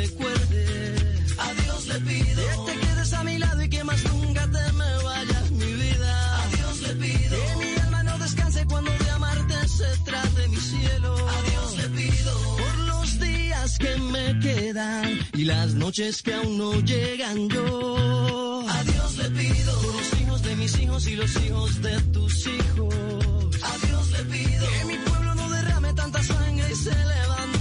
recuerde. A Dios le pido que te quedes a mi lado y que más nunca te me vayas, mi vida. A Dios le pido que mi alma no descanse cuando de amarte se trate, mi cielo. A Dios le pido por los días que me quedan y las noches que aún no llegan yo. A Dios le pido por los hijos de mis hijos y los hijos de tus hijos. A Dios le pido que mi pueblo no derrame tanta sangre y se levante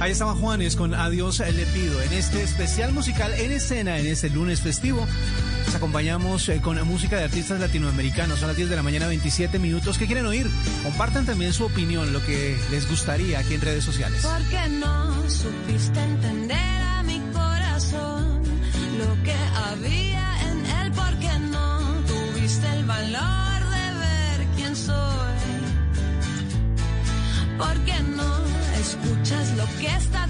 Ahí estaba Juanes con Adiós le pido. En este especial musical en escena, en este lunes festivo, nos acompañamos eh, con música de artistas latinoamericanos. Son las 10 de la mañana, 27 minutos. ¿Qué quieren oír? Compartan también su opinión, lo que les gustaría aquí en redes sociales. Porque no supiste entender. que esta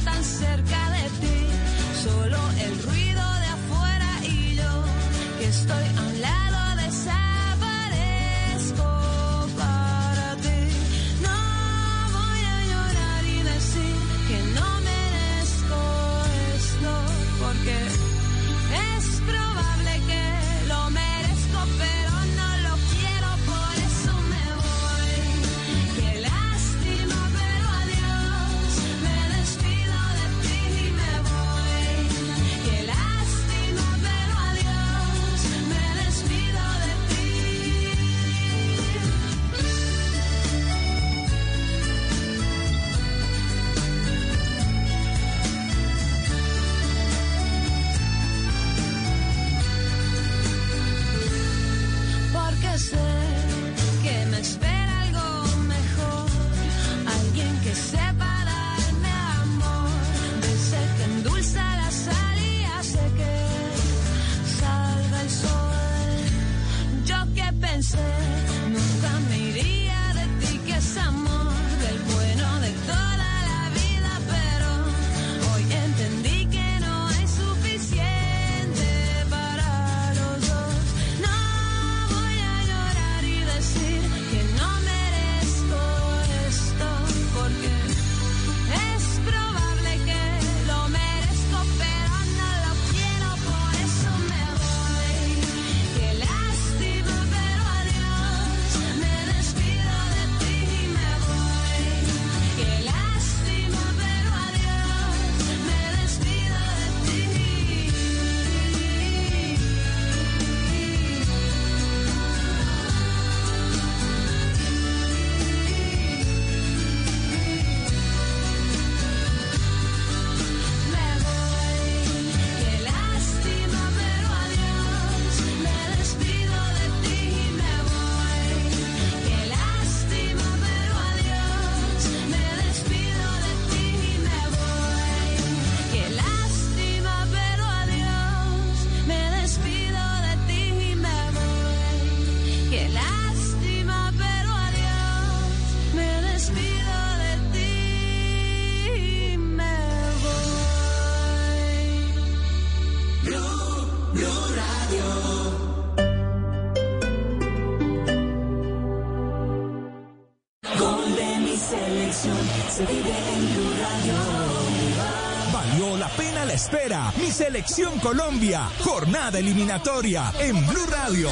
selección Colombia. Jornada eliminatoria en Blue Radio.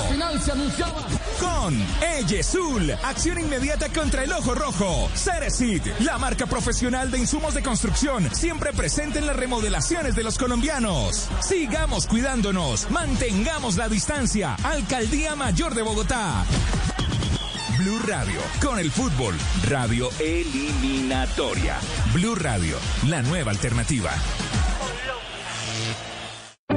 Con Eyesul. Acción inmediata contra el ojo rojo. Ceresit. La marca profesional de insumos de construcción. Siempre presente en las remodelaciones de los colombianos. Sigamos cuidándonos. Mantengamos la distancia. Alcaldía Mayor de Bogotá. Blue Radio, con el fútbol, radio eliminatoria. Blue Radio, la nueva alternativa.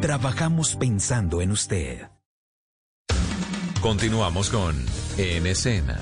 trabajamos pensando en usted. Continuamos con En Escena.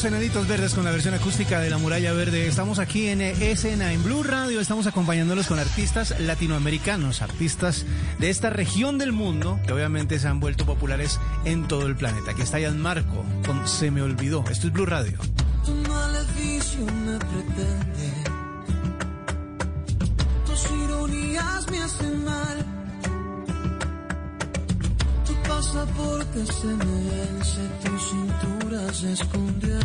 los Enanitos Verdes con la versión acústica de La Muralla Verde. Estamos aquí en Escena, en Blue Radio. Estamos acompañándolos con artistas latinoamericanos, artistas de esta región del mundo que obviamente se han vuelto populares en todo el planeta. Aquí está Jan Marco con Se me olvidó. Esto es Blue Radio. Tu maleficio me pretende. Tus ironías me hacen mal. Tu pasaporte se me vence, tu cintura las esconderá.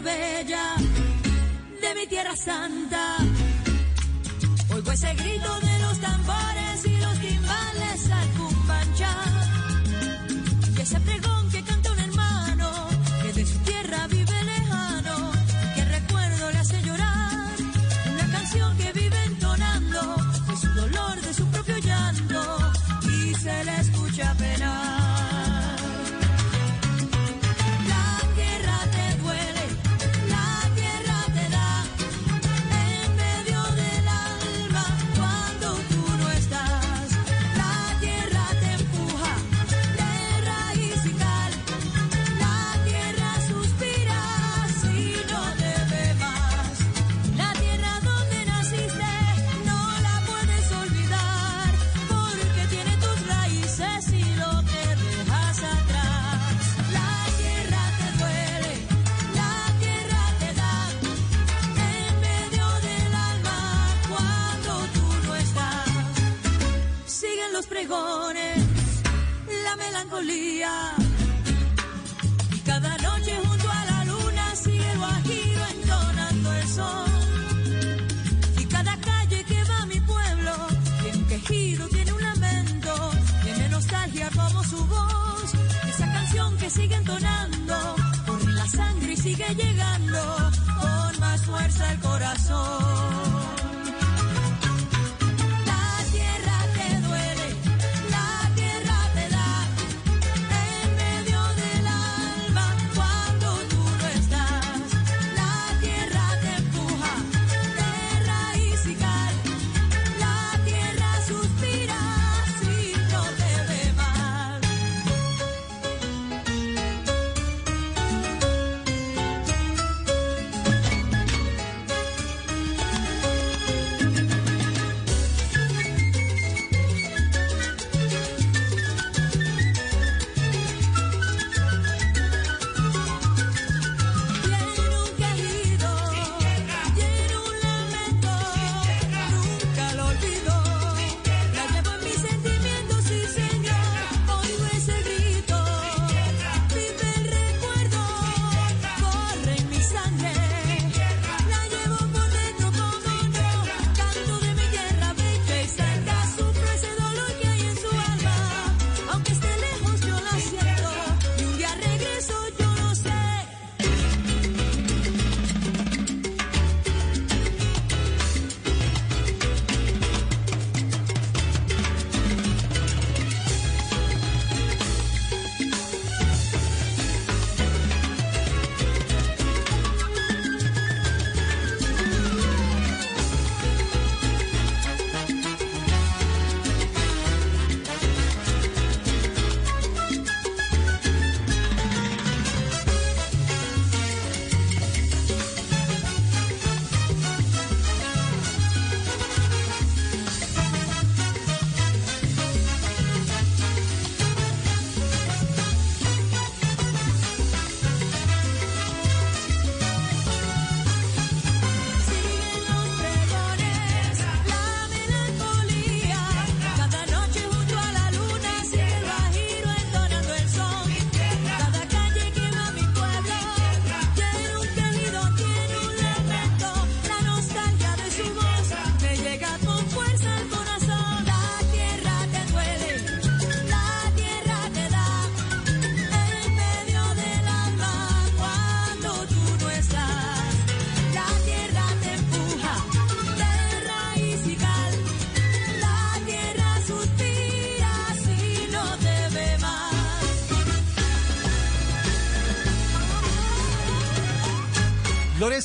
bella de mi tierra santa. Oigo ese grito de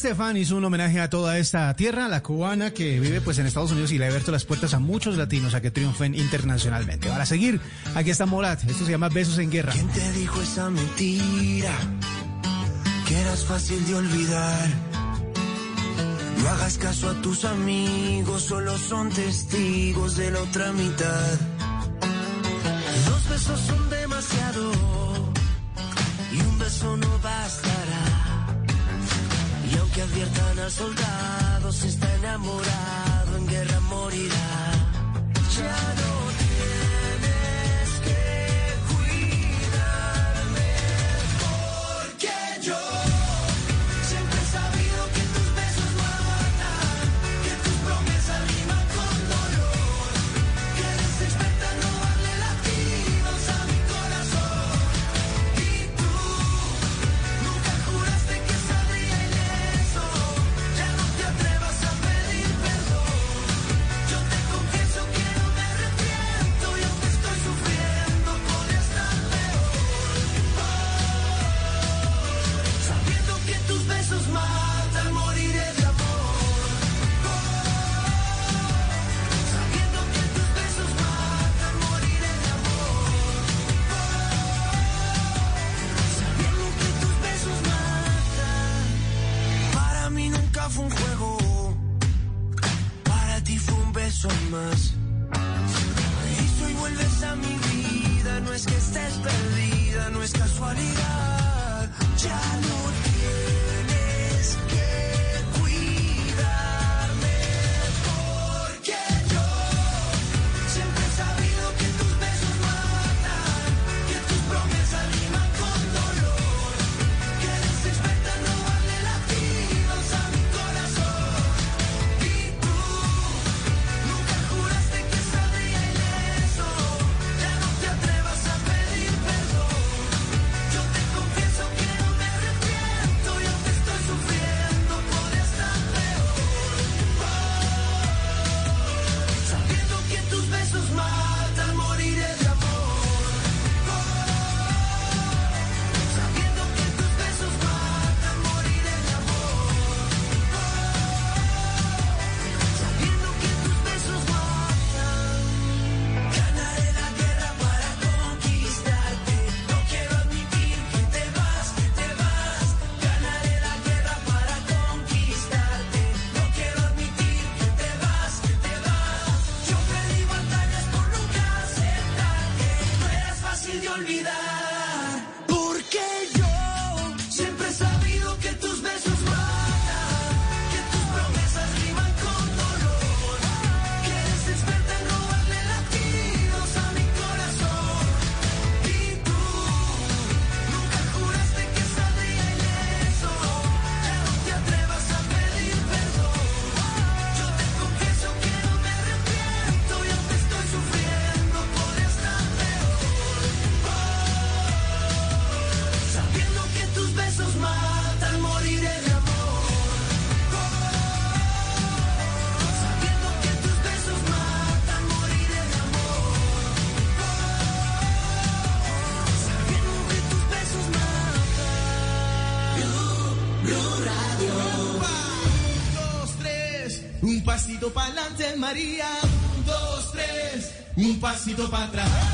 Estefan hizo un homenaje a toda esta tierra, la cubana que vive pues en Estados Unidos y le ha abierto las puertas a muchos latinos a que triunfen internacionalmente. Para seguir, aquí está Morat, esto se llama Besos en Guerra. ¿Quién te dijo esa mentira? Que eras fácil de olvidar. No hagas caso a tus amigos, solo son testigos de la otra mitad. María. Un, dos, tres, un pasito para atrás.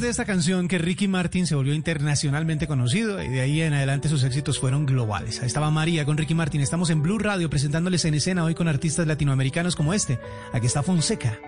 De esta canción que Ricky Martin se volvió internacionalmente conocido y de ahí en adelante sus éxitos fueron globales. Ahí estaba María con Ricky Martin. Estamos en Blue Radio presentándoles en escena hoy con artistas latinoamericanos como este. Aquí está Fonseca.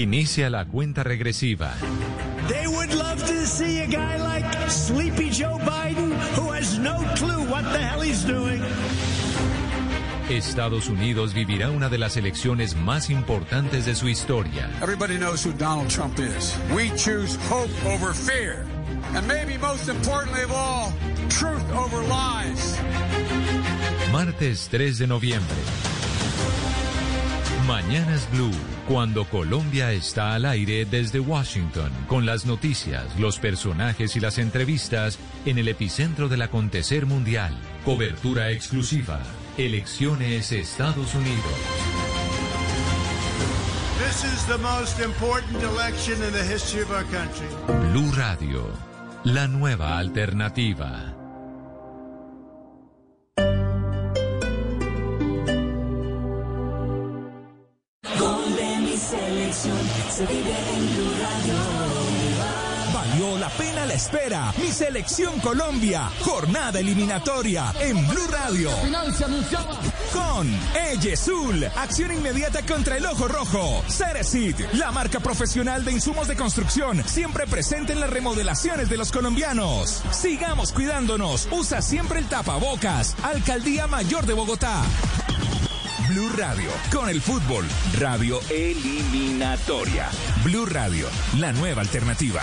Inicia la cuenta regresiva. They would love to see a guy like Sleepy Joe Biden who has no clue what the hell he's doing. Estados Unidos vivirá una de las elecciones más importantes de su historia. Everybody knows who Donald Trump is. We choose hope over fear. And maybe most importantly of all, truth over lies. Martes 3 de noviembre. Mañanas Blue. Cuando Colombia está al aire desde Washington, con las noticias, los personajes y las entrevistas en el epicentro del acontecer mundial. Cobertura exclusiva. Elecciones Estados Unidos. This is the most important election in the history of our country. Blue Radio, la nueva alternativa. espera. Mi selección Colombia. Jornada eliminatoria en Blue Radio. Con Eyesul. Acción inmediata contra el ojo rojo. Cerecid, la marca profesional de insumos de construcción, siempre presente en las remodelaciones de los colombianos. Sigamos cuidándonos. Usa siempre el tapabocas. Alcaldía Mayor de Bogotá. Blue Radio, con el fútbol, radio eliminatoria. Blue Radio, la nueva alternativa.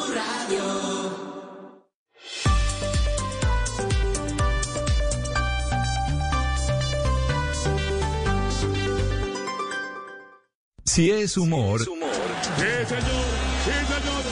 Si es humor, Sí, señor, sí, señor.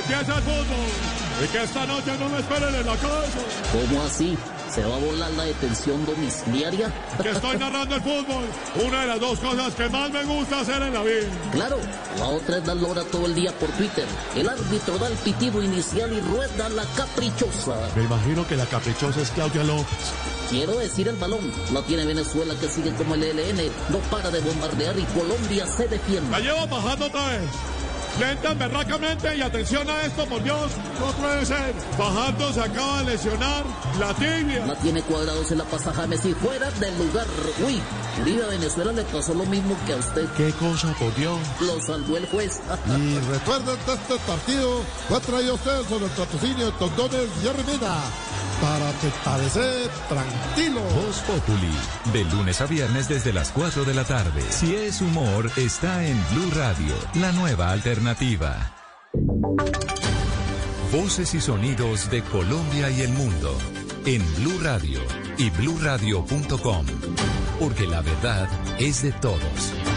Empieza el fútbol. Y que esta noche no me esperen en la casa. ¿Cómo así? ¿Se va a volar la detención domiciliaria? Que estoy narrando el fútbol. Una de las dos cosas que más me gusta hacer en la vida. Claro, la otra es dar lora todo el día por Twitter. El árbitro da el pitido inicial y rueda la caprichosa. Me imagino que la caprichosa es Claudia López. Quiero decir el balón. La tiene Venezuela que sigue como el ELN. No para de bombardear y Colombia se defiende. La llevo bajando otra vez. Lenta, berracamente y atención a esto, por Dios. No puede ser. Bajando se acaba de lesionar la tibia. La tiene cuadrados en la pasaja Messi fuera del lugar. Uy, Uribe a Venezuela le pasó lo mismo que a usted. ¿Qué cosa, por Dios? Lo salvó el juez. Y recuerden que este partido fue traído a ustedes con el patrocinio de Tondones y Arrimeda para que esté tranquilo. Voz Populi, de lunes a viernes desde las 4 de la tarde. Si es humor, está en Blue Radio, la nueva alternativa. Voces y sonidos de Colombia y el mundo en Blue Radio y bluradio.com, porque la verdad es de todos.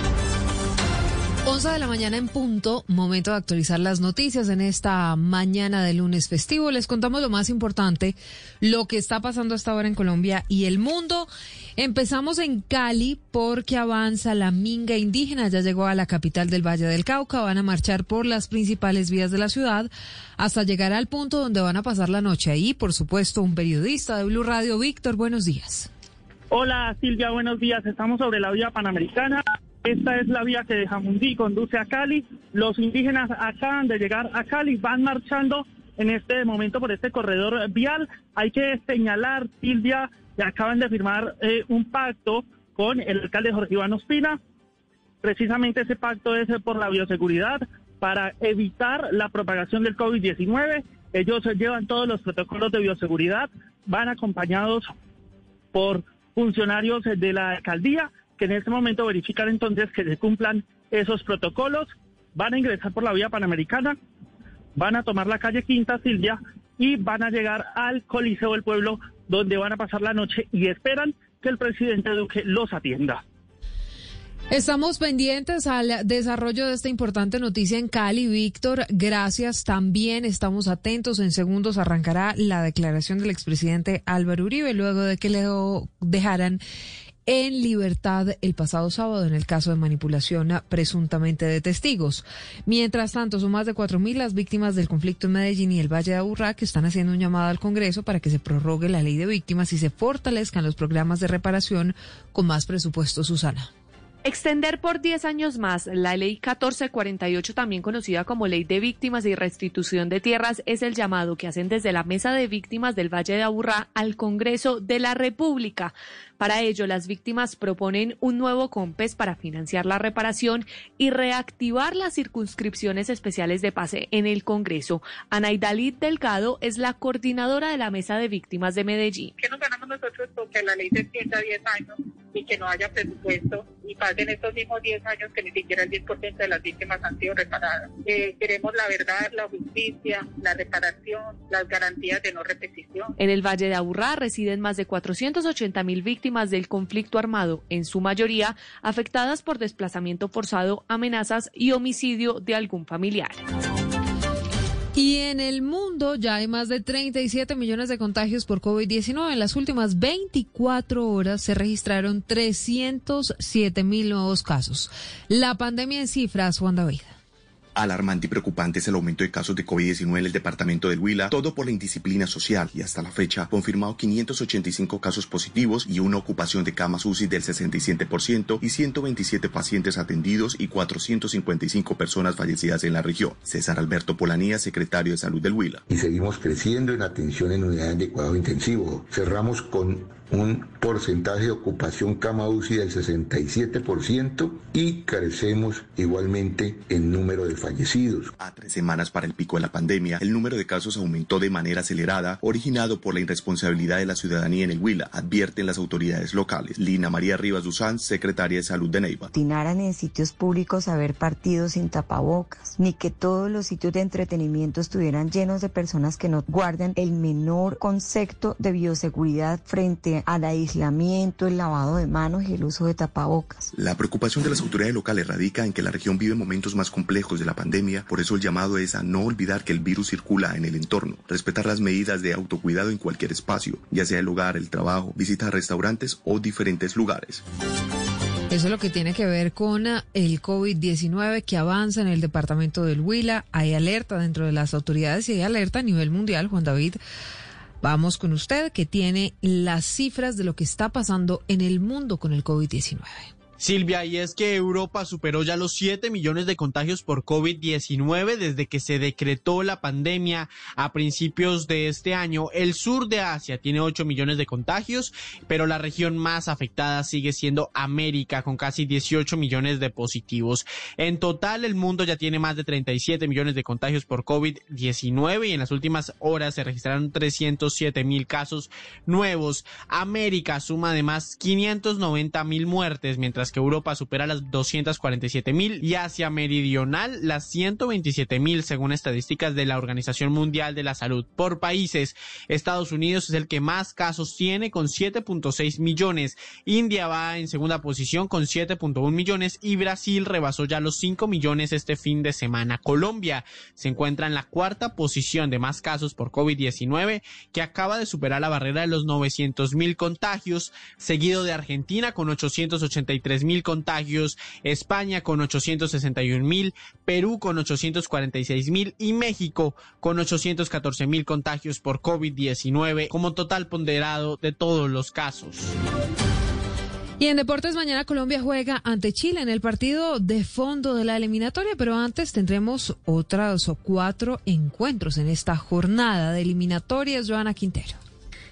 11 de la mañana en punto, momento de actualizar las noticias en esta mañana de lunes festivo. Les contamos lo más importante, lo que está pasando hasta ahora en Colombia y el mundo. Empezamos en Cali porque avanza la minga indígena, ya llegó a la capital del Valle del Cauca, van a marchar por las principales vías de la ciudad hasta llegar al punto donde van a pasar la noche. Ahí, por supuesto, un periodista de Blue Radio, Víctor, buenos días. Hola Silvia, buenos días. Estamos sobre la vía panamericana. Esta es la vía que de Jamundí conduce a Cali. Los indígenas acaban de llegar a Cali, van marchando en este momento por este corredor vial. Hay que señalar, Silvia, que acaban de firmar eh, un pacto con el alcalde Jorge Iván Ospina. Precisamente ese pacto es por la bioseguridad para evitar la propagación del COVID-19. Ellos llevan todos los protocolos de bioseguridad, van acompañados por funcionarios de la alcaldía que en este momento verifican entonces que se cumplan esos protocolos, van a ingresar por la vía panamericana, van a tomar la calle Quinta Silvia y van a llegar al Coliseo del Pueblo donde van a pasar la noche y esperan que el presidente Duque los atienda. Estamos pendientes al desarrollo de esta importante noticia en Cali. Víctor, gracias. También estamos atentos. En segundos arrancará la declaración del expresidente Álvaro Uribe luego de que le dejaran en libertad el pasado sábado en el caso de manipulación presuntamente de testigos. Mientras tanto, son más de 4.000 las víctimas del conflicto en Medellín y el Valle de Aburrá que están haciendo un llamado al Congreso para que se prorrogue la ley de víctimas y se fortalezcan los programas de reparación con más presupuesto, Susana. Extender por 10 años más la ley 1448, también conocida como Ley de Víctimas y Restitución de Tierras, es el llamado que hacen desde la Mesa de Víctimas del Valle de Aburrá al Congreso de la República. Para ello, las víctimas proponen un nuevo COMPES para financiar la reparación y reactivar las circunscripciones especiales de pase en el Congreso. Anaidalid Delgado es la coordinadora de la Mesa de Víctimas de Medellín. ¿Qué nos ganamos nosotros con que la ley se extienda 10 años y que no haya presupuesto y pasen estos mismos 10 años que ni siquiera el 10% de las víctimas han sido reparadas? Eh, queremos la verdad, la justicia, la reparación, las garantías de no repetición. En el Valle de Aburrá residen más de 480 mil víctimas del conflicto armado, en su mayoría afectadas por desplazamiento forzado, amenazas y homicidio de algún familiar. Y en el mundo ya hay más de 37 millones de contagios por COVID-19. En las últimas 24 horas se registraron 307 mil nuevos casos. La pandemia en cifras, Juan David. Alarmante y preocupante es el aumento de casos de COVID-19 en el departamento del Huila, todo por la indisciplina social y hasta la fecha confirmado 585 casos positivos y una ocupación de camas UCI del 67% y 127 pacientes atendidos y 455 personas fallecidas en la región. César Alberto Polanía, secretario de Salud del Huila. Y seguimos creciendo en atención en unidades de cuidado intensivo. Cerramos con un porcentaje de ocupación cama UCI del 67% y carecemos igualmente en número de fallecidos. A tres semanas para el pico de la pandemia, el número de casos aumentó de manera acelerada, originado por la irresponsabilidad de la ciudadanía en el Huila, advierten las autoridades locales. Lina María Rivas Duzán, secretaria de Salud de Neiva. Destinaran en sitios públicos a ver partidos sin tapabocas, ni que todos los sitios de entretenimiento estuvieran llenos de personas que no guardan el menor concepto de bioseguridad frente al aislamiento, el lavado de manos y el uso de tapabocas. La preocupación de las autoridades locales radica en que la región vive momentos más complejos de la pandemia, por eso el llamado es a no olvidar que el virus circula en el entorno, respetar las medidas de autocuidado en cualquier espacio, ya sea el hogar, el trabajo, visitar restaurantes o diferentes lugares. Eso es lo que tiene que ver con ah, el COVID-19 que avanza en el departamento del Huila. Hay alerta dentro de las autoridades y hay alerta a nivel mundial, Juan David. Vamos con usted que tiene las cifras de lo que está pasando en el mundo con el COVID-19. Silvia, y es que Europa superó ya los 7 millones de contagios por COVID-19 desde que se decretó la pandemia a principios de este año. El sur de Asia tiene 8 millones de contagios, pero la región más afectada sigue siendo América, con casi 18 millones de positivos. En total, el mundo ya tiene más de 37 millones de contagios por COVID-19 y en las últimas horas se registraron 307 mil casos nuevos. América suma además 590 mil muertes, mientras que Europa supera las 247 mil y Asia Meridional las 127 mil según estadísticas de la Organización Mundial de la Salud. Por países, Estados Unidos es el que más casos tiene con 7.6 millones, India va en segunda posición con 7.1 millones y Brasil rebasó ya los 5 millones este fin de semana. Colombia se encuentra en la cuarta posición de más casos por COVID-19 que acaba de superar la barrera de los 900 mil contagios, seguido de Argentina con 883 mil contagios, España con 861 mil, Perú con 846 mil y México con 814 mil contagios por COVID-19 como total ponderado de todos los casos. Y en Deportes Mañana Colombia juega ante Chile en el partido de fondo de la eliminatoria, pero antes tendremos otros cuatro encuentros en esta jornada de eliminatorias. Joana Quintero.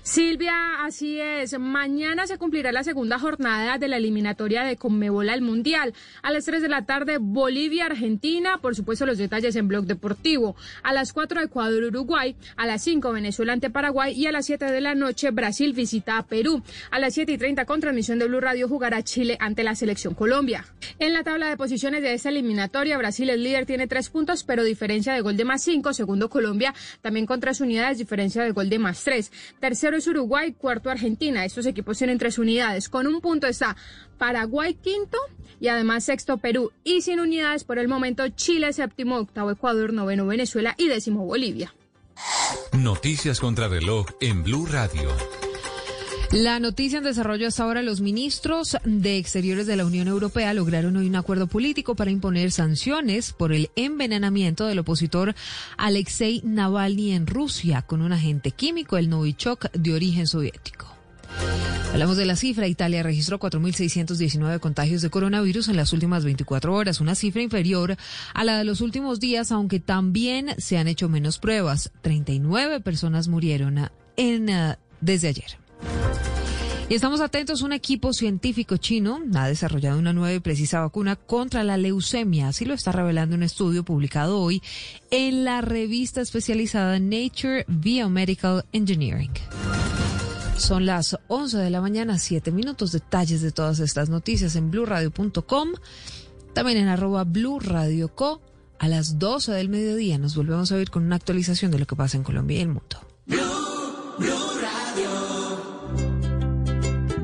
Silvia, así es. Mañana se cumplirá la segunda jornada de la eliminatoria de Conmebol al Mundial. A las 3 de la tarde, Bolivia-Argentina. Por supuesto, los detalles en Blog Deportivo. A las 4, Ecuador-Uruguay. A las 5, Venezuela ante Paraguay. Y a las 7 de la noche, Brasil visita a Perú. A las 7 y 30, con transmisión de Blue Radio, jugará Chile ante la selección Colombia. En la tabla de posiciones de esta eliminatoria, Brasil es líder, tiene 3 puntos, pero diferencia de gol de más 5. Segundo, Colombia, también con 3 unidades, diferencia de gol de más 3. Tercero, es Uruguay, cuarto Argentina. Estos equipos tienen tres unidades. Con un punto está Paraguay quinto y además sexto Perú. Y sin unidades por el momento Chile séptimo, octavo Ecuador, noveno Venezuela y décimo Bolivia. Noticias contra reloj en Blue Radio. La noticia en desarrollo hasta ahora, los ministros de Exteriores de la Unión Europea lograron hoy un acuerdo político para imponer sanciones por el envenenamiento del opositor Alexei Navalny en Rusia con un agente químico, el Novichok, de origen soviético. Hablamos de la cifra. Italia registró 4.619 contagios de coronavirus en las últimas 24 horas, una cifra inferior a la de los últimos días, aunque también se han hecho menos pruebas. 39 personas murieron en, uh, desde ayer. Y estamos atentos, un equipo científico chino ha desarrollado una nueva y precisa vacuna contra la leucemia, así lo está revelando un estudio publicado hoy en la revista especializada Nature Biomedical Engineering. Son las 11 de la mañana, 7 minutos, detalles de todas estas noticias en blurradio.com, también en arroba blurradioco. A las 12 del mediodía nos volvemos a ver con una actualización de lo que pasa en Colombia y el mundo.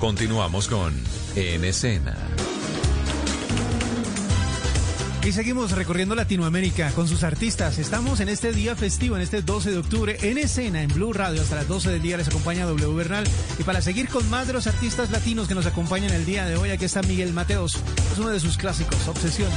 Continuamos con En Escena. Y seguimos recorriendo Latinoamérica con sus artistas. Estamos en este día festivo, en este 12 de octubre, en escena, en Blue Radio. Hasta las 12 del día les acompaña W Bernal. Y para seguir con más de los artistas latinos que nos acompañan el día de hoy, aquí está Miguel Mateos. Es uno de sus clásicos, Obsesión.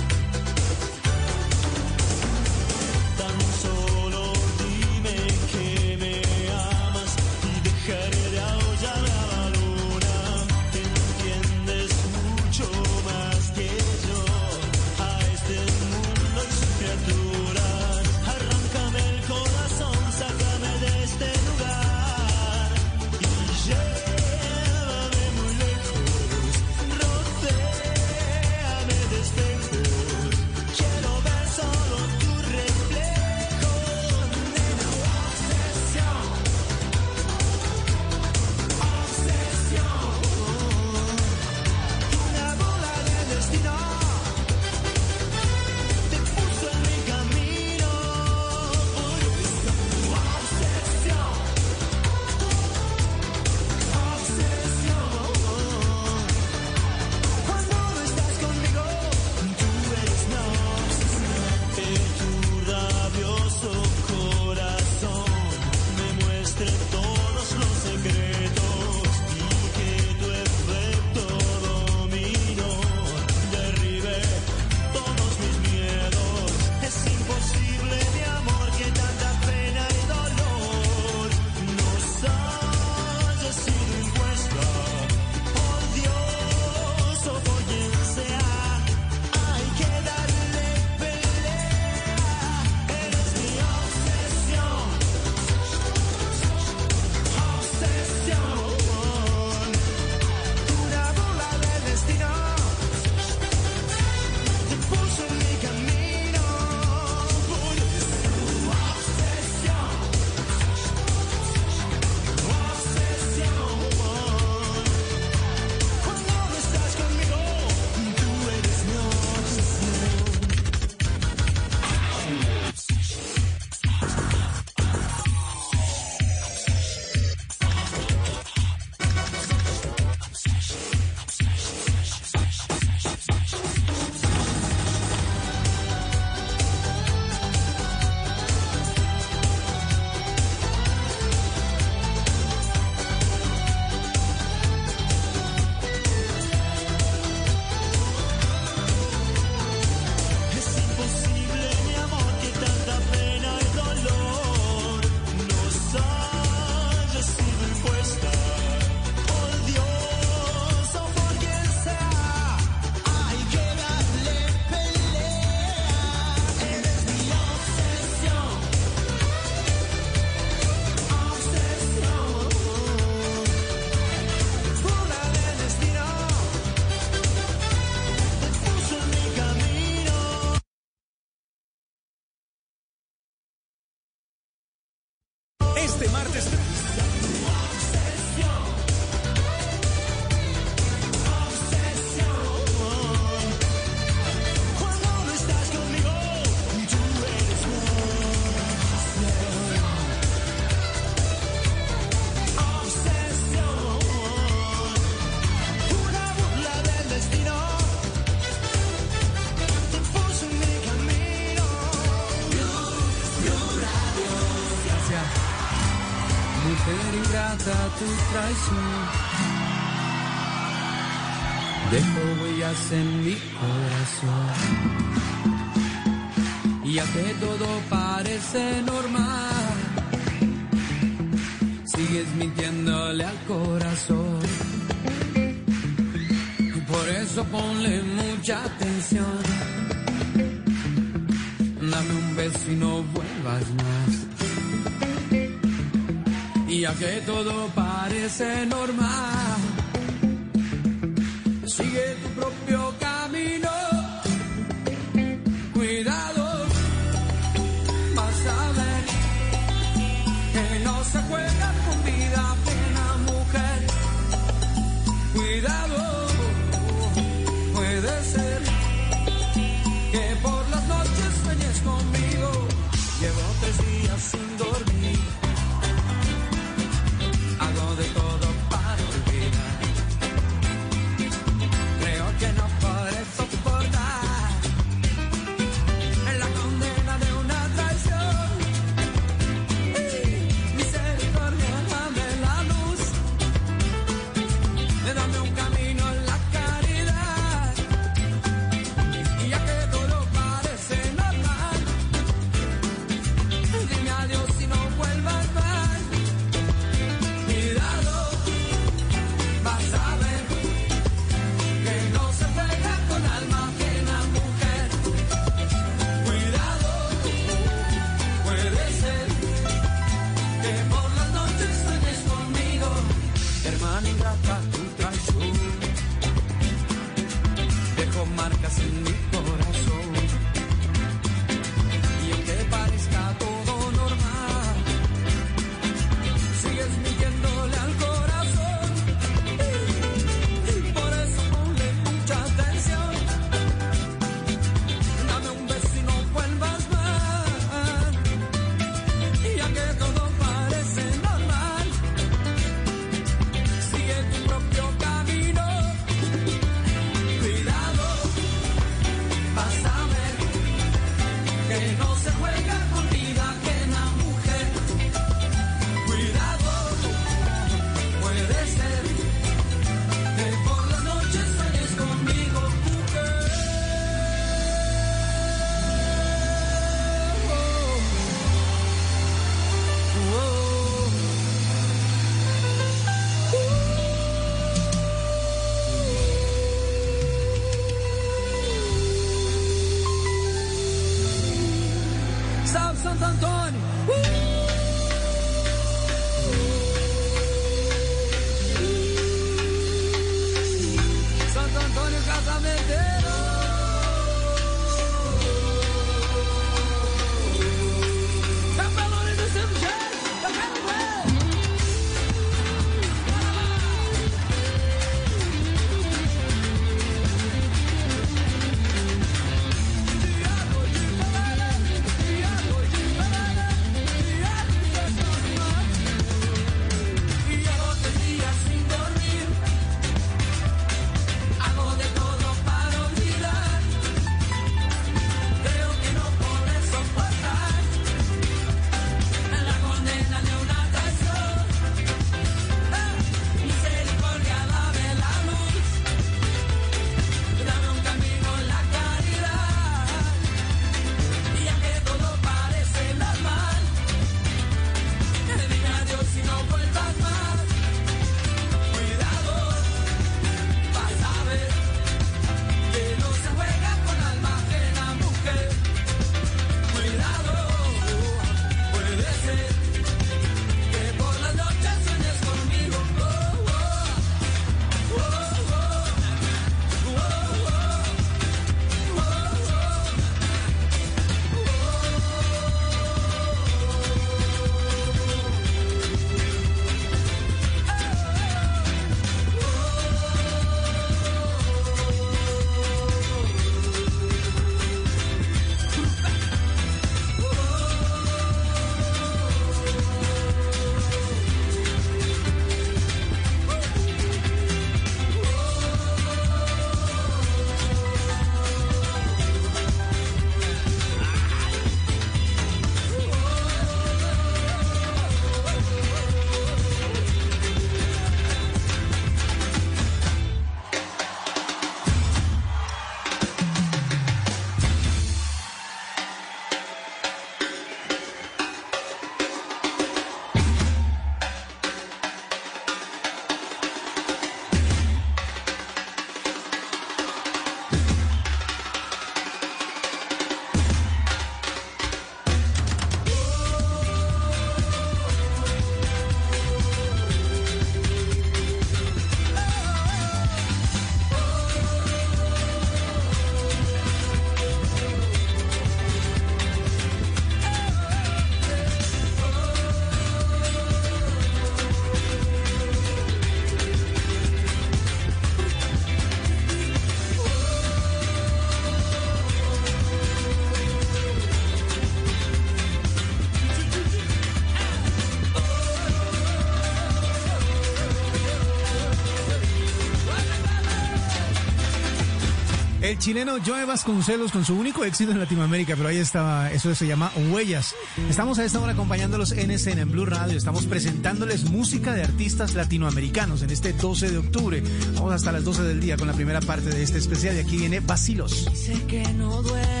chileno Joe Vasconcelos con su único éxito en Latinoamérica, pero ahí estaba, eso se llama Huellas. Estamos a esta hora acompañándolos en escena en Blue Radio, estamos presentándoles música de artistas latinoamericanos en este 12 de octubre. Vamos hasta las 12 del día con la primera parte de este especial y aquí viene Basilos. Sé que no duele.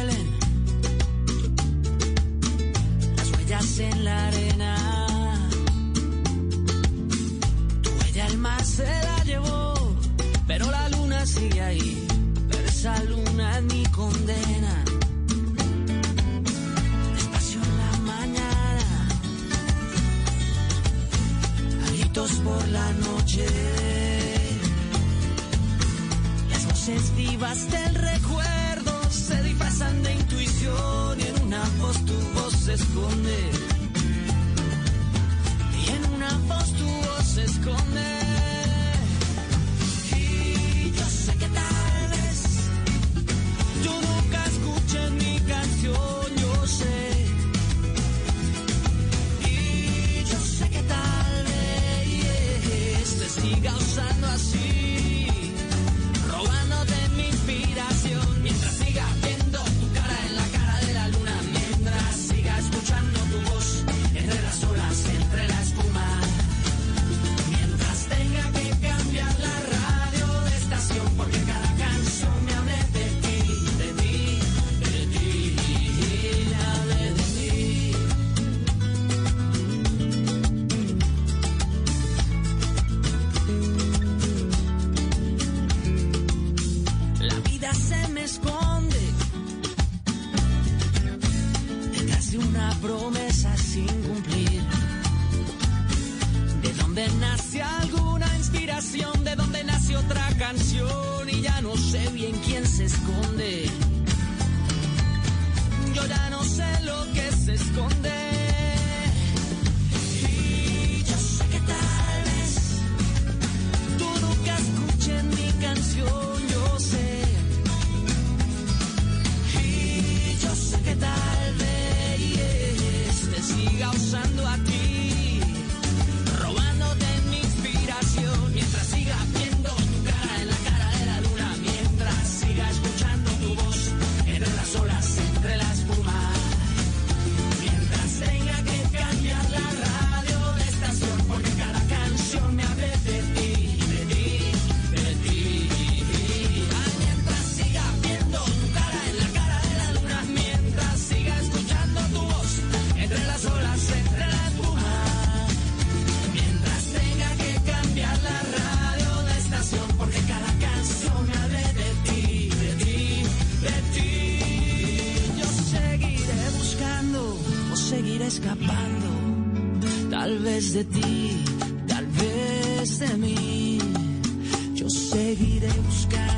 irei buscar.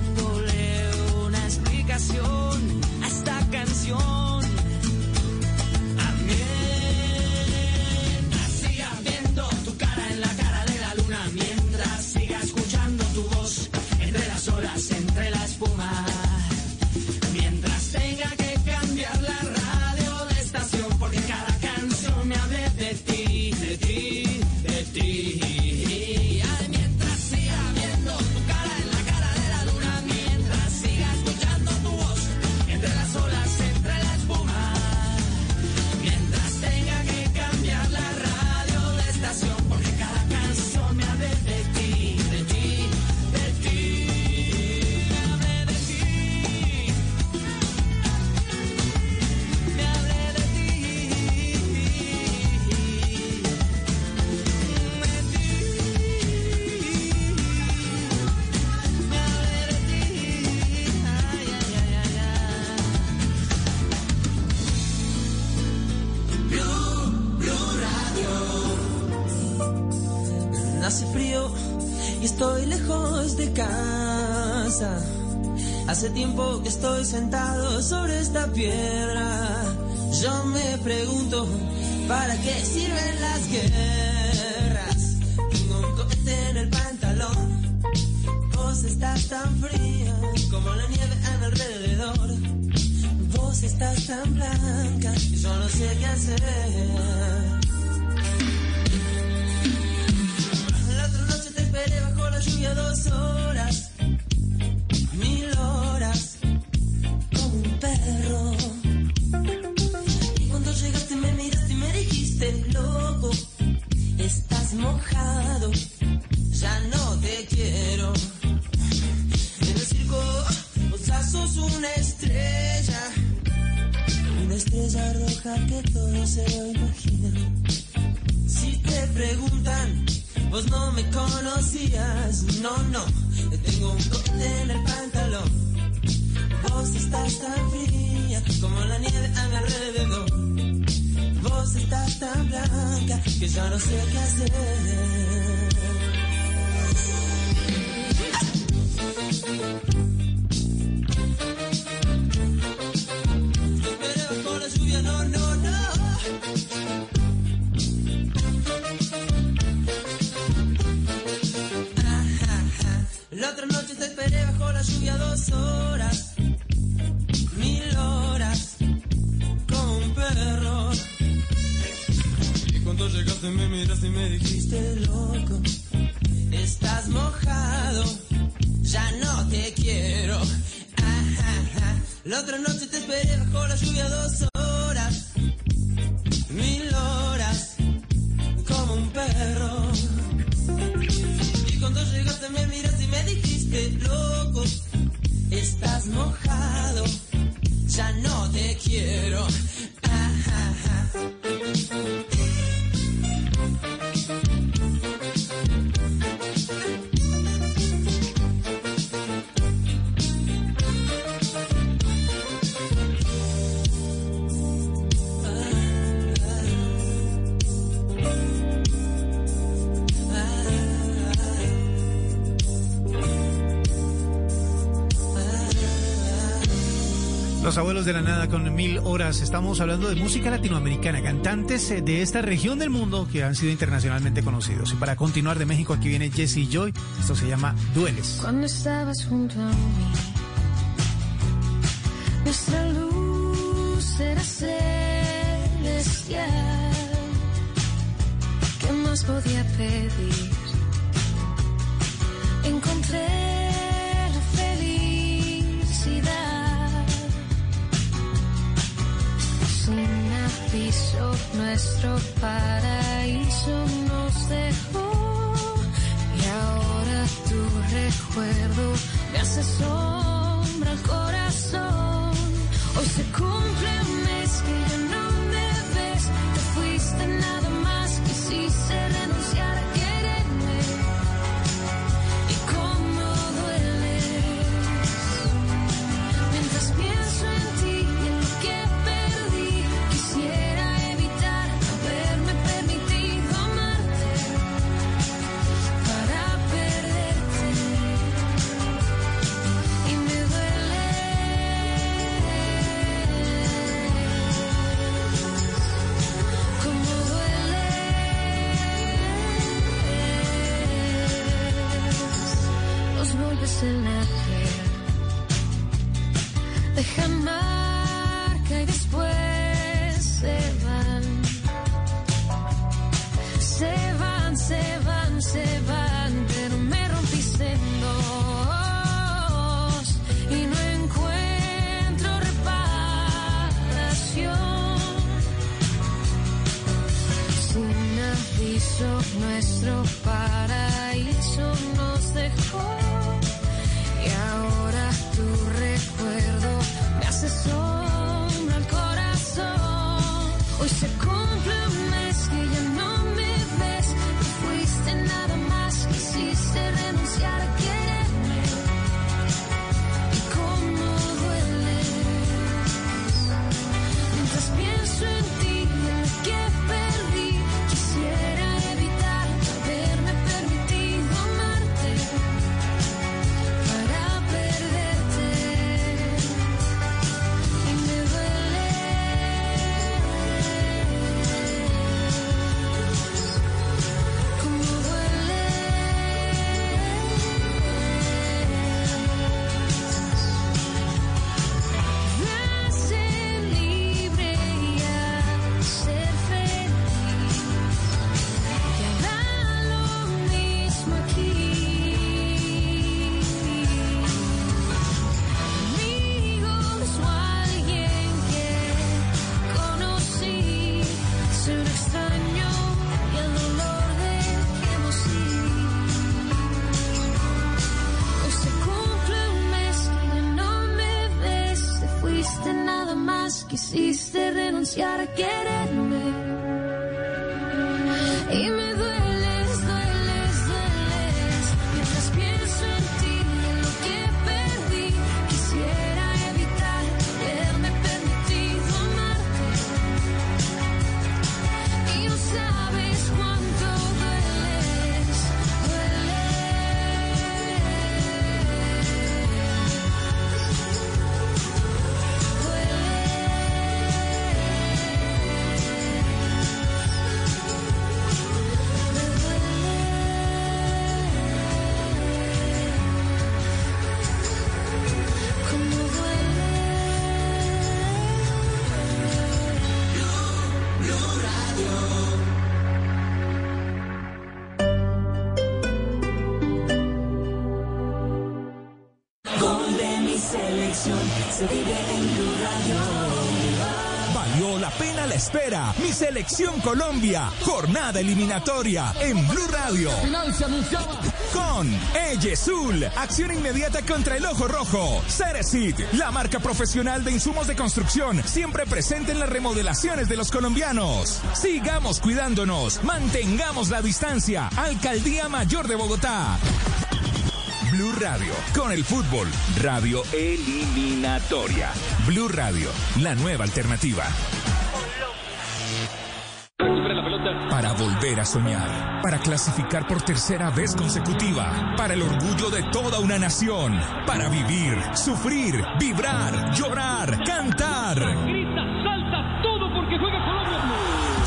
Los abuelos de la nada con mil horas. Estamos hablando de música latinoamericana, cantantes eh, de esta región del mundo que han sido internacionalmente conocidos. Y para continuar de México, aquí viene Jesse Joy. Esto se llama Dueles. Cuando estabas junto a mí, Dejan marca y después se van. Se van, se van, se van, pero me rompiste en dos y no encuentro reparación. Sin aviso, nuestro paraíso nos dejó. Me selección Colombia. Jornada eliminatoria en Blue Radio. Con Eyesul. Acción inmediata contra el ojo rojo. Ceresit. La marca profesional de insumos de construcción. Siempre presente en las remodelaciones de los colombianos. Sigamos cuidándonos. Mantengamos la distancia. Alcaldía Mayor de Bogotá. Blue Radio, con el fútbol, radio eliminatoria. Blue Radio, la nueva alternativa. Para volver a soñar, para clasificar por tercera vez consecutiva, para el orgullo de toda una nación, para vivir, sufrir, vibrar, llorar, cantar. Grita, salta, todo porque juega Colombia.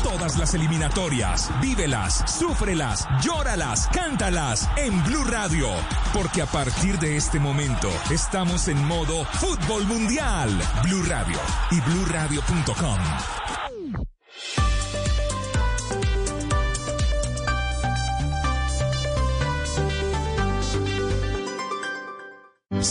Todas las eliminatorias, vívelas, súfrelas, llóralas, cántalas en Blue Radio, porque a partir de este momento estamos en modo fútbol mundial. Blue Radio y bluradio.com.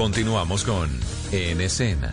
Continuamos con En Escena.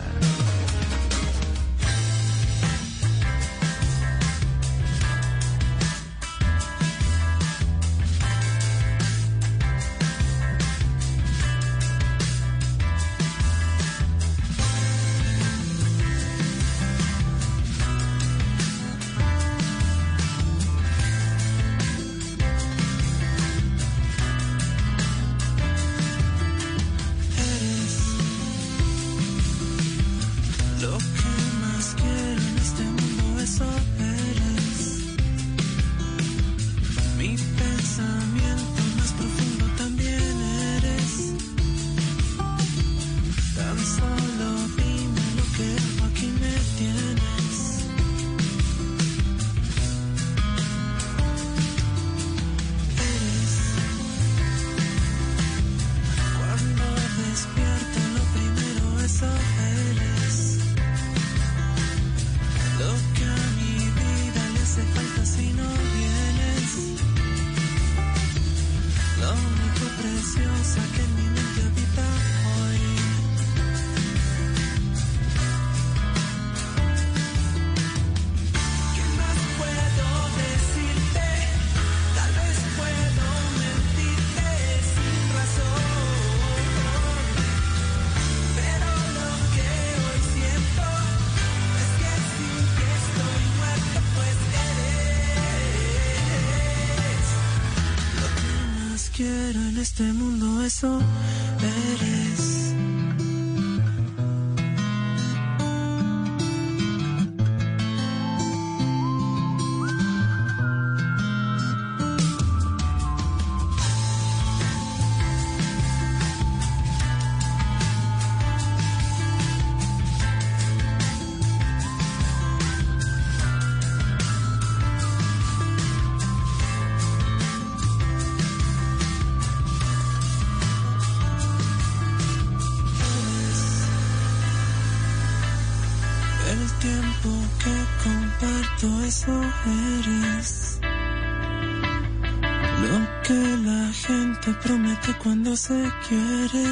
Quiere.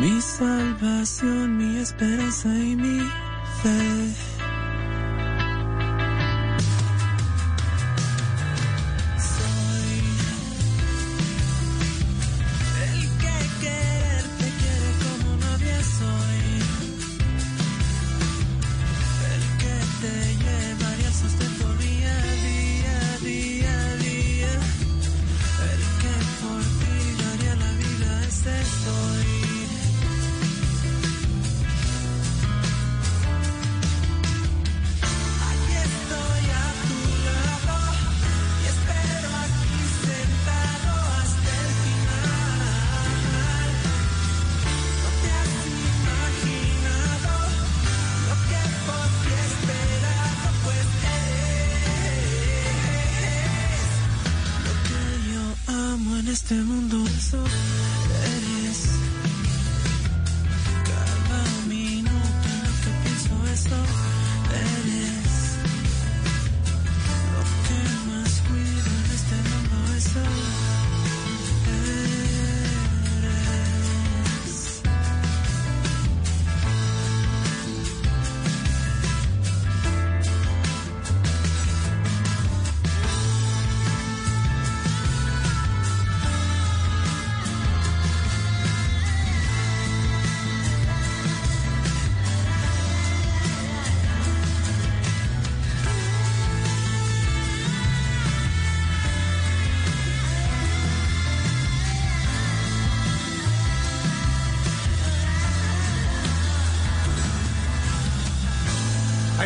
Mi salvación, mi esperanza y mi fe.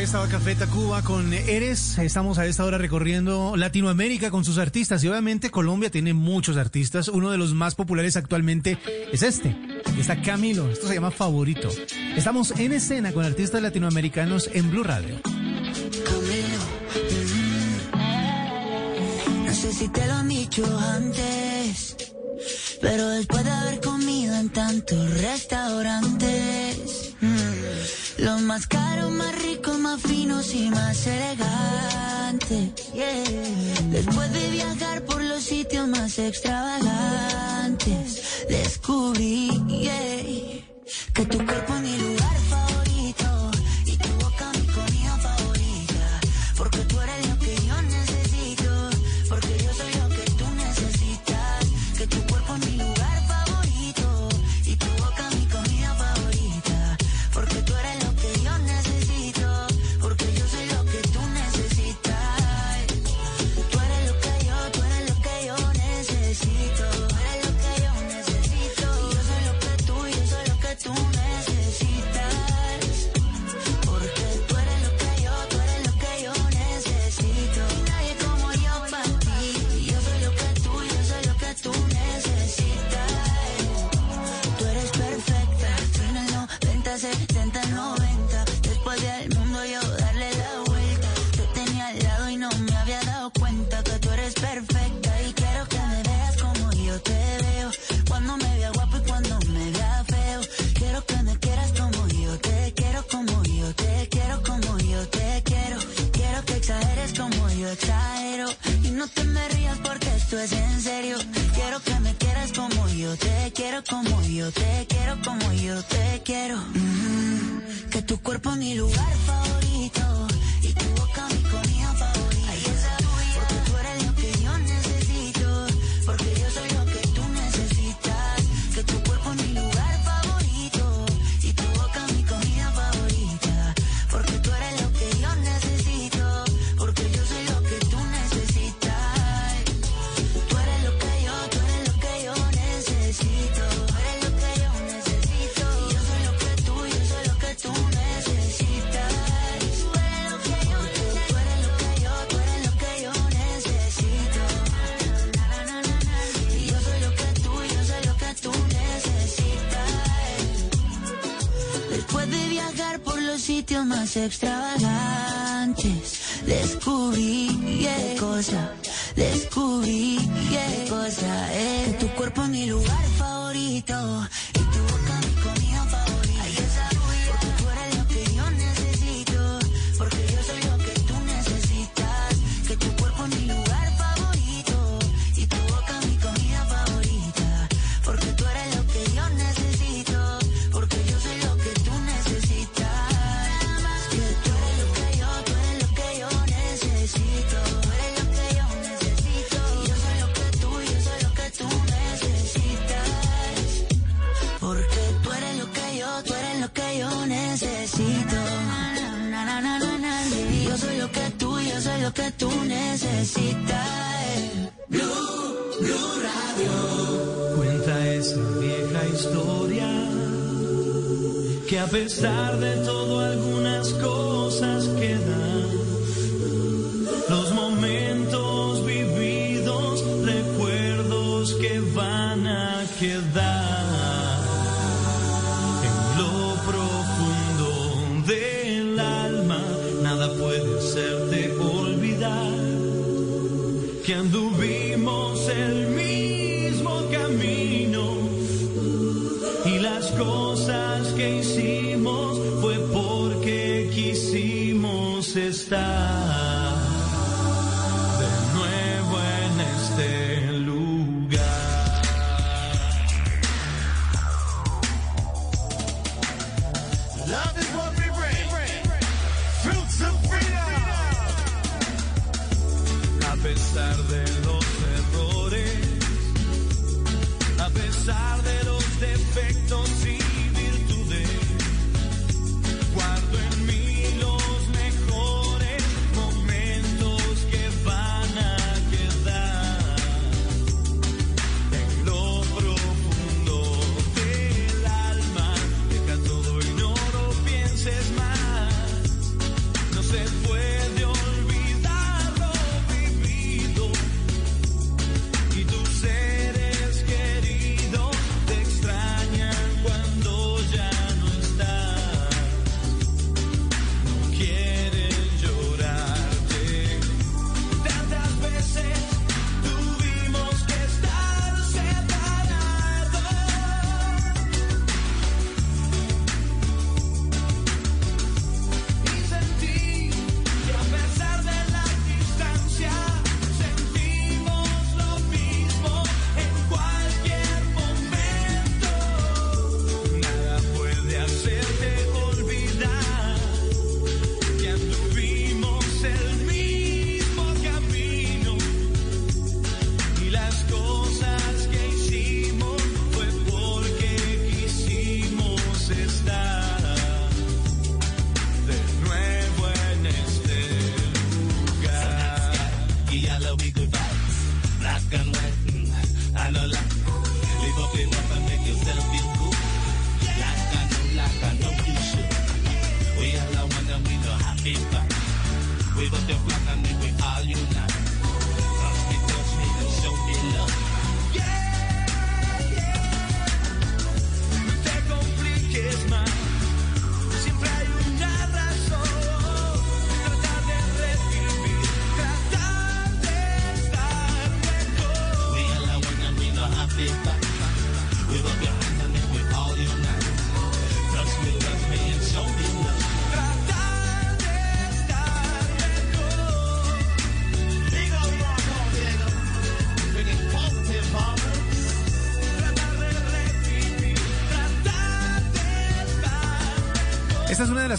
estaba Café Tacuba con Eres. Estamos a esta hora recorriendo Latinoamérica con sus artistas y obviamente Colombia tiene muchos artistas. Uno de los más populares actualmente es este. Está Camilo. Esto se llama Favorito. Estamos en escena con artistas latinoamericanos en Blue Radio. Camilo. No sé si te lo han dicho antes, pero después de haber comido en tantos restaurantes más ricos, más finos y más elegantes. Después de viajar por los sitios más extravagantes, descubrí. Yeah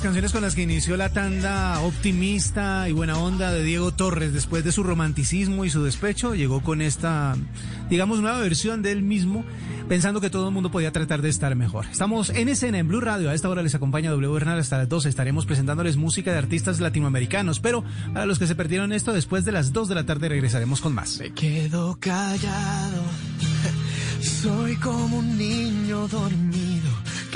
canciones con las que inició la tanda optimista y buena onda de Diego Torres. Después de su romanticismo y su despecho, llegó con esta, digamos, nueva versión de él mismo, pensando que todo el mundo podía tratar de estar mejor. Estamos en escena en Blue Radio. A esta hora les acompaña W Bernal hasta las 12. Estaremos presentándoles música de artistas latinoamericanos. Pero para los que se perdieron esto, después de las 2 de la tarde regresaremos con más. Me quedo callado. Soy como un niño dormido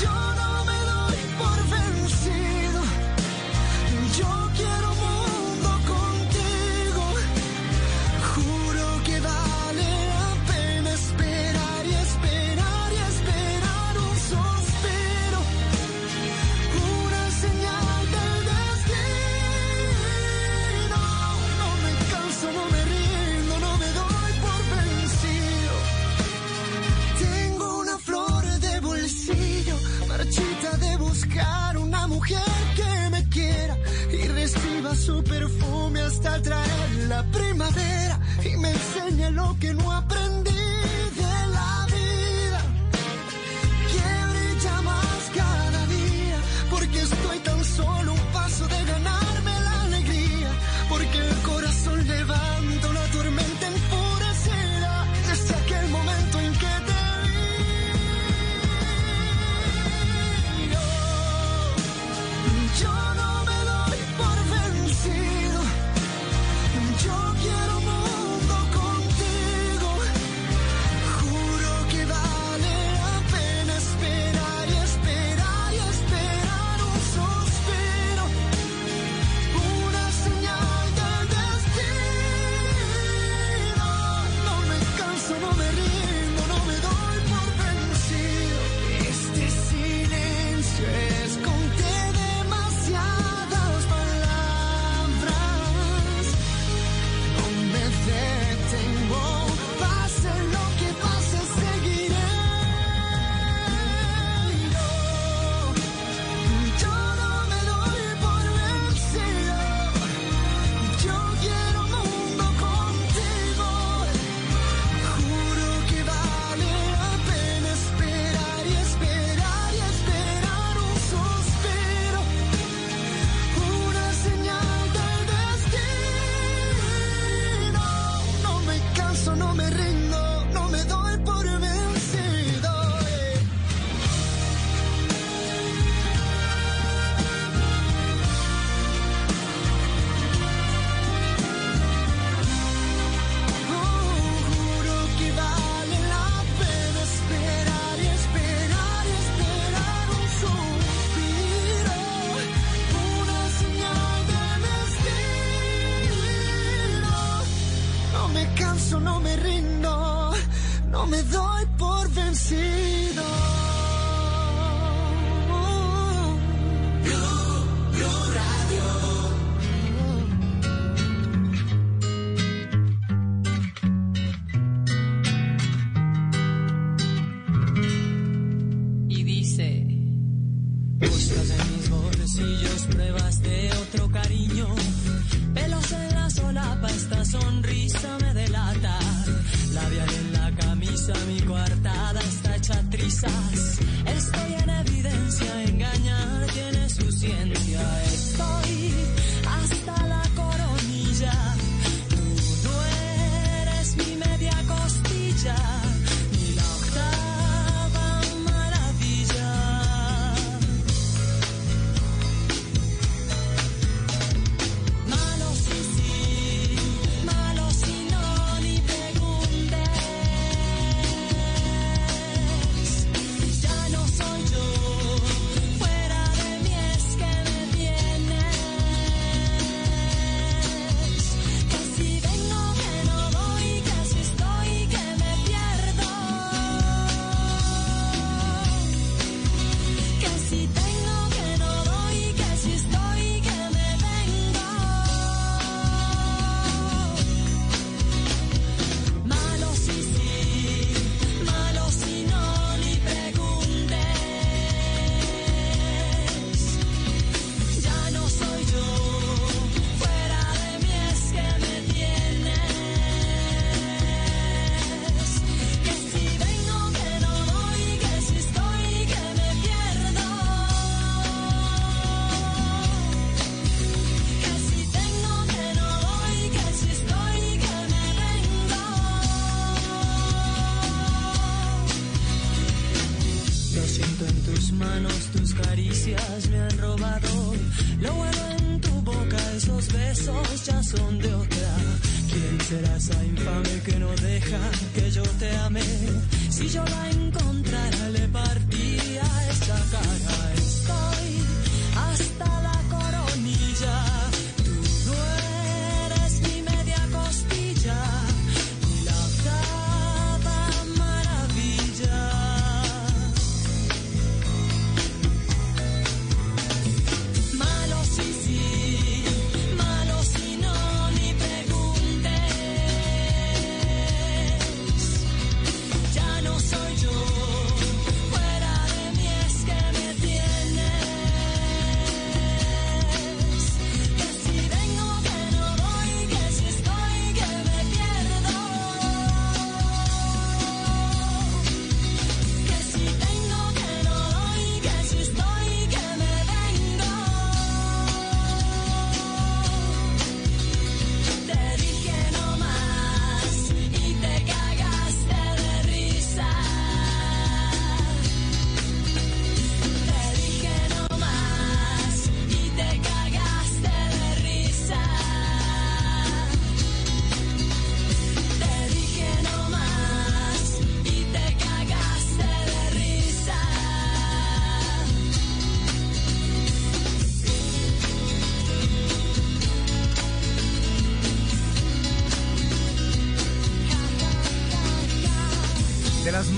yo su perfume hasta traer la primavera y me enseñe lo que no aprendí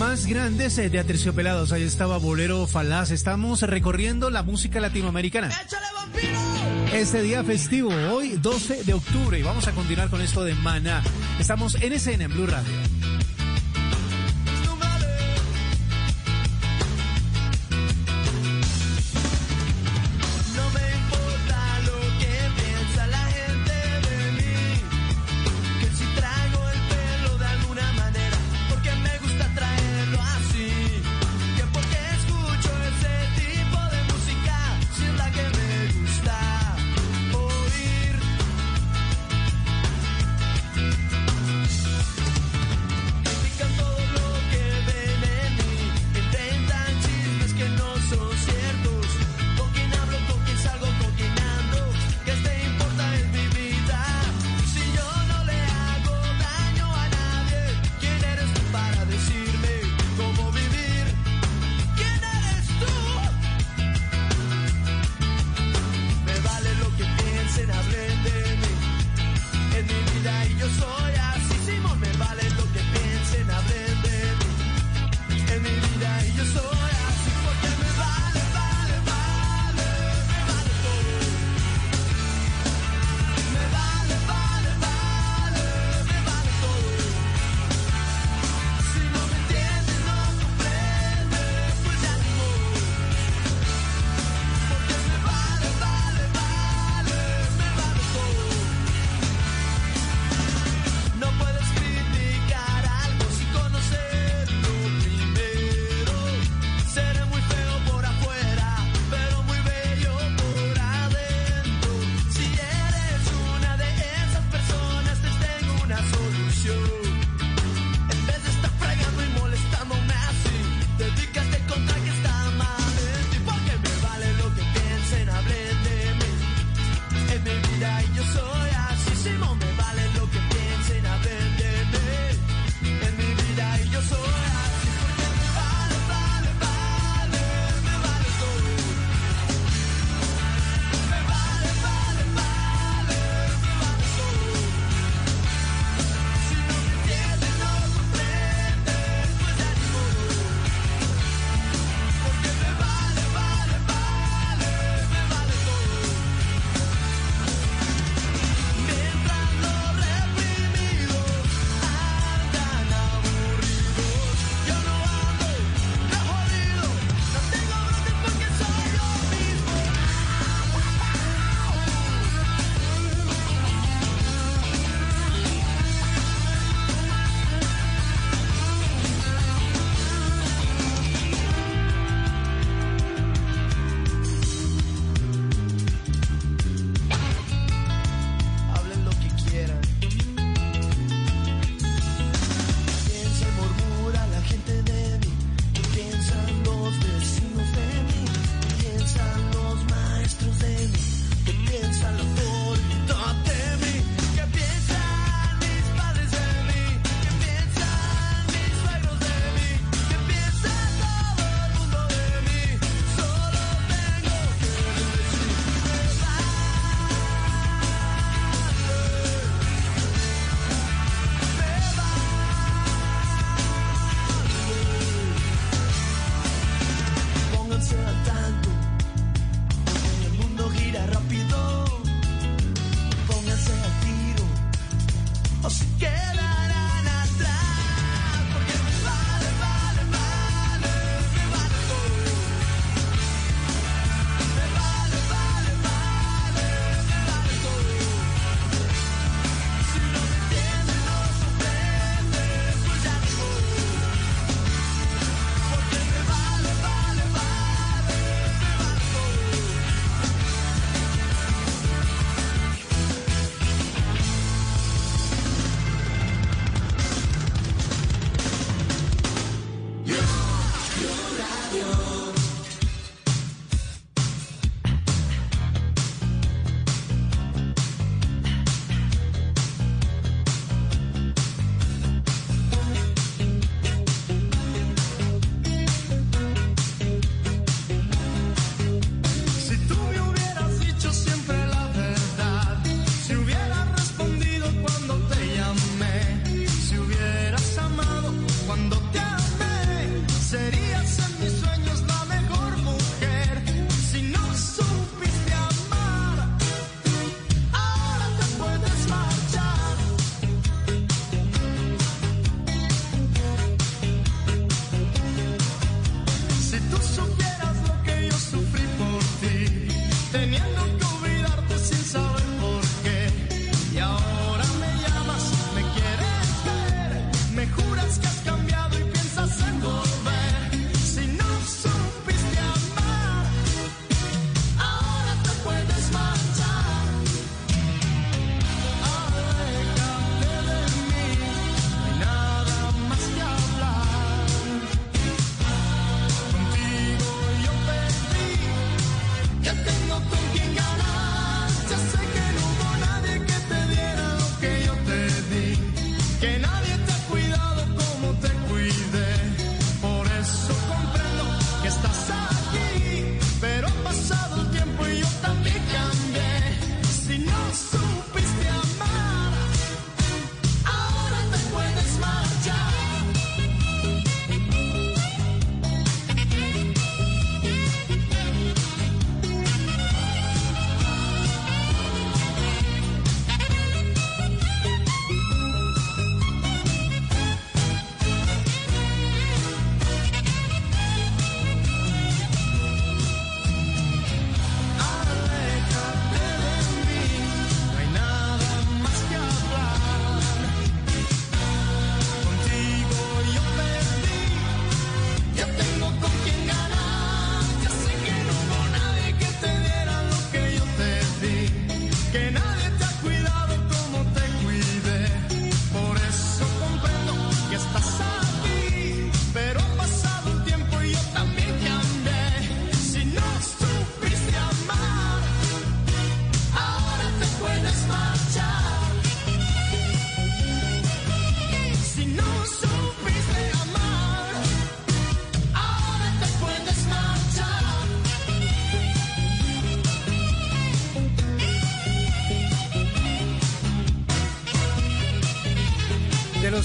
más grandes eh, de Aterciopelados. Ahí estaba Bolero Falaz. Estamos recorriendo la música latinoamericana. ¡Échale, vampiro! Este día festivo, hoy 12 de octubre. Y vamos a continuar con esto de Mana. Estamos en escena en Blue Radio.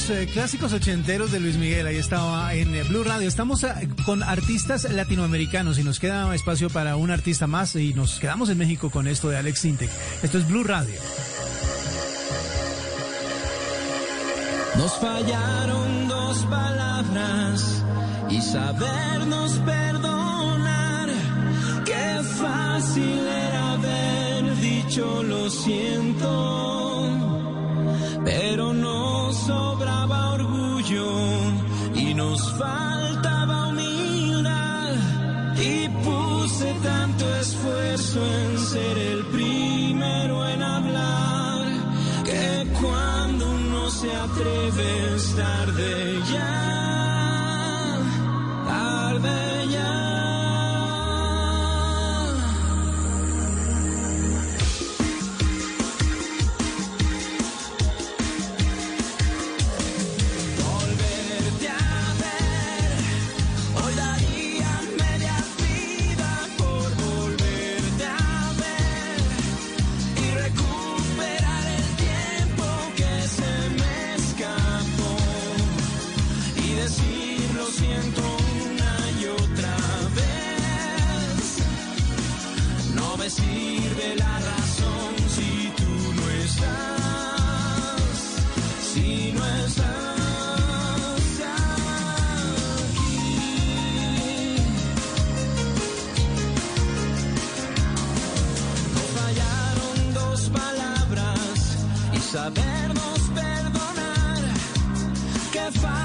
Eh, clásicos ochenteros de Luis Miguel, ahí estaba en eh, Blue Radio. Estamos eh, con artistas latinoamericanos y nos queda espacio para un artista más y nos quedamos en México con esto de Alex Sintek. Esto es Blue Radio. Nos fallaron dos palabras y sabernos perdonar. Qué fácil era haber dicho lo siento, pero no sobraba orgullo y nos faltaba humildad y puse tanto esfuerzo en ser sabernos perdonar. Qué fácil.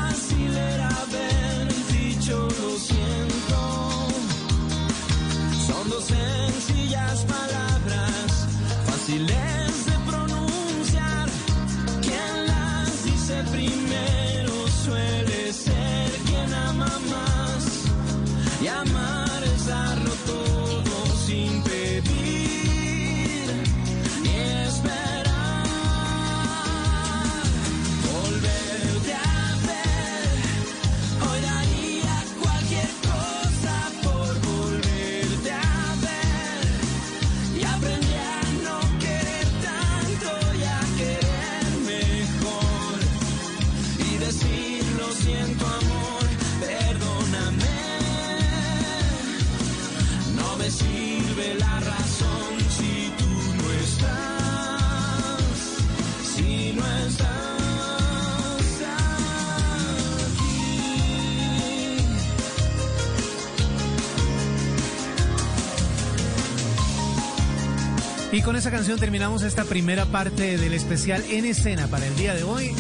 Y con esa canción terminamos esta primera parte del especial en escena para el día de hoy.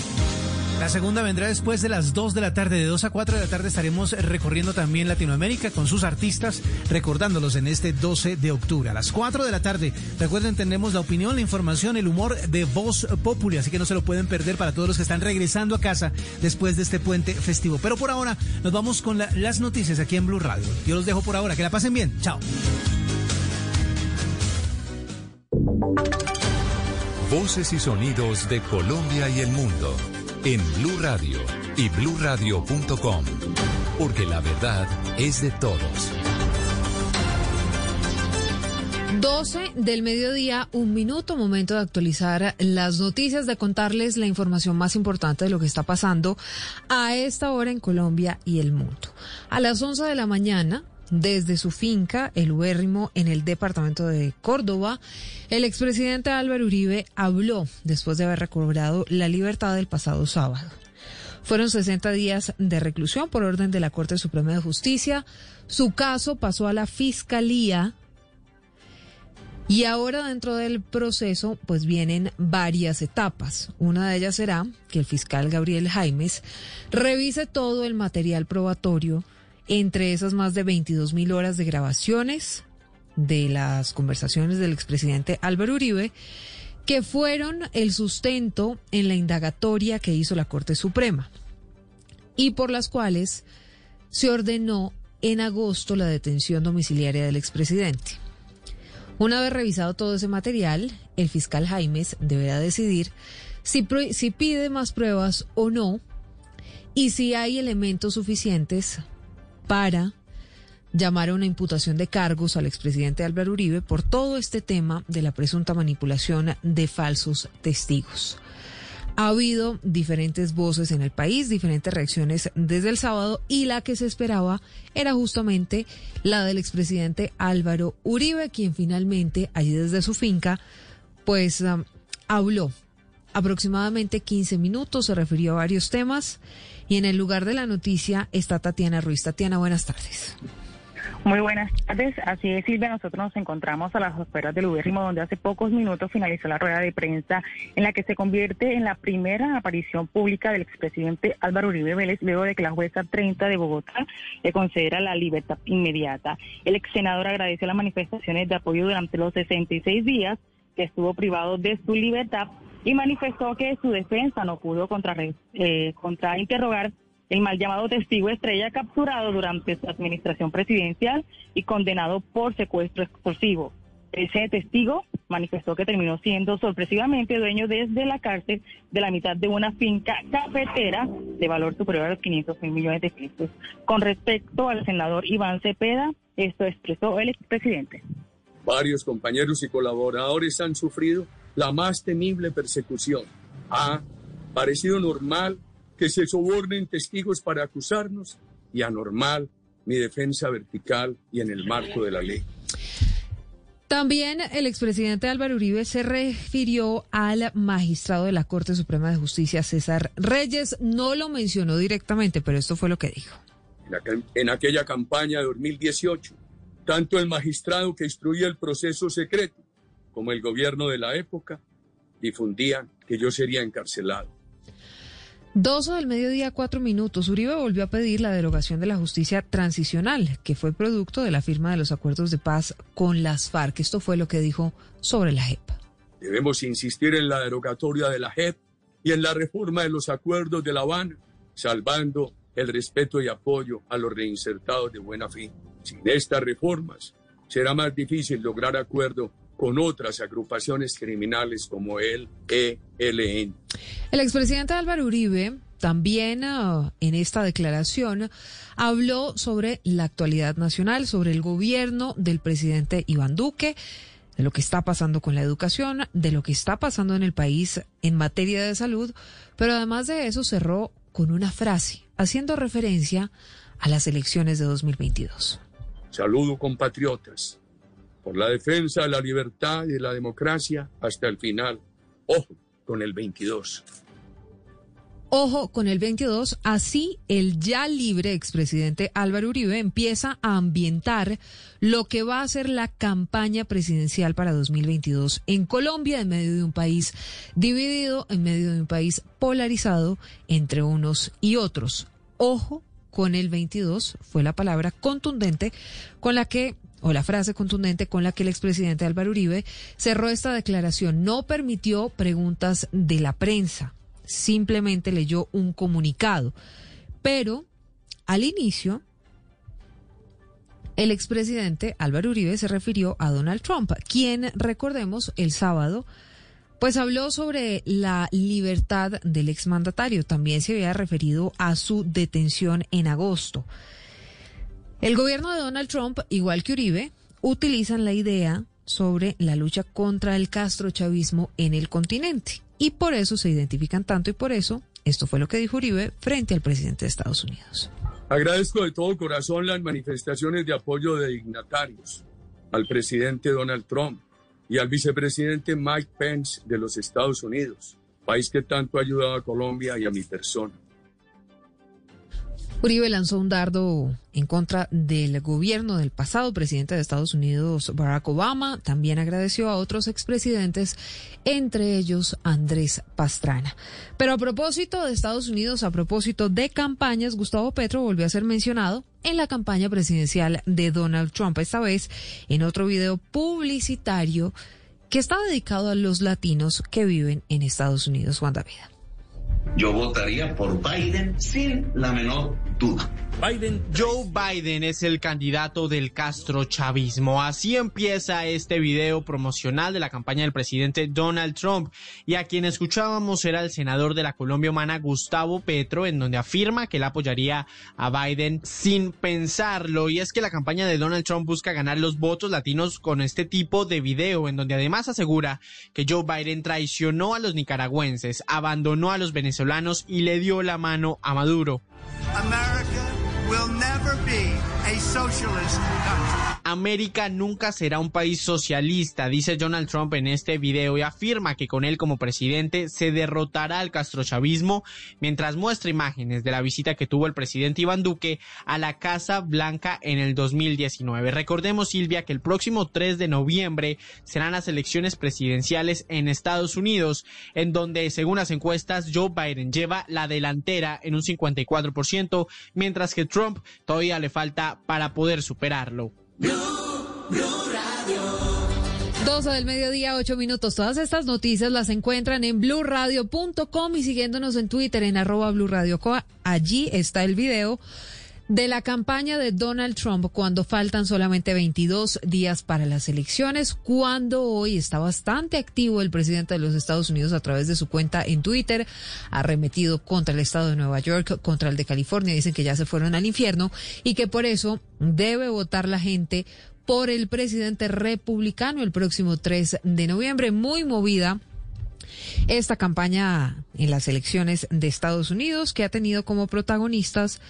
La segunda vendrá después de las 2 de la tarde. De 2 a 4 de la tarde estaremos recorriendo también Latinoamérica con sus artistas, recordándolos en este 12 de octubre. A las 4 de la tarde, recuerden, tenemos la opinión, la información, el humor de Voz Populi, así que no se lo pueden perder para todos los que están regresando a casa después de este puente festivo. Pero por ahora, nos vamos con la- las noticias aquí en Blue Radio. Yo los dejo por ahora. Que la pasen bien. Chao. Voces y sonidos de Colombia y el mundo en Blue Radio y bluradio.com, porque la verdad es de todos. 12 del mediodía, un minuto, momento de actualizar las noticias, de contarles la información más importante de lo que está pasando a esta hora en Colombia y el mundo. A las 11 de la mañana, desde su finca, el Ubérrimo, en el departamento de Córdoba, el expresidente Álvaro Uribe habló después de haber recobrado la libertad el pasado sábado. Fueron 60 días de reclusión por orden de la Corte Suprema de Justicia. Su caso pasó a la Fiscalía y ahora dentro del proceso pues vienen varias etapas. Una de ellas será que el fiscal Gabriel Jaimes revise todo el material probatorio, entre esas más de 22 mil horas de grabaciones de las conversaciones del expresidente Álvaro Uribe, que fueron el sustento en la indagatoria que hizo la Corte Suprema y por las cuales se ordenó en agosto la detención domiciliaria del expresidente. Una vez revisado todo ese material, el fiscal Jaimes deberá decidir si, si pide más pruebas o no y si hay elementos suficientes para llamar a una imputación de cargos al expresidente Álvaro Uribe por todo este tema de la presunta manipulación de falsos testigos. Ha habido diferentes voces en el país, diferentes reacciones desde el sábado y la que se esperaba era justamente la del expresidente Álvaro Uribe, quien finalmente allí desde su finca pues um, habló aproximadamente 15 minutos, se refirió a varios temas y en el lugar de la noticia está Tatiana Ruiz. Tatiana, buenas tardes. Muy buenas tardes. Así es, Silvia. Nosotros nos encontramos a las afueras del Ubérrimo, donde hace pocos minutos finalizó la rueda de prensa en la que se convierte en la primera aparición pública del expresidente Álvaro Uribe Vélez, luego de que la jueza 30 de Bogotá le concediera la libertad inmediata. El ex senador agradeció las manifestaciones de apoyo durante los 66 días que estuvo privado de su libertad y manifestó que su defensa no pudo contra, eh, contrainterrogar el mal llamado testigo estrella capturado durante su administración presidencial y condenado por secuestro explosivo. Ese testigo manifestó que terminó siendo sorpresivamente dueño desde la cárcel de la mitad de una finca cafetera de valor superior a los 500 mil millones de pesos. Con respecto al senador Iván Cepeda, esto expresó el expresidente. Varios compañeros y colaboradores han sufrido la más temible persecución. Ha parecido normal que se sobornen testigos para acusarnos y anormal mi defensa vertical y en el marco de la ley. También el expresidente Álvaro Uribe se refirió al magistrado de la Corte Suprema de Justicia, César Reyes. No lo mencionó directamente, pero esto fue lo que dijo. En, aquel- en aquella campaña de 2018, tanto el magistrado que instruía el proceso secreto como el gobierno de la época difundían que yo sería encarcelado. 12 del mediodía, cuatro minutos. Uribe volvió a pedir la derogación de la justicia transicional, que fue producto de la firma de los acuerdos de paz con las FARC. Esto fue lo que dijo sobre la JEP. Debemos insistir en la derogatoria de la JEP y en la reforma de los acuerdos de La Habana, salvando el respeto y apoyo a los reinsertados de buena fe. Sin estas reformas, será más difícil lograr acuerdo con otras agrupaciones criminales como el ELN. El expresidente Álvaro Uribe también ah, en esta declaración habló sobre la actualidad nacional, sobre el gobierno del presidente Iván Duque, de lo que está pasando con la educación, de lo que está pasando en el país en materia de salud, pero además de eso cerró con una frase haciendo referencia a las elecciones de 2022. Saludo compatriotas por la defensa de la libertad y de la democracia hasta el final. Ojo con el 22. Ojo con el 22, así el ya libre expresidente Álvaro Uribe empieza a ambientar lo que va a ser la campaña presidencial para 2022 en Colombia, en medio de un país dividido, en medio de un país polarizado entre unos y otros. Ojo con el 22 fue la palabra contundente con la que o la frase contundente con la que el expresidente Álvaro Uribe cerró esta declaración. No permitió preguntas de la prensa simplemente leyó un comunicado. Pero al inicio, el expresidente Álvaro Uribe se refirió a Donald Trump, quien, recordemos, el sábado, pues habló sobre la libertad del exmandatario. También se había referido a su detención en agosto. El gobierno de Donald Trump, igual que Uribe, utilizan la idea sobre la lucha contra el castrochavismo en el continente y por eso se identifican tanto y por eso esto fue lo que dijo Uribe frente al presidente de Estados Unidos. Agradezco de todo corazón las manifestaciones de apoyo de dignatarios al presidente Donald Trump y al vicepresidente Mike Pence de los Estados Unidos, país que tanto ha ayudado a Colombia y a mi persona. Uribe lanzó un dardo en contra del gobierno del pasado presidente de Estados Unidos, Barack Obama. También agradeció a otros expresidentes, entre ellos Andrés Pastrana. Pero a propósito de Estados Unidos, a propósito de campañas, Gustavo Petro volvió a ser mencionado en la campaña presidencial de Donald Trump, esta vez en otro video publicitario que está dedicado a los latinos que viven en Estados Unidos. Juan David. Yo votaría por Biden sin la menor duda. Biden. Joe Biden es el candidato del Castro chavismo. Así empieza este video promocional de la campaña del presidente Donald Trump. Y a quien escuchábamos era el senador de la Colombia Humana, Gustavo Petro, en donde afirma que él apoyaría a Biden sin pensarlo. Y es que la campaña de Donald Trump busca ganar los votos latinos con este tipo de video, en donde además asegura que Joe Biden traicionó a los nicaragüenses, abandonó a los venezolanos y le dio la mano a Maduro. América nunca será un país socialista, dice Donald Trump en este video y afirma que con él como presidente se derrotará al castrochavismo mientras muestra imágenes de la visita que tuvo el presidente Iván Duque a la Casa Blanca en el 2019. Recordemos, Silvia, que el próximo 3 de noviembre serán las elecciones presidenciales en Estados Unidos, en donde, según las encuestas, Joe Biden lleva la delantera en un 54%, mientras que Trump todavía le falta para poder superarlo. 12 del mediodía, 8 minutos. Todas estas noticias las encuentran en blurradio.com y siguiéndonos en Twitter en arroba blurradiocoa. Allí está el video de la campaña de Donald Trump cuando faltan solamente 22 días para las elecciones, cuando hoy está bastante activo el presidente de los Estados Unidos a través de su cuenta en Twitter, arremetido contra el estado de Nueva York, contra el de California, dicen que ya se fueron al infierno y que por eso debe votar la gente por el presidente republicano el próximo 3 de noviembre, muy movida esta campaña en las elecciones de Estados Unidos que ha tenido como protagonistas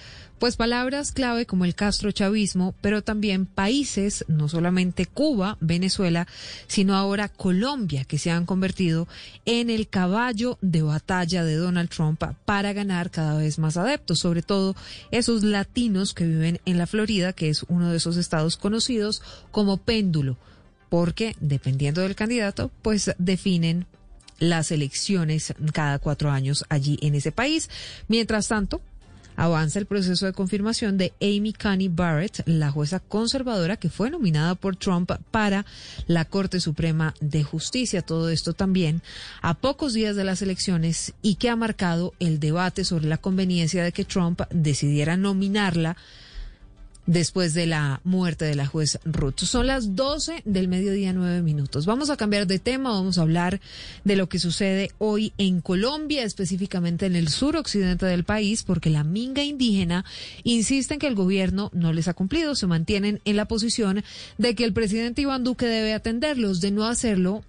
pues palabras clave como el castrochavismo, pero también países, no solamente Cuba, Venezuela, sino ahora Colombia, que se han convertido en el caballo de batalla de Donald Trump para ganar cada vez más adeptos, sobre todo esos latinos que viven en la Florida, que es uno de esos estados conocidos como péndulo, porque dependiendo del candidato, pues definen las elecciones cada cuatro años allí en ese país. Mientras tanto, avanza el proceso de confirmación de Amy Coney Barrett, la jueza conservadora que fue nominada por Trump para la Corte Suprema de Justicia. Todo esto también a pocos días de las elecciones y que ha marcado el debate sobre la conveniencia de que Trump decidiera nominarla después de la muerte de la juez Ruth. Son las 12 del mediodía, nueve minutos. Vamos a cambiar de tema, vamos a hablar de lo que sucede hoy en Colombia, específicamente en el suroccidente del país, porque la minga indígena insiste en que el gobierno no les ha cumplido, se mantienen en la posición de que el presidente Iván Duque debe atenderlos. De no hacerlo,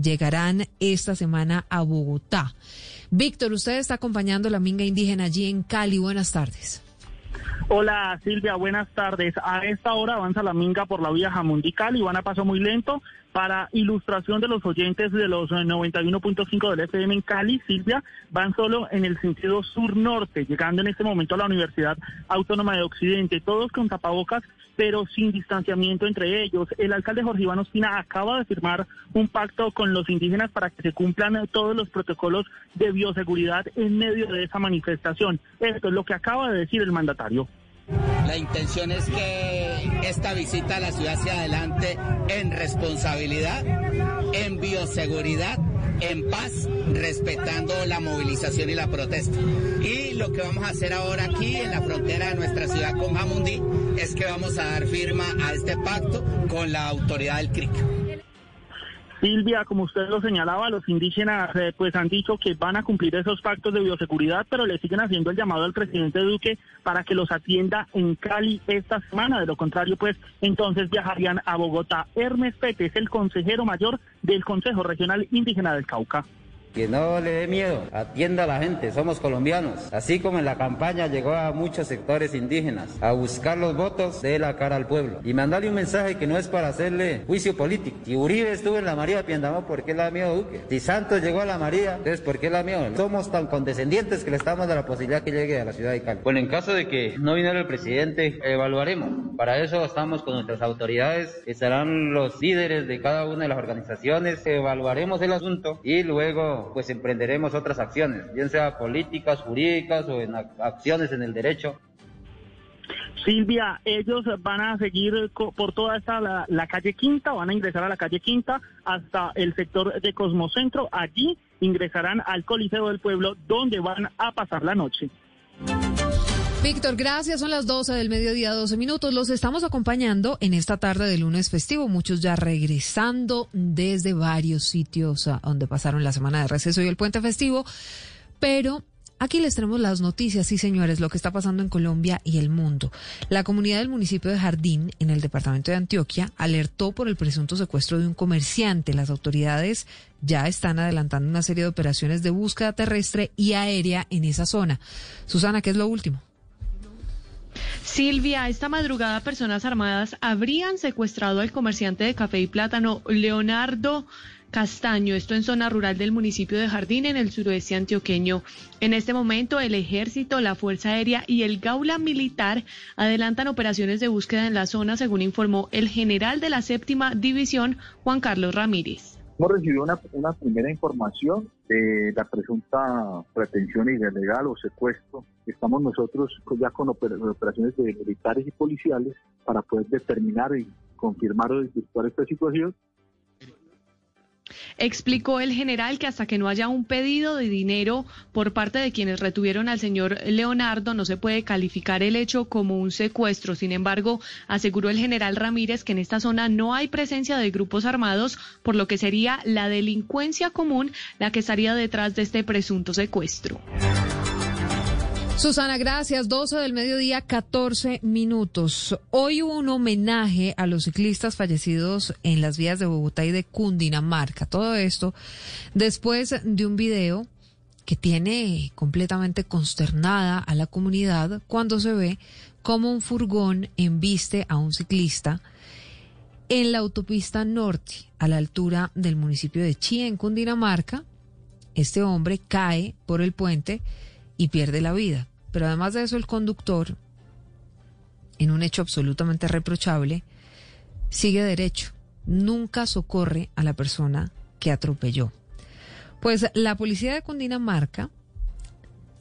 llegarán esta semana a Bogotá. Víctor, usted está acompañando a la minga indígena allí en Cali. Buenas tardes. Hola Silvia, buenas tardes. A esta hora avanza la minga por la vía Jamundical y van a paso muy lento. Para ilustración de los oyentes de los eh, 91.5 del FM en Cali, Silvia, van solo en el sentido sur-norte, llegando en este momento a la Universidad Autónoma de Occidente, todos con tapabocas, pero sin distanciamiento entre ellos. El alcalde Jorge Iván Ospina acaba de firmar un pacto con los indígenas para que se cumplan todos los protocolos de bioseguridad en medio de esa manifestación. Esto es lo que acaba de decir el mandatario. La intención es que esta visita a la ciudad sea adelante en responsabilidad, en bioseguridad, en paz, respetando la movilización y la protesta. Y lo que vamos a hacer ahora aquí en la frontera de nuestra ciudad con Jamundí es que vamos a dar firma a este pacto con la autoridad del CRIC. Silvia, como usted lo señalaba, los indígenas eh, pues han dicho que van a cumplir esos pactos de bioseguridad, pero le siguen haciendo el llamado al presidente Duque para que los atienda en Cali esta semana. De lo contrario, pues entonces viajarían a Bogotá. Hermes Pete es el consejero mayor del Consejo Regional Indígena del Cauca. Que no le dé miedo, atienda a la gente, somos colombianos. Así como en la campaña llegó a muchos sectores indígenas a buscar los votos, dé la cara al pueblo. Y mandarle un mensaje que no es para hacerle juicio político. Si Uribe estuvo en la María Piendamó, ¿por qué le da miedo Duque? Si Santos llegó a la María, entonces ¿por qué le da miedo? Somos tan condescendientes que le estamos dando la posibilidad que llegue a la ciudad de Cali. Bueno, en caso de que no viniera el presidente, evaluaremos. Para eso estamos con nuestras autoridades, que serán los líderes de cada una de las organizaciones. Evaluaremos el asunto y luego pues emprenderemos otras acciones, bien sea políticas, jurídicas o en ac- acciones en el derecho. Silvia, ellos van a seguir por toda esta la calle Quinta, van a ingresar a la calle Quinta hasta el sector de Cosmocentro. Allí ingresarán al Coliseo del Pueblo, donde van a pasar la noche. Víctor, gracias. Son las 12 del mediodía, 12 minutos. Los estamos acompañando en esta tarde de lunes festivo, muchos ya regresando desde varios sitios donde pasaron la semana de receso y el puente festivo. Pero aquí les tenemos las noticias, sí señores, lo que está pasando en Colombia y el mundo. La comunidad del municipio de Jardín, en el departamento de Antioquia, alertó por el presunto secuestro de un comerciante. Las autoridades ya están adelantando una serie de operaciones de búsqueda terrestre y aérea en esa zona. Susana, ¿qué es lo último? Silvia, esta madrugada personas armadas habrían secuestrado al comerciante de café y plátano Leonardo Castaño, esto en zona rural del municipio de Jardín, en el suroeste antioqueño. En este momento, el ejército, la Fuerza Aérea y el Gaula Militar adelantan operaciones de búsqueda en la zona, según informó el general de la séptima división, Juan Carlos Ramírez. Hemos recibido una, primera información de la presunta pretensión ilegal o secuestro. Estamos nosotros ya con oper- operaciones de militares y policiales para poder determinar y confirmar o desvirtuar esta situación Explicó el general que hasta que no haya un pedido de dinero por parte de quienes retuvieron al señor Leonardo, no se puede calificar el hecho como un secuestro. Sin embargo, aseguró el general Ramírez que en esta zona no hay presencia de grupos armados, por lo que sería la delincuencia común la que estaría detrás de este presunto secuestro. Susana, gracias. 12 del mediodía, 14 minutos. Hoy un homenaje a los ciclistas fallecidos en las vías de Bogotá y de Cundinamarca. Todo esto después de un video que tiene completamente consternada a la comunidad cuando se ve cómo un furgón embiste a un ciclista en la autopista norte, a la altura del municipio de Chía, en Cundinamarca. Este hombre cae por el puente y pierde la vida. Pero además de eso, el conductor, en un hecho absolutamente reprochable, sigue derecho. Nunca socorre a la persona que atropelló. Pues la policía de Cundinamarca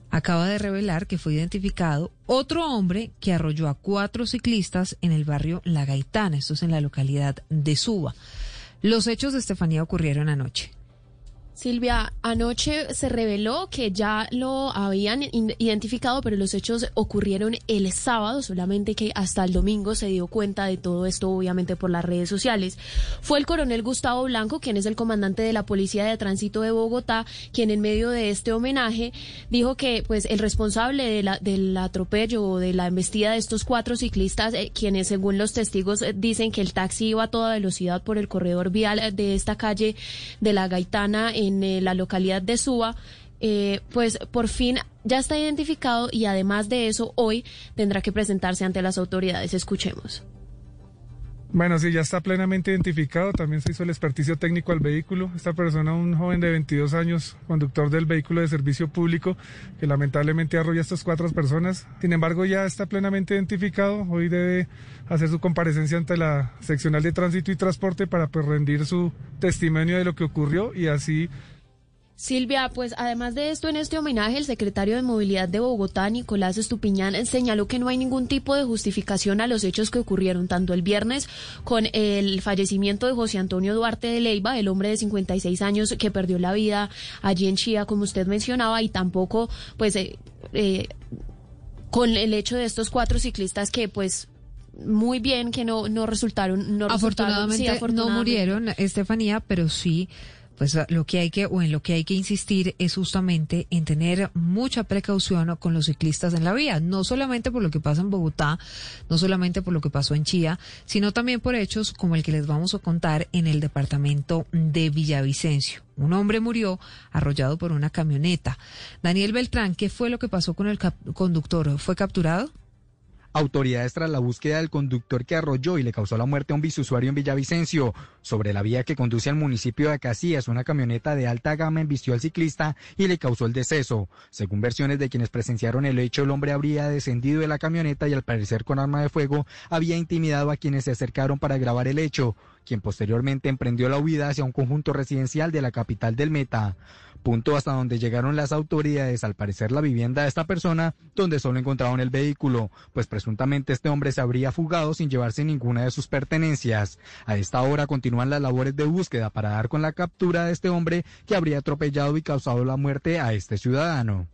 acaba de revelar que fue identificado otro hombre que arrolló a cuatro ciclistas en el barrio La Gaitana, esto es en la localidad de Suba. Los hechos de Estefanía ocurrieron anoche. Silvia, anoche se reveló que ya lo habían identificado, pero los hechos ocurrieron el sábado, solamente que hasta el domingo se dio cuenta de todo esto, obviamente por las redes sociales. Fue el coronel Gustavo Blanco, quien es el comandante de la Policía de Tránsito de Bogotá, quien en medio de este homenaje dijo que pues el responsable de la- del atropello o de la embestida de estos cuatro ciclistas, eh, quienes según los testigos eh, dicen que el taxi iba a toda velocidad por el corredor vial de esta calle de la Gaitana en eh, la localidad de Suba, eh, pues por fin ya está identificado y además de eso hoy tendrá que presentarse ante las autoridades. Escuchemos. Bueno, sí, ya está plenamente identificado. También se hizo el experticio técnico al vehículo. Esta persona, un joven de 22 años, conductor del vehículo de servicio público, que lamentablemente arrolla a estas cuatro personas. Sin embargo, ya está plenamente identificado. Hoy debe hacer su comparecencia ante la seccional de tránsito y transporte para pues, rendir su testimonio de lo que ocurrió y así Silvia, pues además de esto, en este homenaje, el secretario de Movilidad de Bogotá, Nicolás Estupiñán, señaló que no hay ningún tipo de justificación a los hechos que ocurrieron tanto el viernes con el fallecimiento de José Antonio Duarte de Leiva, el hombre de 56 años que perdió la vida allí en Chía, como usted mencionaba, y tampoco, pues, eh, eh, con el hecho de estos cuatro ciclistas que, pues, muy bien que no, no resultaron, no afortunadamente, resultaron, sí, afortunadamente. no murieron, Estefanía, pero sí pues lo que hay que o en lo que hay que insistir es justamente en tener mucha precaución con los ciclistas en la vía, no solamente por lo que pasa en Bogotá, no solamente por lo que pasó en Chía, sino también por hechos como el que les vamos a contar en el departamento de Villavicencio. Un hombre murió arrollado por una camioneta. Daniel Beltrán, ¿qué fue lo que pasó con el conductor? ¿Fue capturado? Autoridades tras la búsqueda del conductor que arrolló y le causó la muerte a un bisusuario en Villavicencio. Sobre la vía que conduce al municipio de Casillas, una camioneta de alta gama embistió al ciclista y le causó el deceso. Según versiones de quienes presenciaron el hecho, el hombre habría descendido de la camioneta y al parecer con arma de fuego había intimidado a quienes se acercaron para grabar el hecho, quien posteriormente emprendió la huida hacia un conjunto residencial de la capital del Meta punto hasta donde llegaron las autoridades, al parecer la vivienda de esta persona, donde solo encontraron el vehículo, pues presuntamente este hombre se habría fugado sin llevarse ninguna de sus pertenencias. A esta hora continúan las labores de búsqueda para dar con la captura de este hombre que habría atropellado y causado la muerte a este ciudadano.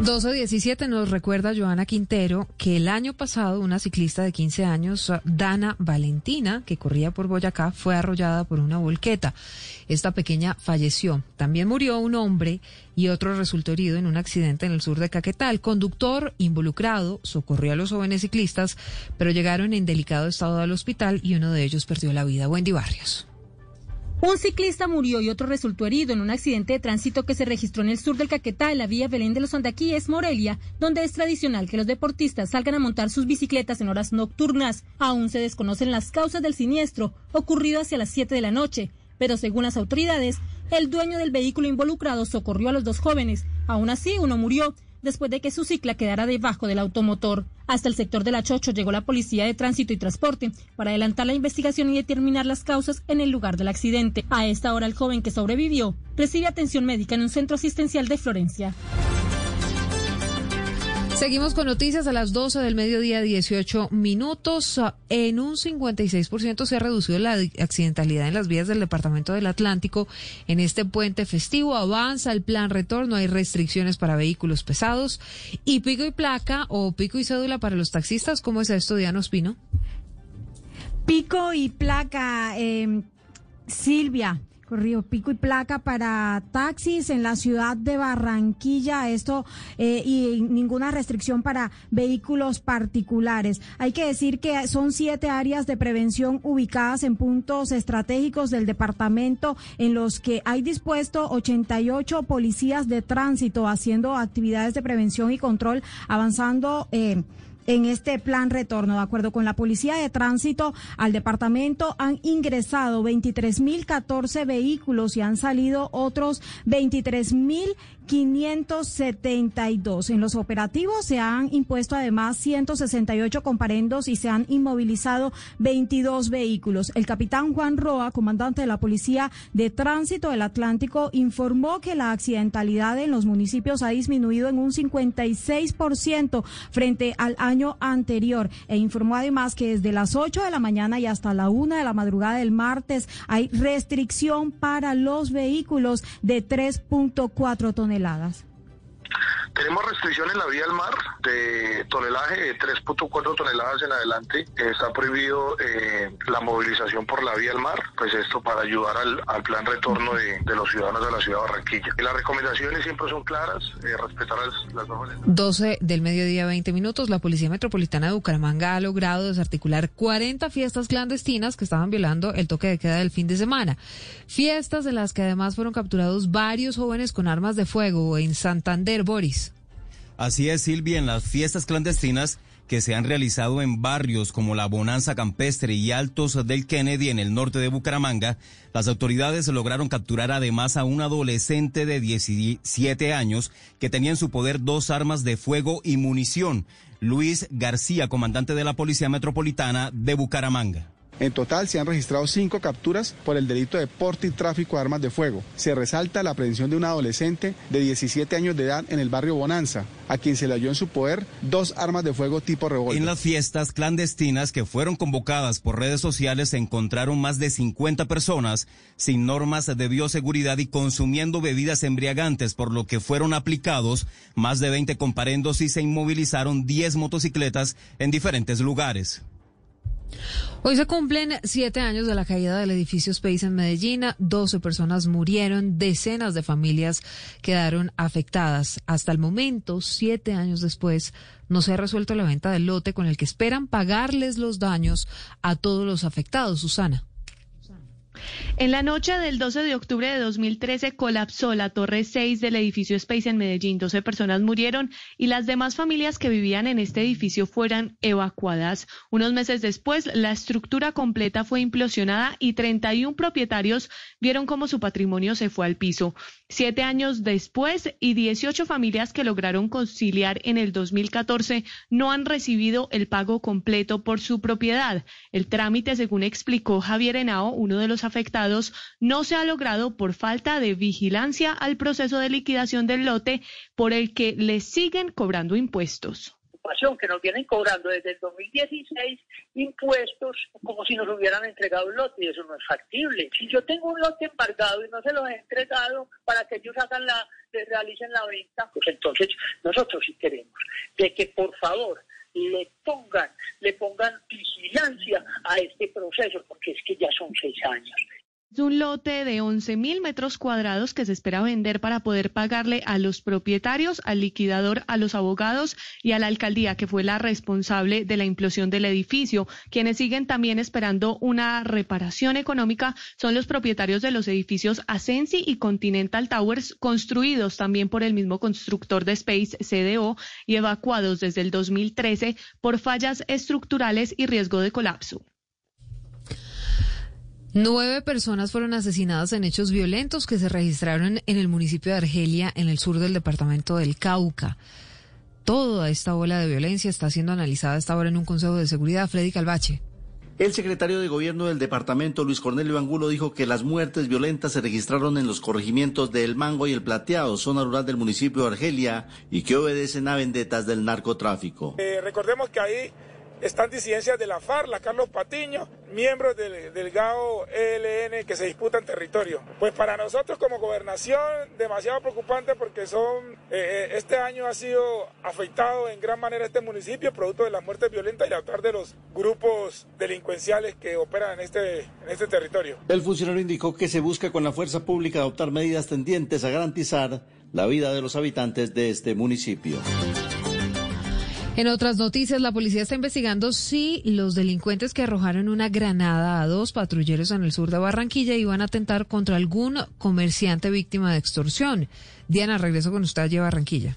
12.17 nos recuerda Joana Quintero que el año pasado una ciclista de 15 años, Dana Valentina, que corría por Boyacá, fue arrollada por una volqueta. Esta pequeña falleció. También murió un hombre y otro resultó herido en un accidente en el sur de Caquetá. El conductor involucrado socorrió a los jóvenes ciclistas, pero llegaron en delicado estado al hospital y uno de ellos perdió la vida. Wendy Barrios. Un ciclista murió y otro resultó herido en un accidente de tránsito que se registró en el sur del Caquetá, en la vía Belén de los Andaquíes, Morelia, donde es tradicional que los deportistas salgan a montar sus bicicletas en horas nocturnas. Aún se desconocen las causas del siniestro, ocurrido hacia las 7 de la noche, pero según las autoridades, el dueño del vehículo involucrado socorrió a los dos jóvenes. Aún así, uno murió después de que su cicla quedara debajo del automotor. Hasta el sector de la Chocho llegó la Policía de Tránsito y Transporte para adelantar la investigación y determinar las causas en el lugar del accidente. A esta hora el joven que sobrevivió recibe atención médica en un centro asistencial de Florencia. Seguimos con noticias a las 12 del mediodía, 18 minutos. En un 56% se ha reducido la accidentalidad en las vías del Departamento del Atlántico. En este puente festivo avanza el plan retorno, hay restricciones para vehículos pesados y pico y placa o pico y cédula para los taxistas. ¿Cómo es esto, Diana Ospino? Pico y placa, eh, Silvia corrido pico y placa para taxis en la ciudad de Barranquilla, esto eh, y ninguna restricción para vehículos particulares. Hay que decir que son siete áreas de prevención ubicadas en puntos estratégicos del departamento en los que hay dispuesto 88 policías de tránsito haciendo actividades de prevención y control, avanzando. Eh, en este plan retorno. De acuerdo con la Policía de Tránsito, al departamento han ingresado 23.014 vehículos y han salido otros 23.000 572. En los operativos se han impuesto además 168 comparendos y se han inmovilizado 22 vehículos. El capitán Juan Roa, comandante de la Policía de Tránsito del Atlántico, informó que la accidentalidad en los municipios ha disminuido en un 56% frente al año anterior e informó además que desde las 8 de la mañana y hasta la 1 de la madrugada del martes hay restricción para los vehículos de 3.4 toneladas. Tenemos restricciones en la vía al mar de tonelaje de 3.4 toneladas en adelante. Está prohibido eh, la movilización por la vía al mar, pues esto para ayudar al, plan retorno de, los ciudadanos de la ciudad de Barranquilla. Y las recomendaciones siempre son claras, eh, respetar las, las normas. 12 del mediodía, 20 minutos. La Policía Metropolitana de Bucaramanga ha logrado desarticular 40 fiestas clandestinas que estaban violando el toque de queda del fin de semana. Fiestas en las que además fueron capturados varios jóvenes con armas de fuego en Santander. Boris. Así es, Silvia, en las fiestas clandestinas que se han realizado en barrios como la Bonanza Campestre y Altos del Kennedy en el norte de Bucaramanga, las autoridades lograron capturar además a un adolescente de 17 años que tenía en su poder dos armas de fuego y munición. Luis García, comandante de la Policía Metropolitana de Bucaramanga. En total se han registrado cinco capturas por el delito de porte y tráfico de armas de fuego. Se resalta la aprehensión de un adolescente de 17 años de edad en el barrio Bonanza, a quien se le halló en su poder dos armas de fuego tipo revólver. En las fiestas clandestinas que fueron convocadas por redes sociales se encontraron más de 50 personas sin normas de bioseguridad y consumiendo bebidas embriagantes, por lo que fueron aplicados más de 20 comparendos y se inmovilizaron 10 motocicletas en diferentes lugares. Hoy se cumplen siete años de la caída del edificio Space en Medellín. 12 personas murieron, decenas de familias quedaron afectadas. Hasta el momento, siete años después, no se ha resuelto la venta del lote con el que esperan pagarles los daños a todos los afectados. Susana. En la noche del 12 de octubre de 2013 colapsó la torre 6 del edificio Space en Medellín. 12 personas murieron y las demás familias que vivían en este edificio fueron evacuadas. Unos meses después, la estructura completa fue implosionada y 31 propietarios vieron cómo su patrimonio se fue al piso. Siete años después y 18 familias que lograron conciliar en el 2014 no han recibido el pago completo por su propiedad. El trámite, según explicó Javier Henao, uno de los afectados, no se ha logrado por falta de vigilancia al proceso de liquidación del lote por el que le siguen cobrando impuestos que nos vienen cobrando desde el 2016 impuestos como si nos hubieran entregado un lote y eso no es factible. Si yo tengo un lote embargado y no se lo he entregado para que ellos hagan la, realicen la venta, pues entonces nosotros sí queremos de que por favor le pongan, le pongan vigilancia a este proceso, porque es que ya son seis años. Es un lote de 11 mil metros cuadrados que se espera vender para poder pagarle a los propietarios, al liquidador, a los abogados y a la alcaldía, que fue la responsable de la implosión del edificio. Quienes siguen también esperando una reparación económica son los propietarios de los edificios Ascensi y Continental Towers, construidos también por el mismo constructor de Space CDO y evacuados desde el 2013 por fallas estructurales y riesgo de colapso. Nueve personas fueron asesinadas en hechos violentos que se registraron en el municipio de Argelia, en el sur del departamento del Cauca. Toda esta ola de violencia está siendo analizada esta hora en un Consejo de Seguridad. Freddy Calvache. El secretario de Gobierno del departamento, Luis Cornelio Angulo, dijo que las muertes violentas se registraron en los corregimientos de El Mango y El Plateado, zona rural del municipio de Argelia, y que obedecen a vendetas del narcotráfico. Eh, recordemos que ahí están disidencias de la FARC, la Carlos Patiño, miembros del, del, GAO ELN que se disputan territorio. Pues para nosotros como gobernación demasiado preocupante porque son eh, este año ha sido afectado en gran manera este municipio producto de las muertes violentas y actuar de los grupos delincuenciales que operan en este, en este territorio. El funcionario indicó que se busca con la fuerza pública adoptar medidas tendientes a garantizar la vida de los habitantes de este municipio. En otras noticias, la policía está investigando si los delincuentes que arrojaron una granada a dos patrulleros en el sur de Barranquilla iban a atentar contra algún comerciante víctima de extorsión. Diana, regreso con usted a Barranquilla.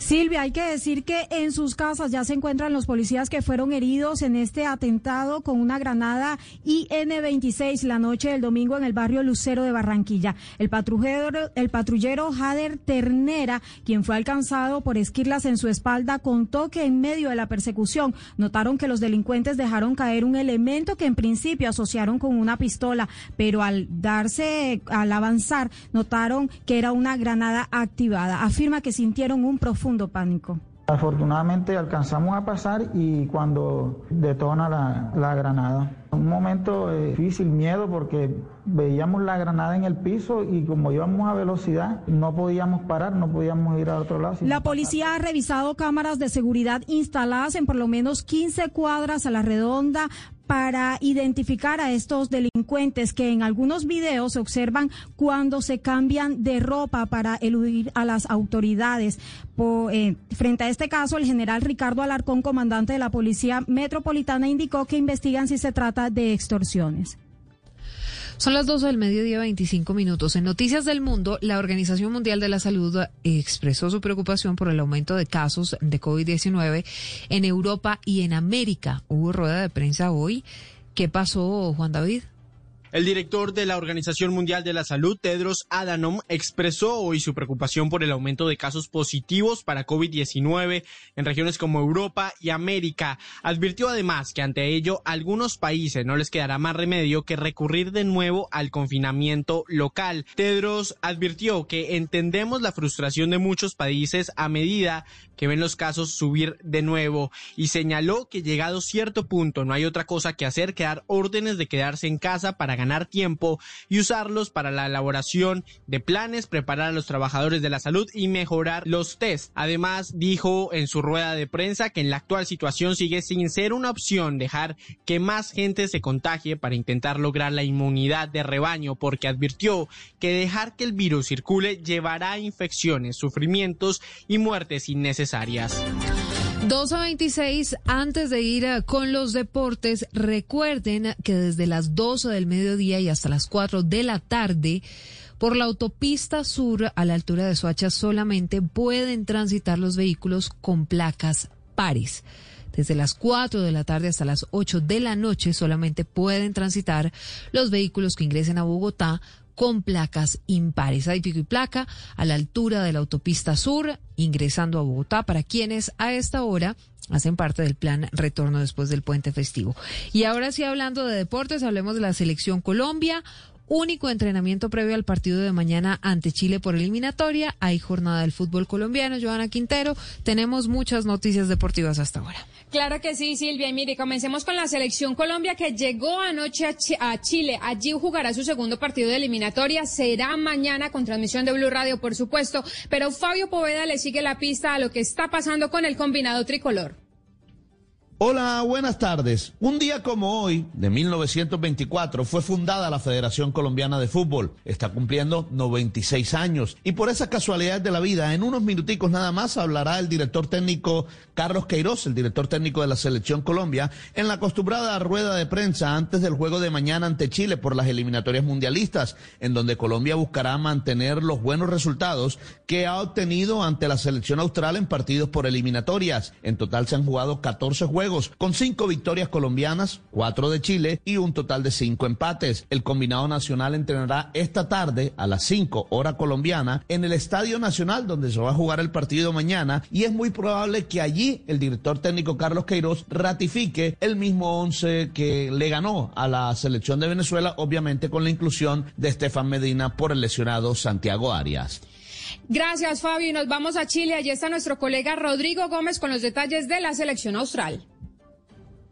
Silvia, hay que decir que en sus casas ya se encuentran los policías que fueron heridos en este atentado con una granada IN-26 la noche del domingo en el barrio Lucero de Barranquilla. El patrullero, el patrullero Jader Ternera, quien fue alcanzado por esquirlas en su espalda, contó que en medio de la persecución notaron que los delincuentes dejaron caer un elemento que en principio asociaron con una pistola, pero al darse, al avanzar, notaron que era una granada activada. Afirma que sintieron un profundo pánico. Afortunadamente alcanzamos a pasar y cuando detona la, la granada. Un momento eh, difícil, miedo, porque veíamos la granada en el piso y como íbamos a velocidad no podíamos parar, no podíamos ir a otro lado. La policía ha revisado cámaras de seguridad instaladas en por lo menos 15 cuadras a la redonda para identificar a estos delincuentes que en algunos videos se observan cuando se cambian de ropa para eludir a las autoridades. Eh, frente a este caso, el general Ricardo Alarcón, comandante de la Policía Metropolitana, indicó que investigan si se trata de extorsiones. Son las 12 del mediodía, 25 minutos. En Noticias del Mundo, la Organización Mundial de la Salud expresó su preocupación por el aumento de casos de COVID-19 en Europa y en América. Hubo rueda de prensa hoy. ¿Qué pasó, Juan David? El director de la Organización Mundial de la Salud, Tedros Adhanom, expresó hoy su preocupación por el aumento de casos positivos para COVID-19 en regiones como Europa y América. Advirtió además que ante ello algunos países no les quedará más remedio que recurrir de nuevo al confinamiento local. Tedros advirtió que entendemos la frustración de muchos países a medida que ven los casos subir de nuevo y señaló que llegado cierto punto no hay otra cosa que hacer que dar órdenes de quedarse en casa para ganar tiempo y usarlos para la elaboración de planes, preparar a los trabajadores de la salud y mejorar los test. Además, dijo en su rueda de prensa que en la actual situación sigue sin ser una opción dejar que más gente se contagie para intentar lograr la inmunidad de rebaño, porque advirtió que dejar que el virus circule llevará a infecciones, sufrimientos y muertes innecesarias. 2 a 26, antes de ir eh, con los deportes, recuerden que desde las 12 del mediodía y hasta las 4 de la tarde, por la autopista sur a la altura de Soacha solamente pueden transitar los vehículos con placas pares. Desde las 4 de la tarde hasta las 8 de la noche solamente pueden transitar los vehículos que ingresen a Bogotá con placas impares. Hay pico y placa a la altura de la autopista sur, ingresando a Bogotá, para quienes a esta hora hacen parte del plan retorno después del puente festivo. Y ahora sí, hablando de deportes, hablemos de la selección Colombia único entrenamiento previo al partido de mañana ante Chile por eliminatoria. Hay jornada del fútbol colombiano, Joana Quintero. Tenemos muchas noticias deportivas hasta ahora. Claro que sí, Silvia. Y mire, comencemos con la selección Colombia que llegó anoche a, Chile. Allí jugará su segundo partido de eliminatoria. Será mañana con transmisión de Blue Radio, por supuesto. Pero Fabio Poveda le sigue la pista a lo que está pasando con el combinado tricolor. Hola, buenas tardes. Un día como hoy, de 1924, fue fundada la Federación Colombiana de Fútbol. Está cumpliendo 96 años. Y por esa casualidad de la vida, en unos minuticos nada más hablará el director técnico Carlos Queiroz, el director técnico de la Selección Colombia, en la acostumbrada rueda de prensa antes del juego de mañana ante Chile por las eliminatorias mundialistas, en donde Colombia buscará mantener los buenos resultados que ha obtenido ante la selección austral en partidos por eliminatorias. En total se han jugado 14 juegos con cinco victorias colombianas, cuatro de Chile y un total de cinco empates. El combinado nacional entrenará esta tarde a las 5 hora colombiana en el Estadio Nacional donde se va a jugar el partido mañana y es muy probable que allí el director técnico Carlos Queiroz ratifique el mismo once que le ganó a la selección de Venezuela, obviamente con la inclusión de Estefan Medina por el lesionado Santiago Arias. Gracias, Fabio. Y nos vamos a Chile. Allí está nuestro colega Rodrigo Gómez con los detalles de la selección austral.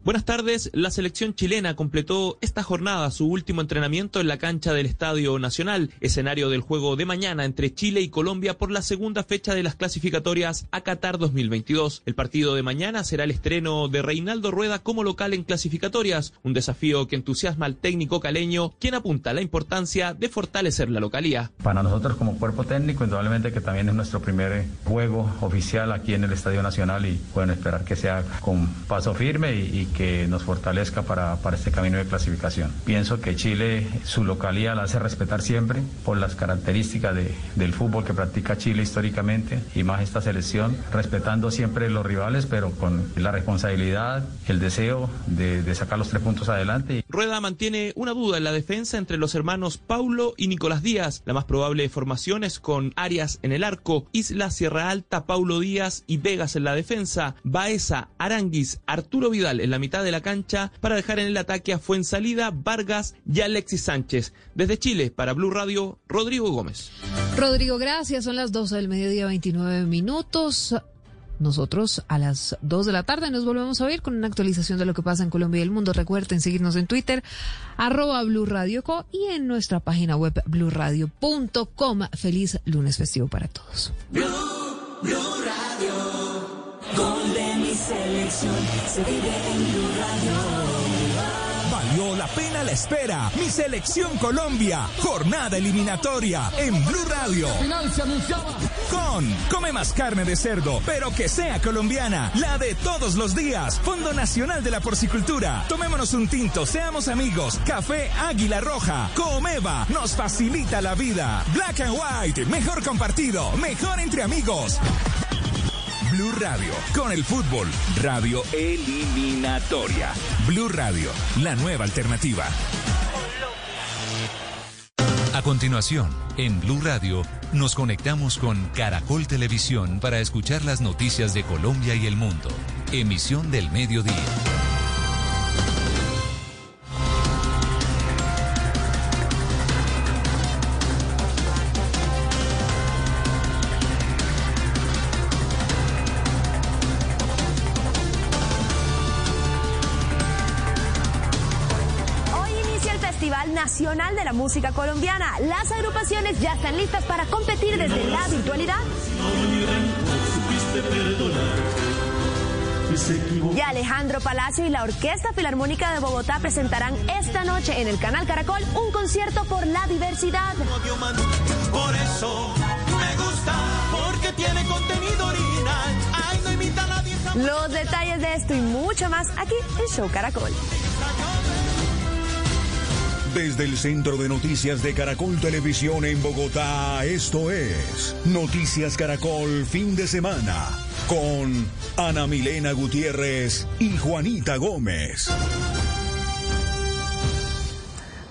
Buenas tardes. La selección chilena completó esta jornada su último entrenamiento en la cancha del Estadio Nacional, escenario del juego de mañana entre Chile y Colombia por la segunda fecha de las clasificatorias a Qatar 2022. El partido de mañana será el estreno de Reinaldo Rueda como local en clasificatorias, un desafío que entusiasma al técnico caleño, quien apunta a la importancia de fortalecer la localía. Para nosotros como cuerpo técnico, indudablemente que también es nuestro primer juego oficial aquí en el Estadio Nacional y pueden esperar que sea con paso firme y, y que nos fortalezca para, para este camino de clasificación. Pienso que Chile, su localidad la hace respetar siempre por las características de, del fútbol que practica Chile históricamente y más esta selección, respetando siempre los rivales, pero con la responsabilidad, el deseo de, de sacar los tres puntos adelante. Rueda mantiene una duda en la defensa entre los hermanos Paulo y Nicolás Díaz. La más probable formación es con Arias en el arco, Isla Sierra Alta, Paulo Díaz y Vegas en la defensa, Baeza, Aranguis, Arturo Vidal en la mitad de la cancha para dejar en el ataque a Fuensalida, Vargas y Alexis Sánchez. Desde Chile, para Blue Radio, Rodrigo Gómez. Rodrigo, gracias. Son las 12 del mediodía, 29 minutos. Nosotros a las 2 de la tarde nos volvemos a ver con una actualización de lo que pasa en Colombia y el mundo. Recuerden seguirnos en Twitter, arroba Blue Radio Co y en nuestra página web bluradio.com. Feliz lunes festivo para todos. Blue, Blue Radio. La pena la espera. Mi selección Colombia, jornada eliminatoria en Blue Radio. Con Come más carne de cerdo, pero que sea colombiana, la de todos los días. Fondo Nacional de la Porcicultura. Tomémonos un tinto, seamos amigos. Café Águila Roja. Comeva nos facilita la vida. Black and White, mejor compartido, mejor entre amigos. Blue Radio, con el fútbol, radio eliminatoria. Blue Radio, la nueva alternativa. A continuación, en Blue Radio, nos conectamos con Caracol Televisión para escuchar las noticias de Colombia y el mundo. Emisión del mediodía. La Música Colombiana. Las agrupaciones ya están listas para competir desde la virtualidad. Y Alejandro Palacio y la Orquesta Filarmónica de Bogotá presentarán esta noche en el canal Caracol un concierto por la diversidad. Por eso me gusta, porque tiene contenido original. Ay, no imita a nadie. Los detalles de esto y mucho más aquí en Show Caracol. Desde el Centro de Noticias de Caracol Televisión en Bogotá, esto es Noticias Caracol Fin de Semana con Ana Milena Gutiérrez y Juanita Gómez.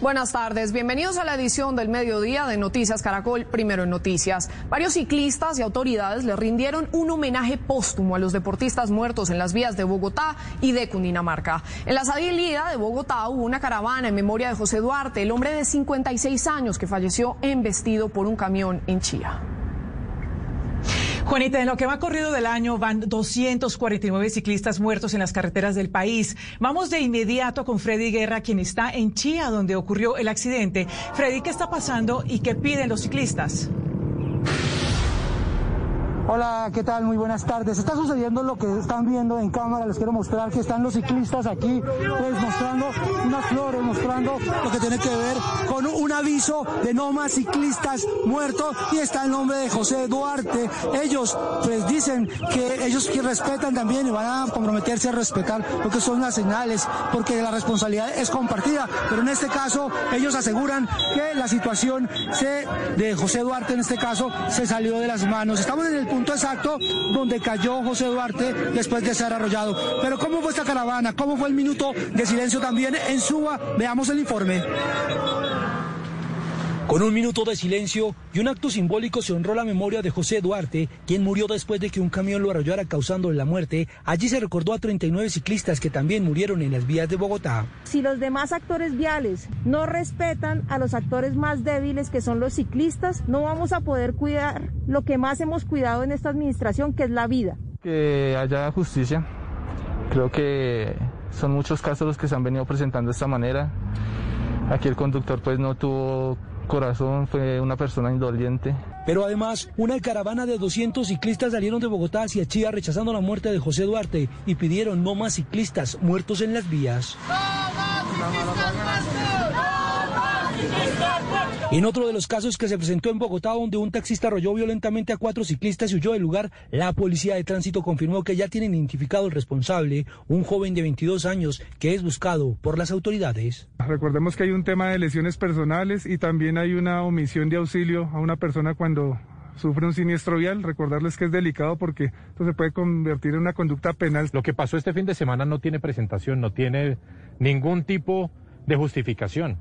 Buenas tardes, bienvenidos a la edición del mediodía de Noticias Caracol, primero en Noticias. Varios ciclistas y autoridades le rindieron un homenaje póstumo a los deportistas muertos en las vías de Bogotá y de Cundinamarca. En la salida de Bogotá hubo una caravana en memoria de José Duarte, el hombre de 56 años que falleció embestido por un camión en Chía. Juanita, en lo que va corrido del año van 249 ciclistas muertos en las carreteras del país. Vamos de inmediato con Freddy Guerra, quien está en Chía, donde ocurrió el accidente. Freddy, ¿qué está pasando y qué piden los ciclistas? Hola, ¿qué tal? Muy buenas tardes. Está sucediendo lo que están viendo en cámara. Les quiero mostrar que están los ciclistas aquí, pues mostrando unas flores, mostrando lo que tiene que ver con un aviso de no más ciclistas muertos y está el nombre de José Duarte. Ellos, pues dicen que ellos que respetan también y van a comprometerse a respetar lo que son las señales, porque la responsabilidad es compartida. Pero en este caso, ellos aseguran que la situación de José Duarte, en este caso, se salió de las manos. Estamos en el punto exacto donde cayó José Duarte después de ser arrollado. Pero ¿cómo fue esta caravana? ¿Cómo fue el minuto de silencio también en Suba? Veamos el informe. Con un minuto de silencio y un acto simbólico se honró la memoria de José Duarte, quien murió después de que un camión lo arrollara causando la muerte. Allí se recordó a 39 ciclistas que también murieron en las vías de Bogotá. Si los demás actores viales no respetan a los actores más débiles que son los ciclistas, no vamos a poder cuidar lo que más hemos cuidado en esta administración, que es la vida. Que haya justicia. Creo que son muchos casos los que se han venido presentando de esta manera. Aquí el conductor pues no tuvo corazón, fue una persona indoliente. Pero además, una caravana de 200 ciclistas salieron de Bogotá hacia Chía rechazando la muerte de José Duarte y pidieron no más ciclistas muertos en las vías. En otro de los casos que se presentó en Bogotá, donde un taxista arrolló violentamente a cuatro ciclistas y huyó del lugar, la policía de tránsito confirmó que ya tienen identificado el responsable, un joven de 22 años que es buscado por las autoridades. Recordemos que hay un tema de lesiones personales y también hay una omisión de auxilio a una persona cuando sufre un siniestro vial. Recordarles que es delicado porque esto se puede convertir en una conducta penal. Lo que pasó este fin de semana no tiene presentación, no tiene ningún tipo de justificación.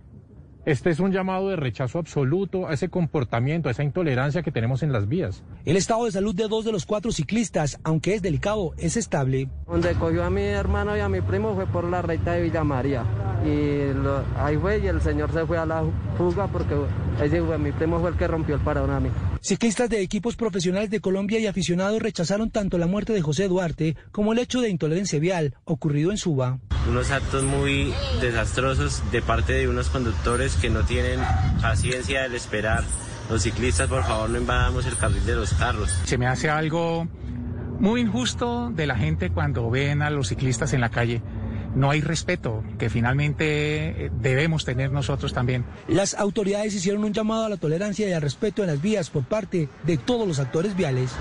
Este es un llamado de rechazo absoluto a ese comportamiento, a esa intolerancia que tenemos en las vías. El estado de salud de dos de los cuatro ciclistas, aunque es delicado, es estable. Donde cogió a mi hermano y a mi primo fue por la recta de Villa María. Y lo, ahí fue y el señor se fue a la fuga porque ese fue, mi primo fue el que rompió el paradón a mí. Ciclistas de equipos profesionales de Colombia y aficionados rechazaron tanto la muerte de José Duarte como el hecho de intolerancia vial ocurrido en Suba. Unos actos muy desastrosos de parte de unos conductores que no tienen paciencia del esperar. Los ciclistas, por favor, no invadamos el carril de los carros. Se me hace algo muy injusto de la gente cuando ven a los ciclistas en la calle. No hay respeto que finalmente eh, debemos tener nosotros también. Las autoridades hicieron un llamado a la tolerancia y al respeto en las vías por parte de todos los actores viales.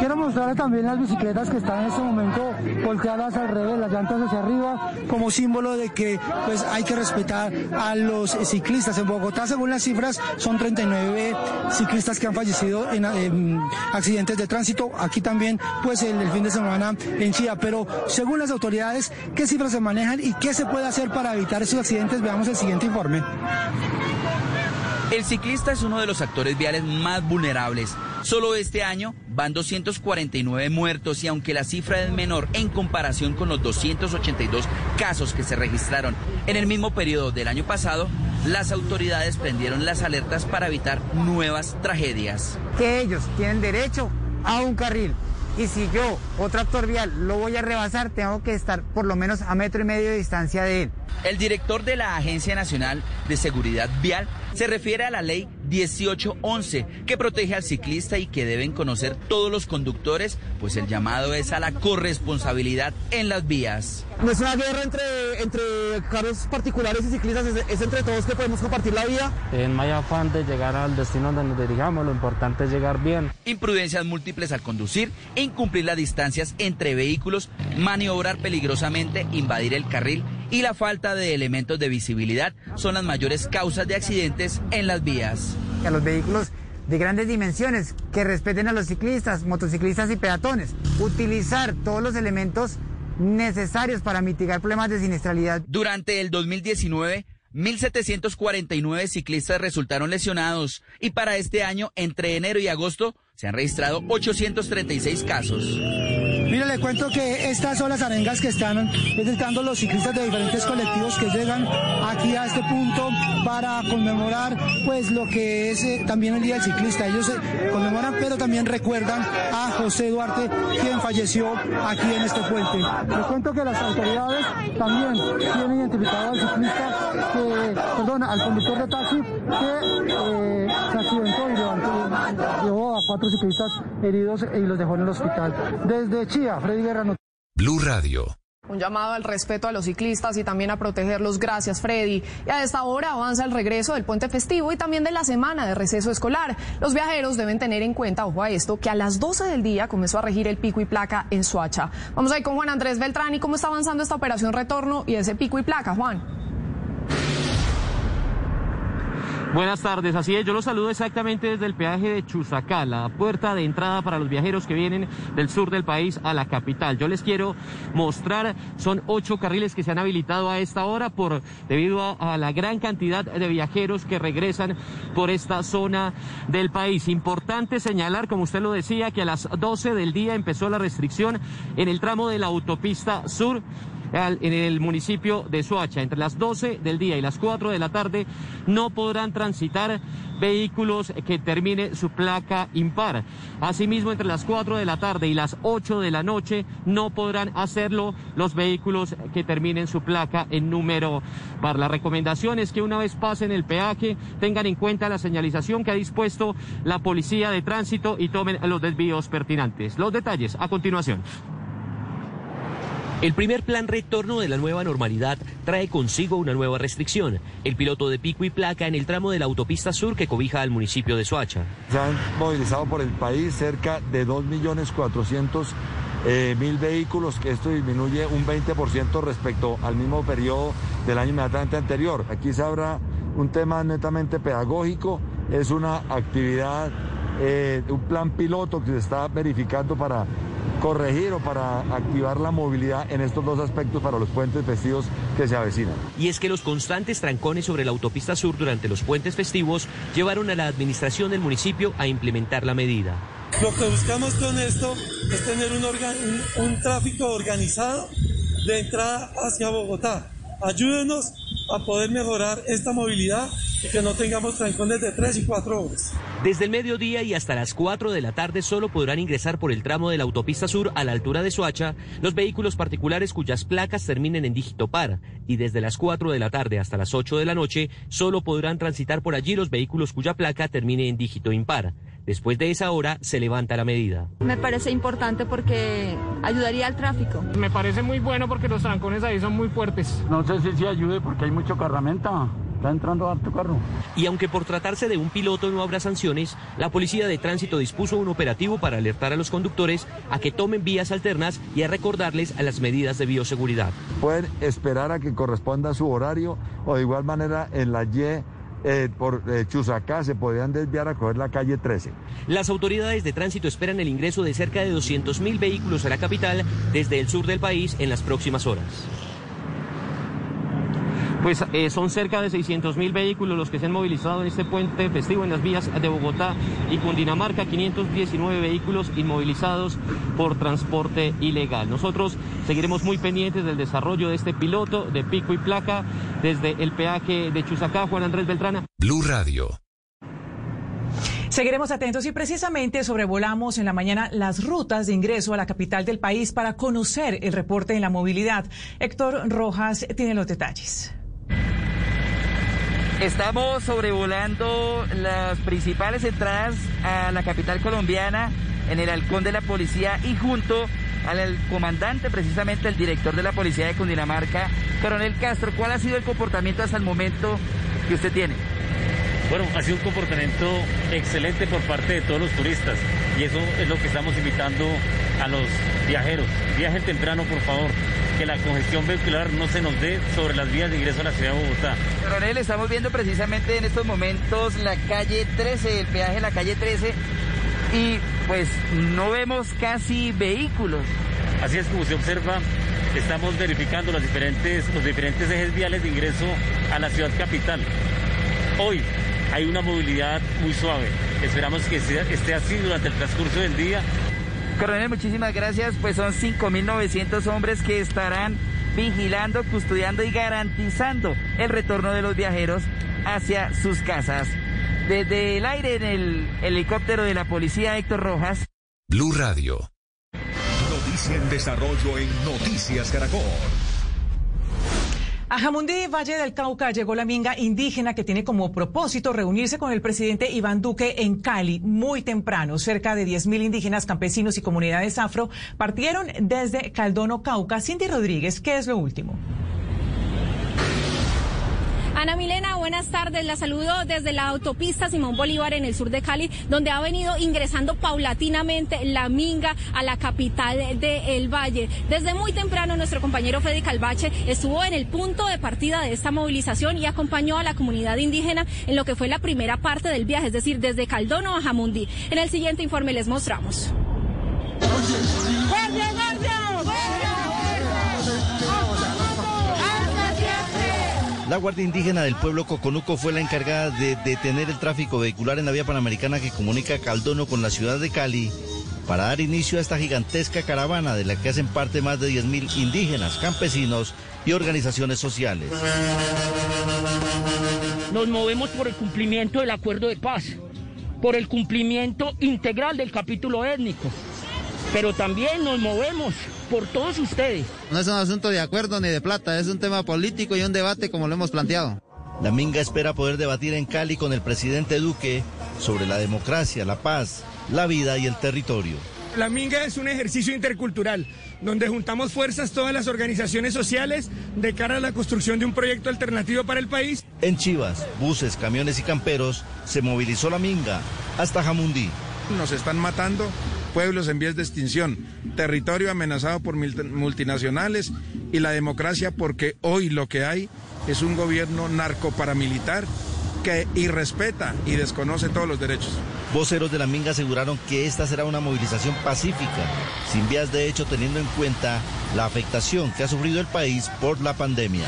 Quiero mostrarles también las bicicletas que están en este momento volteadas al revés, las llantas hacia arriba, como símbolo de que pues hay que respetar a los ciclistas. En Bogotá, según las cifras, son 39 ciclistas que han fallecido en, en accidentes de tránsito. Aquí también, pues el, el, fin de semana en Chía. Pero según las autoridades, ¿qué cifras se manejan y qué se puede hacer para evitar esos accidentes? Veamos el siguiente informe. El ciclista es uno de los actores viales más vulnerables. Solo este año van 249 muertos y aunque la cifra es menor en comparación con los 282 casos que se registraron en el mismo periodo del año pasado, las autoridades prendieron las alertas para evitar nuevas tragedias. Que ellos tienen derecho a un carril y si yo, otro actor vial, lo voy a rebasar, tengo que estar por lo menos a metro y medio de distancia de él. El director de la Agencia Nacional de Seguridad Vial se refiere a la ley 1811 que protege al ciclista y que deben conocer todos los conductores, pues el llamado es a la corresponsabilidad en las vías. No es una guerra entre, entre carros particulares y ciclistas, es, es entre todos que podemos compartir la vía. En hay afán de llegar al destino donde nos dirigamos, lo importante es llegar bien. Imprudencias múltiples al conducir, incumplir las distancias entre vehículos, maniobrar peligrosamente, invadir el carril y la falta de elementos de visibilidad son las mayores causas de accidentes en las vías. A los vehículos de grandes dimensiones que respeten a los ciclistas, motociclistas y peatones. Utilizar todos los elementos necesarios para mitigar problemas de siniestralidad. Durante el 2019, 1.749 ciclistas resultaron lesionados y para este año, entre enero y agosto, se han registrado 836 casos. Mira, le cuento que estas son las arengas que están detectando los ciclistas de diferentes colectivos que llegan aquí a este punto para conmemorar pues lo que es eh, también el Día del Ciclista. Ellos eh, conmemoran, pero también recuerdan a José Duarte, quien falleció aquí en este puente. Le cuento que las autoridades también tienen identificado al ciclista, que, perdón, al conductor de taxi que eh, se accidentó y llevó a cuatro ciclistas heridos y los dejó en el hospital. Desde Chía, Freddy Guerra. Blue Radio. Un llamado al respeto a los ciclistas y también a protegerlos. Gracias, Freddy. Y a esta hora avanza el regreso del puente festivo y también de la semana de receso escolar. Los viajeros deben tener en cuenta, ojo a esto, que a las 12 del día comenzó a regir el pico y placa en Suacha. Vamos ahí con Juan Andrés Beltrán y cómo está avanzando esta operación retorno y ese pico y placa, Juan. Buenas tardes, así es, yo los saludo exactamente desde el peaje de Chusacá, la puerta de entrada para los viajeros que vienen del sur del país a la capital. Yo les quiero mostrar, son ocho carriles que se han habilitado a esta hora por debido a, la gran cantidad de viajeros que regresan por esta zona del país. Importante señalar, como usted lo decía, que a las 12 del día empezó la restricción en el tramo de la autopista sur en el municipio de Soacha. Entre las 12 del día y las 4 de la tarde no podrán transitar vehículos que termine su placa impar. Asimismo, entre las 4 de la tarde y las 8 de la noche no podrán hacerlo los vehículos que terminen su placa en número par. La recomendación es que una vez pasen el peaje tengan en cuenta la señalización que ha dispuesto la policía de tránsito y tomen los desvíos pertinentes. Los detalles a continuación. El primer plan retorno de la nueva normalidad trae consigo una nueva restricción, el piloto de pico y placa en el tramo de la autopista sur que cobija al municipio de Soacha. Se han movilizado por el país cerca de 2.400.000 eh, mil vehículos, que esto disminuye un 20% respecto al mismo periodo del año inmediatamente anterior. Aquí se habrá un tema netamente pedagógico, es una actividad, eh, un plan piloto que se está verificando para corregir o para activar la movilidad en estos dos aspectos para los puentes festivos que se avecinan. Y es que los constantes trancones sobre la autopista sur durante los puentes festivos llevaron a la administración del municipio a implementar la medida. Lo que buscamos con esto es tener un, un, un tráfico organizado de entrada hacia Bogotá. Ayúdenos a poder mejorar esta movilidad y que no tengamos trancones de 3 y 4 horas. Desde el mediodía y hasta las 4 de la tarde solo podrán ingresar por el tramo de la autopista sur a la altura de Soacha los vehículos particulares cuyas placas terminen en dígito par y desde las 4 de la tarde hasta las 8 de la noche solo podrán transitar por allí los vehículos cuya placa termine en dígito impar. Después de esa hora se levanta la medida. Me parece importante porque ayudaría al tráfico. Me parece muy bueno porque los trancones ahí son muy fuertes. No sé si sí ayude porque hay mucho carramenta. Está entrando harto carro. Y aunque por tratarse de un piloto no habrá sanciones, la Policía de Tránsito dispuso un operativo para alertar a los conductores a que tomen vías alternas y a recordarles a las medidas de bioseguridad. Pueden esperar a que corresponda su horario o de igual manera en la Y eh, por eh, Chusacá se podrían desviar a coger la calle 13. Las autoridades de tránsito esperan el ingreso de cerca de 200.000 vehículos a la capital desde el sur del país en las próximas horas. Pues eh, son cerca de 600 mil vehículos los que se han movilizado en este puente festivo en las vías de Bogotá y Cundinamarca, 519 vehículos inmovilizados por transporte ilegal. Nosotros seguiremos muy pendientes del desarrollo de este piloto de pico y placa desde el peaje de Chusacá, Juan Andrés Beltrana. Blue Radio. Seguiremos atentos y precisamente sobrevolamos en la mañana las rutas de ingreso a la capital del país para conocer el reporte en la movilidad. Héctor Rojas tiene los detalles. Estamos sobrevolando las principales entradas a la capital colombiana en el halcón de la policía y junto al comandante, precisamente el director de la policía de Cundinamarca, coronel Castro. ¿Cuál ha sido el comportamiento hasta el momento que usted tiene? Bueno, ha sido un comportamiento excelente por parte de todos los turistas y eso es lo que estamos invitando a los viajeros. Viajen temprano, por favor, que la congestión vehicular no se nos dé sobre las vías de ingreso a la ciudad de Bogotá. Coronel, estamos viendo precisamente en estos momentos la calle 13, el peaje de la calle 13 y pues no vemos casi vehículos. Así es como se observa, estamos verificando los diferentes, los diferentes ejes viales de ingreso a la ciudad capital. Hoy hay una movilidad muy suave. Esperamos que esté así durante el transcurso del día. Coronel, muchísimas gracias. Pues son 5.900 hombres que estarán vigilando, custodiando y garantizando el retorno de los viajeros hacia sus casas. Desde el aire en el helicóptero de la policía Héctor Rojas. Blue Radio. Noticia en desarrollo en Noticias Caracol. A Jamundí, Valle del Cauca, llegó la minga indígena que tiene como propósito reunirse con el presidente Iván Duque en Cali muy temprano. Cerca de 10.000 indígenas, campesinos y comunidades afro partieron desde Caldono, Cauca. Cindy Rodríguez, ¿qué es lo último? Ana Milena, buenas tardes. La saludo desde la autopista Simón Bolívar en el sur de Cali, donde ha venido ingresando paulatinamente la minga a la capital del Valle. Desde muy temprano nuestro compañero Fede Calvache estuvo en el punto de partida de esta movilización y acompañó a la comunidad indígena en lo que fue la primera parte del viaje, es decir, desde Caldono a Jamundí. En el siguiente informe les mostramos. La Guardia Indígena del pueblo Coconuco fue la encargada de detener el tráfico vehicular en la vía panamericana que comunica Caldono con la ciudad de Cali para dar inicio a esta gigantesca caravana de la que hacen parte más de 10.000 indígenas, campesinos y organizaciones sociales. Nos movemos por el cumplimiento del acuerdo de paz, por el cumplimiento integral del capítulo étnico, pero también nos movemos por todos ustedes. No es un asunto de acuerdo ni de plata, es un tema político y un debate como lo hemos planteado. La Minga espera poder debatir en Cali con el presidente Duque sobre la democracia, la paz, la vida y el territorio. La Minga es un ejercicio intercultural donde juntamos fuerzas todas las organizaciones sociales de cara a la construcción de un proyecto alternativo para el país. En Chivas, buses, camiones y camperos se movilizó la Minga hasta Jamundí. Nos están matando pueblos en vías de extinción, territorio amenazado por multinacionales y la democracia porque hoy lo que hay es un gobierno narcoparamilitar que irrespeta y desconoce todos los derechos. Voceros de la Minga aseguraron que esta será una movilización pacífica, sin vías de hecho teniendo en cuenta la afectación que ha sufrido el país por la pandemia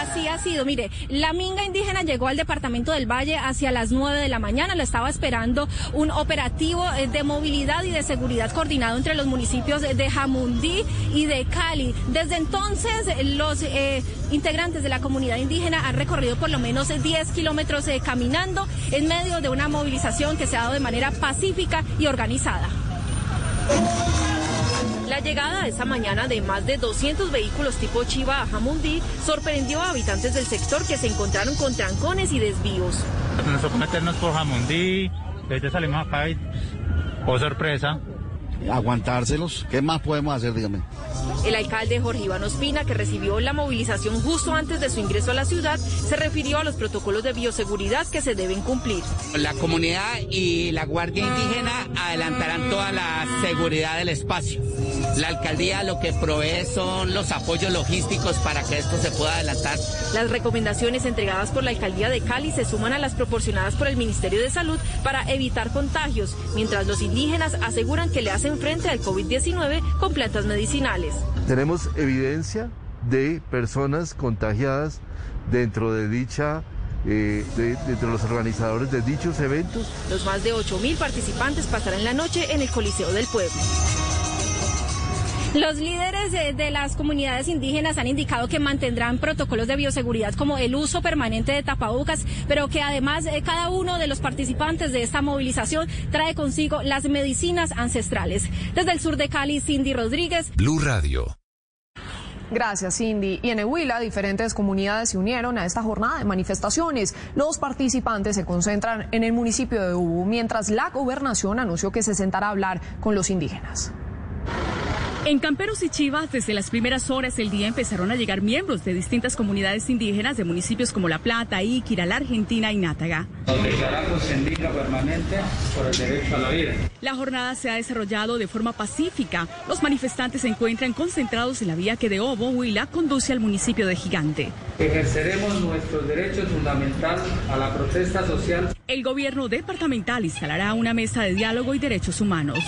así ha sido. Mire, la minga indígena llegó al departamento del Valle hacia las 9 de la mañana. Lo estaba esperando un operativo eh, de movilidad y de seguridad coordinado entre los municipios de Jamundí y de Cali. Desde entonces, los eh, integrantes de la comunidad indígena han recorrido por lo menos 10 kilómetros eh, caminando en medio de una movilización que se ha dado de manera pacífica y organizada. La llegada esa mañana de más de 200 vehículos tipo Chiva a Jamundí sorprendió a habitantes del sector que se encontraron con trancones y desvíos. Nos tocó meternos por Jamundí, Ahorita salimos acá y, oh sorpresa, aguantárselos. ¿Qué más podemos hacer, dígame? El alcalde Jorge Iván Ospina, que recibió la movilización justo antes de su ingreso a la ciudad, se refirió a los protocolos de bioseguridad que se deben cumplir. La comunidad y la Guardia Indígena adelantarán toda la seguridad del espacio. La alcaldía lo que provee son los apoyos logísticos para que esto se pueda adelantar. Las recomendaciones entregadas por la alcaldía de Cali se suman a las proporcionadas por el Ministerio de Salud para evitar contagios, mientras los indígenas aseguran que le hacen frente al COVID-19 con plantas medicinales. Tenemos evidencia de personas contagiadas dentro de dicha eh, de, de, los organizadores de dichos eventos. Los más de 8.000 participantes pasarán la noche en el Coliseo del Pueblo. Los líderes de, de, las comunidades indígenas han indicado que mantendrán protocolos de bioseguridad como el uso permanente de tapabocas, pero que además eh, cada uno de los participantes de esta movilización trae consigo las medicinas ancestrales. Desde el sur de Cali, Cindy Rodríguez. Blue Radio. Gracias, Cindy. Y en Ehuila, diferentes comunidades se unieron a esta jornada de manifestaciones. Los participantes se concentran en el municipio de Ubu, mientras la gobernación anunció que se sentará a hablar con los indígenas. En Camperos y Chivas, desde las primeras horas del día empezaron a llegar miembros de distintas comunidades indígenas de municipios como La Plata, Iquira, La Argentina y Nátaga. Nos declaramos en digna permanente por el derecho a la vida. La jornada se ha desarrollado de forma pacífica. Los manifestantes se encuentran concentrados en la vía que de Obo, Huila, conduce al municipio de Gigante. Ejerceremos nuestros derechos fundamentales a la protesta social. El gobierno departamental instalará una mesa de diálogo y derechos humanos.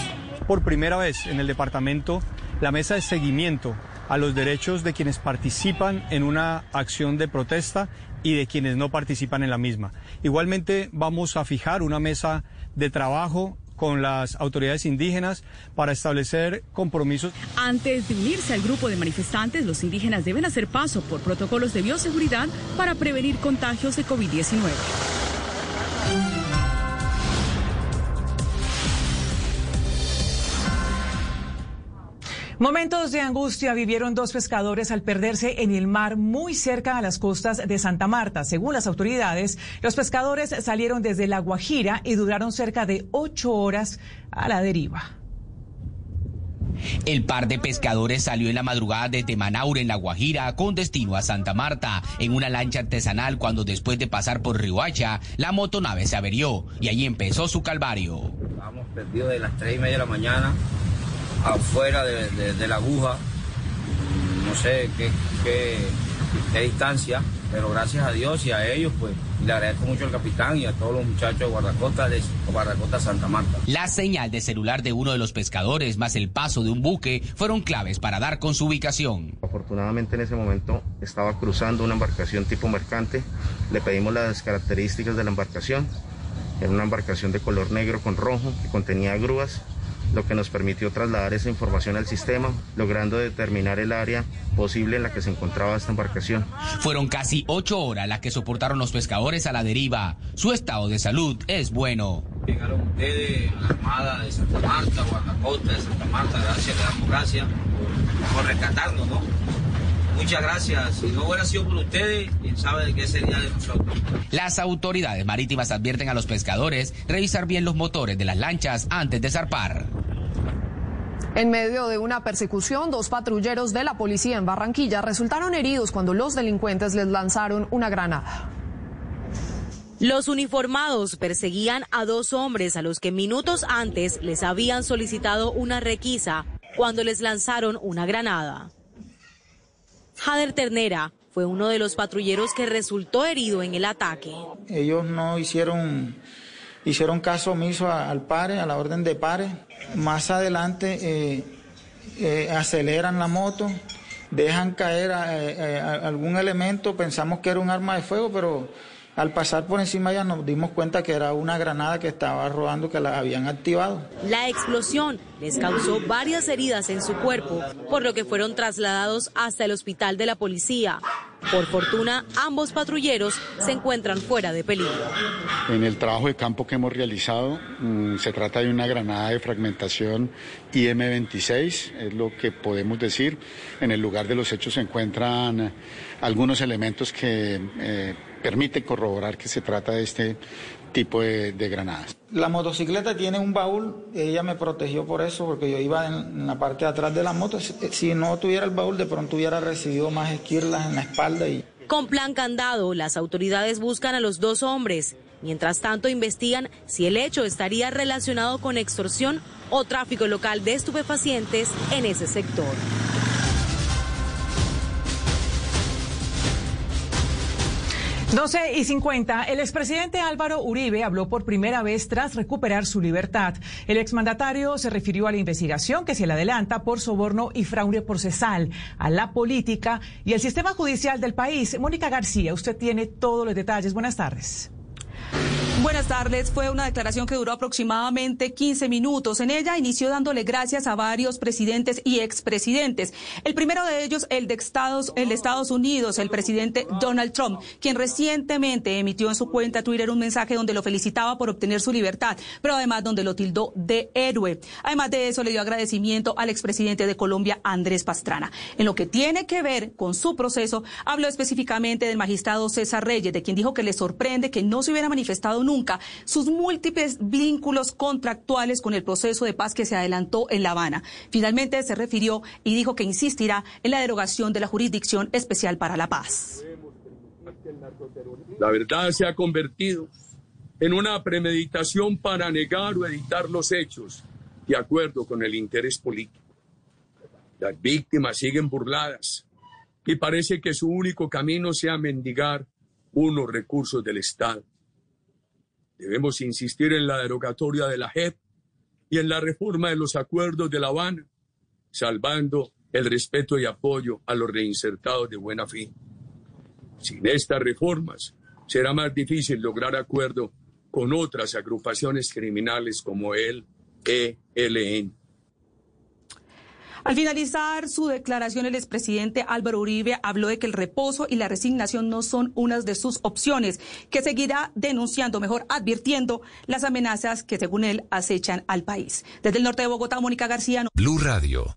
Por primera vez en el departamento la mesa de seguimiento a los derechos de quienes participan en una acción de protesta y de quienes no participan en la misma. Igualmente vamos a fijar una mesa de trabajo con las autoridades indígenas para establecer compromisos. Antes de unirse al grupo de manifestantes, los indígenas deben hacer paso por protocolos de bioseguridad para prevenir contagios de COVID-19. Momentos de angustia vivieron dos pescadores al perderse en el mar muy cerca a las costas de Santa Marta. Según las autoridades, los pescadores salieron desde La Guajira y duraron cerca de ocho horas a la deriva. El par de pescadores salió en la madrugada de Manaure, en La Guajira, con destino a Santa Marta, en una lancha artesanal cuando después de pasar por Riohacha, la motonave se averió y ahí empezó su calvario. Estábamos perdidos de las tres y media de la mañana afuera de, de, de la aguja, no sé qué, qué, qué, distancia, pero gracias a Dios y a ellos, pues le agradezco mucho al capitán y a todos los muchachos de guardacosta de guardacosta Santa Marta. La señal de celular de uno de los pescadores más el paso de un buque fueron claves para dar con su ubicación. Afortunadamente en ese momento estaba cruzando una embarcación tipo mercante, le pedimos las características de la embarcación, era una embarcación de color negro con rojo que contenía grúas lo que nos permitió trasladar esa información al sistema, logrando determinar el área posible en la que se encontraba esta embarcación. Fueron casi ocho horas las que soportaron los pescadores a la deriva. Su estado de salud es bueno. Llegaron ustedes, la Armada de Santa Marta, Guardacota de Santa Marta, gracias, le damos gracias por, por rescatarnos, ¿no? Muchas gracias. Si no hubiera sido por ustedes, quién sabe de qué sería de nosotros. Las autoridades marítimas advierten a los pescadores revisar bien los motores de las lanchas antes de zarpar. En medio de una persecución, dos patrulleros de la policía en Barranquilla resultaron heridos cuando los delincuentes les lanzaron una granada. Los uniformados perseguían a dos hombres a los que minutos antes les habían solicitado una requisa cuando les lanzaron una granada. Jader Ternera fue uno de los patrulleros que resultó herido en el ataque. Ellos no hicieron, hicieron caso omiso al pare, a la orden de pare. Más adelante eh, eh, aceleran la moto, dejan caer eh, algún elemento, pensamos que era un arma de fuego, pero al pasar por encima ya nos dimos cuenta que era una granada que estaba rodando que la habían activado. La explosión les causó varias heridas en su cuerpo, por lo que fueron trasladados hasta el hospital de la policía. Por fortuna, ambos patrulleros se encuentran fuera de peligro. En el trabajo de campo que hemos realizado, mmm, se trata de una granada de fragmentación IM-26, es lo que podemos decir. En el lugar de los hechos se encuentran algunos elementos que eh, permiten corroborar que se trata de este tipo de, granadas. La motocicleta tiene un baúl, ella me protegió por eso, porque yo iba en, la parte de atrás de la moto. Si, no tuviera el baúl, de pronto hubiera recibido más esquirlas en la espalda. Y... Con plan candado, las autoridades buscan a los dos hombres. Mientras tanto, investigan si el hecho estaría relacionado con extorsión o tráfico local de estupefacientes en ese sector. 12 y 50. El expresidente Álvaro Uribe habló por primera vez tras recuperar su libertad. El exmandatario se refirió a la investigación que se le adelanta por soborno y fraude procesal, a la política y el sistema judicial del país. Mónica García, usted tiene todos los detalles. Buenas tardes. Buenas tardes. Fue una declaración que duró aproximadamente 15 minutos. En ella inició dándole gracias a varios presidentes y expresidentes. El primero de ellos, el de Estados, Estados Unidos, el presidente Donald Trump, quien recientemente emitió en su cuenta Twitter un mensaje donde lo felicitaba por obtener su libertad, pero además donde lo tildó de héroe. Además de eso, le dio agradecimiento al expresidente de Colombia, Andrés Pastrana. En lo que tiene que ver con su proceso, habló específicamente del magistrado César Reyes, de quien dijo que le sorprende que no se hubiera manifestado nunca nunca sus múltiples vínculos contractuales con el proceso de paz que se adelantó en La Habana. Finalmente se refirió y dijo que insistirá en la derogación de la Jurisdicción Especial para la Paz. La verdad se ha convertido en una premeditación para negar o editar los hechos de acuerdo con el interés político. Las víctimas siguen burladas y parece que su único camino sea mendigar unos recursos del Estado. Debemos insistir en la derogatoria de la JEP y en la reforma de los acuerdos de La Habana, salvando el respeto y apoyo a los reinsertados de buena fe. Sin estas reformas, será más difícil lograr acuerdo con otras agrupaciones criminales como el ELN. Al finalizar su declaración, el expresidente Álvaro Uribe habló de que el reposo y la resignación no son unas de sus opciones, que seguirá denunciando, mejor advirtiendo las amenazas que según él acechan al país. Desde el norte de Bogotá, Mónica García. Blue Radio.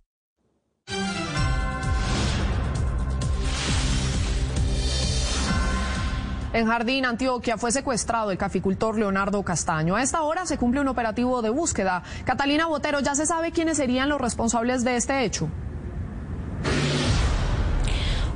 En Jardín, Antioquia, fue secuestrado el caficultor Leonardo Castaño. A esta hora se cumple un operativo de búsqueda. Catalina Botero, ¿ya se sabe quiénes serían los responsables de este hecho?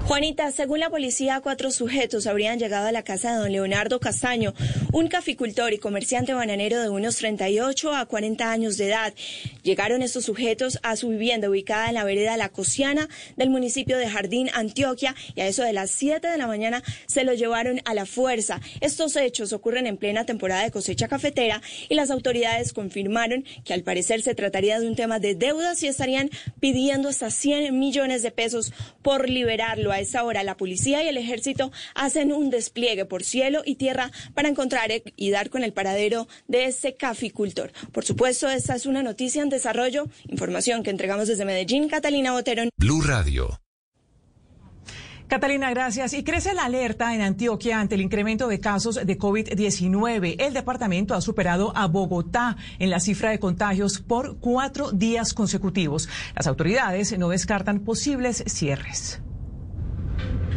Juanita, según la policía, cuatro sujetos habrían llegado a la casa de don Leonardo Castaño, un caficultor y comerciante bananero de unos 38 a 40 años de edad. Llegaron estos sujetos a su vivienda ubicada en la vereda La Cosiana del municipio de Jardín, Antioquia, y a eso de las 7 de la mañana se lo llevaron a la fuerza. Estos hechos ocurren en plena temporada de cosecha cafetera y las autoridades confirmaron que al parecer se trataría de un tema de deudas y estarían pidiendo hasta 100 millones de pesos por liberarlo esta hora la policía y el ejército hacen un despliegue por cielo y tierra para encontrar y dar con el paradero de ese caficultor. Por supuesto, esta es una noticia en desarrollo, información que entregamos desde Medellín, Catalina Botero. Blue Radio. Catalina, gracias. Y crece la alerta en Antioquia ante el incremento de casos de COVID-19. El departamento ha superado a Bogotá en la cifra de contagios por cuatro días consecutivos. Las autoridades no descartan posibles cierres.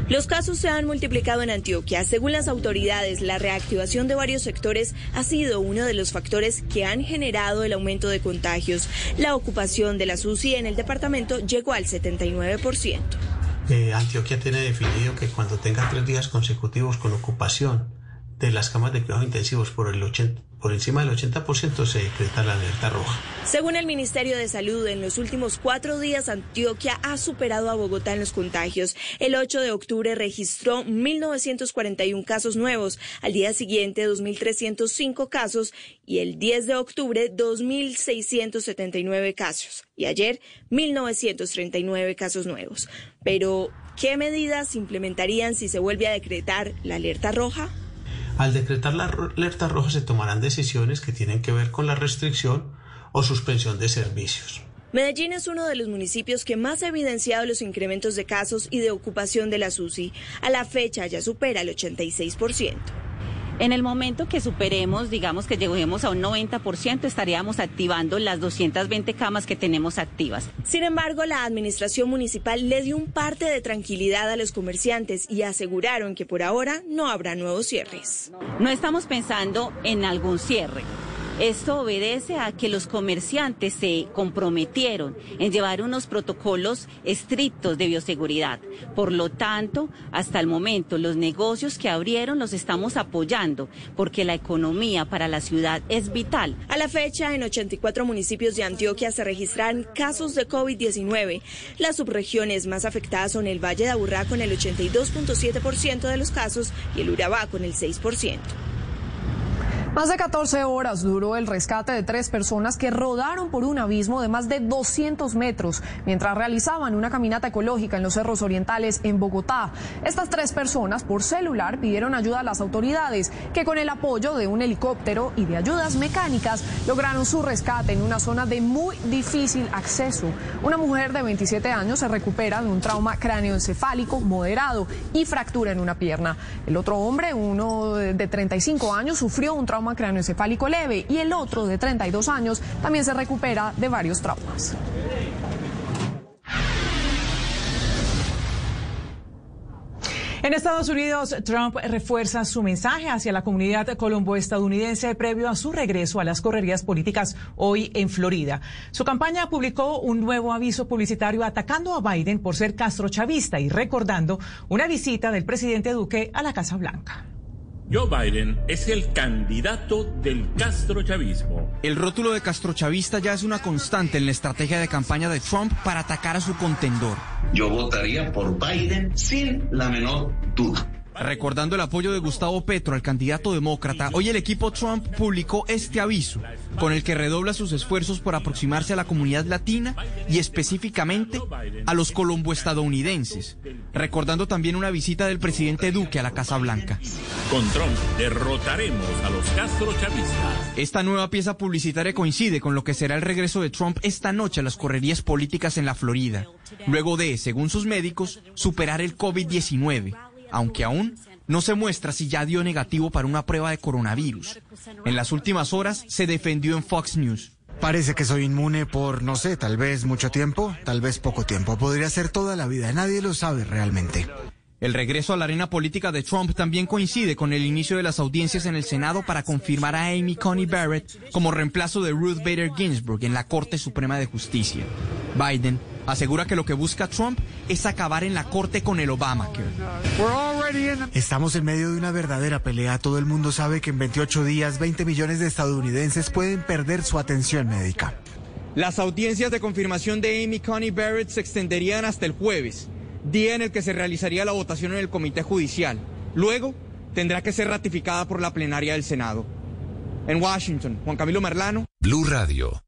Los casos se han multiplicado en Antioquia. Según las autoridades, la reactivación de varios sectores ha sido uno de los factores que han generado el aumento de contagios. La ocupación de la SUSI en el departamento llegó al 79%. Eh, Antioquia tiene definido que cuando tenga tres días consecutivos con ocupación de las camas de cuidados intensivos por el 80 por encima del 80% se decreta la alerta roja. Según el Ministerio de Salud, en los últimos cuatro días Antioquia ha superado a Bogotá en los contagios. El 8 de octubre registró 1.941 casos nuevos, al día siguiente 2.305 casos y el 10 de octubre 2.679 casos y ayer 1.939 casos nuevos. Pero, ¿qué medidas implementarían si se vuelve a decretar la alerta roja? Al decretar la alerta roja se tomarán decisiones que tienen que ver con la restricción o suspensión de servicios. Medellín es uno de los municipios que más ha evidenciado los incrementos de casos y de ocupación de la SUSI. A la fecha ya supera el 86%. En el momento que superemos, digamos que lleguemos a un 90%, estaríamos activando las 220 camas que tenemos activas. Sin embargo, la administración municipal le dio un parte de tranquilidad a los comerciantes y aseguraron que por ahora no habrá nuevos cierres. No estamos pensando en algún cierre. Esto obedece a que los comerciantes se comprometieron en llevar unos protocolos estrictos de bioseguridad. Por lo tanto, hasta el momento, los negocios que abrieron los estamos apoyando porque la economía para la ciudad es vital. A la fecha, en 84 municipios de Antioquia se registran casos de COVID-19. Las subregiones más afectadas son el Valle de Aburrá con el 82.7% de los casos y el Urabá con el 6%. Más de 14 horas duró el rescate de tres personas que rodaron por un abismo de más de 200 metros mientras realizaban una caminata ecológica en los cerros orientales en Bogotá. Estas tres personas por celular pidieron ayuda a las autoridades que con el apoyo de un helicóptero y de ayudas mecánicas lograron su rescate en una zona de muy difícil acceso. Una mujer de 27 años se recupera de un trauma cráneoencefálico moderado y fractura en una pierna. El otro hombre, uno de 35 años, sufrió un trauma trauma cráneoencefálico leve y el otro de 32 años también se recupera de varios traumas. En Estados Unidos, Trump refuerza su mensaje hacia la comunidad colombo-estadounidense previo a su regreso a las correrías políticas hoy en Florida. Su campaña publicó un nuevo aviso publicitario atacando a Biden por ser castrochavista y recordando una visita del presidente Duque a la Casa Blanca. Joe Biden es el candidato del castrochavismo. El rótulo de castrochavista ya es una constante en la estrategia de campaña de Trump para atacar a su contendor. Yo votaría por Biden sin la menor duda. Recordando el apoyo de Gustavo Petro al candidato demócrata, hoy el equipo Trump publicó este aviso, con el que redobla sus esfuerzos por aproximarse a la comunidad latina y específicamente a los colombo-estadounidenses, recordando también una visita del presidente Duque a la Casa Blanca. Con Trump derrotaremos a los castrochavistas. Esta nueva pieza publicitaria coincide con lo que será el regreso de Trump esta noche a las correrías políticas en la Florida, luego de, según sus médicos, superar el COVID-19 aunque aún no se muestra si ya dio negativo para una prueba de coronavirus. En las últimas horas se defendió en Fox News. Parece que soy inmune por, no sé, tal vez mucho tiempo, tal vez poco tiempo. Podría ser toda la vida, nadie lo sabe realmente. El regreso a la arena política de Trump también coincide con el inicio de las audiencias en el Senado para confirmar a Amy Coney Barrett como reemplazo de Ruth Bader Ginsburg en la Corte Suprema de Justicia. Biden asegura que lo que busca Trump es acabar en la Corte con el Obamacare. Estamos en medio de una verdadera pelea. Todo el mundo sabe que en 28 días 20 millones de estadounidenses pueden perder su atención médica. Las audiencias de confirmación de Amy Coney Barrett se extenderían hasta el jueves día en el que se realizaría la votación en el Comité Judicial. Luego, tendrá que ser ratificada por la plenaria del Senado. En Washington, Juan Camilo Merlano. Blue Radio.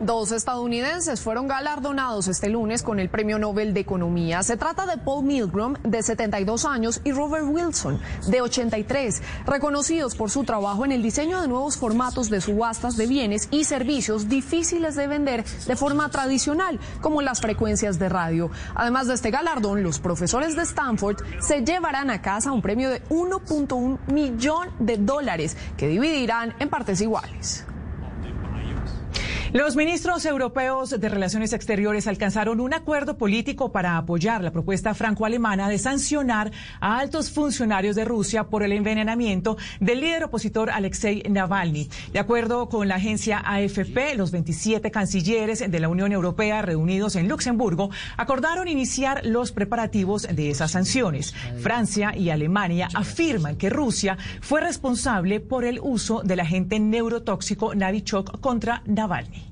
Dos estadounidenses fueron galardonados este lunes con el Premio Nobel de Economía. Se trata de Paul Milgram, de 72 años, y Robert Wilson, de 83, reconocidos por su trabajo en el diseño de nuevos formatos de subastas de bienes y servicios difíciles de vender de forma tradicional, como las frecuencias de radio. Además de este galardón, los profesores de Stanford se llevarán a casa un premio de 1.1 millón de dólares que dividirán en partes iguales. Los ministros europeos de Relaciones Exteriores alcanzaron un acuerdo político para apoyar la propuesta franco-alemana de sancionar a altos funcionarios de Rusia por el envenenamiento del líder opositor Alexei Navalny. De acuerdo con la agencia AFP, los 27 cancilleres de la Unión Europea reunidos en Luxemburgo acordaron iniciar los preparativos de esas sanciones. Francia y Alemania afirman que Rusia fue responsable por el uso del agente neurotóxico Navichok contra Navalny.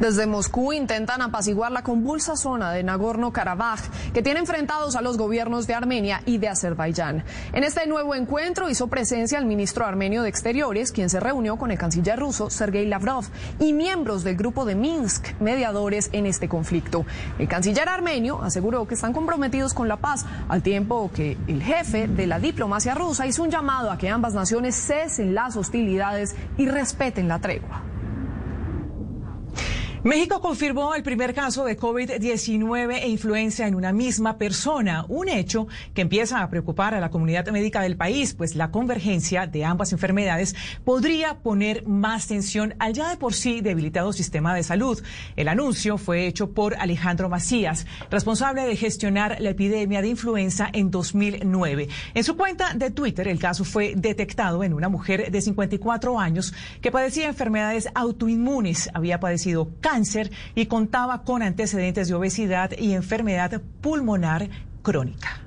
Desde Moscú intentan apaciguar la convulsa zona de Nagorno-Karabaj, que tiene enfrentados a los gobiernos de Armenia y de Azerbaiyán. En este nuevo encuentro hizo presencia el ministro armenio de Exteriores, quien se reunió con el canciller ruso Sergei Lavrov y miembros del grupo de Minsk, mediadores en este conflicto. El canciller armenio aseguró que están comprometidos con la paz, al tiempo que el jefe de la diplomacia rusa hizo un llamado a que ambas naciones cesen las hostilidades y respeten la tregua. México confirmó el primer caso de COVID-19 e influenza en una misma persona, un hecho que empieza a preocupar a la comunidad médica del país, pues la convergencia de ambas enfermedades podría poner más tensión al ya de por sí debilitado sistema de salud. El anuncio fue hecho por Alejandro Macías, responsable de gestionar la epidemia de influenza en 2009. En su cuenta de Twitter, el caso fue detectado en una mujer de 54 años que padecía enfermedades autoinmunes, había padecido cáncer y contaba con antecedentes de obesidad y enfermedad pulmonar crónica.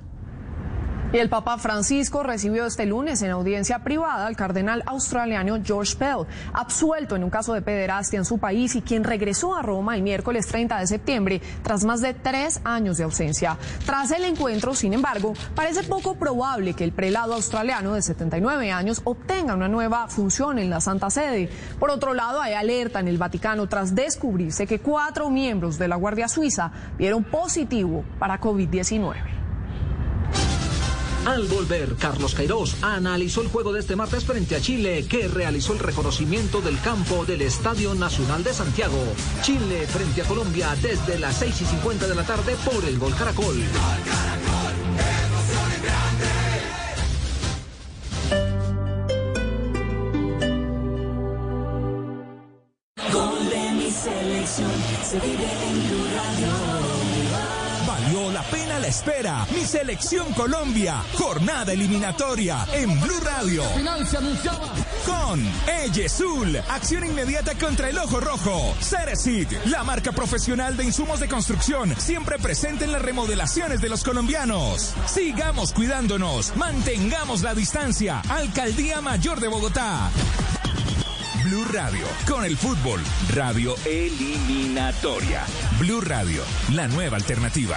Y el Papa Francisco recibió este lunes en audiencia privada al cardenal australiano George Pell, absuelto en un caso de pederastia en su país y quien regresó a Roma el miércoles 30 de septiembre tras más de tres años de ausencia. Tras el encuentro, sin embargo, parece poco probable que el prelado australiano de 79 años obtenga una nueva función en la Santa Sede. Por otro lado, hay alerta en el Vaticano tras descubrirse que cuatro miembros de la Guardia Suiza vieron positivo para COVID-19. Al volver, Carlos Cairós analizó el juego de este martes frente a Chile, que realizó el reconocimiento del campo del Estadio Nacional de Santiago. Chile frente a Colombia desde las 6 y 50 de la tarde por el Gol Caracol. Gol de mi selección se vive espera. Mi selección Colombia. Jornada eliminatoria en Blue Radio. Con Eyesul. Acción inmediata contra el ojo rojo. Ceresit. La marca profesional de insumos de construcción. Siempre presente en las remodelaciones de los colombianos. Sigamos cuidándonos. Mantengamos la distancia. Alcaldía Mayor de Bogotá. Blue Radio, con el fútbol, radio eliminatoria. Blue Radio, la nueva alternativa.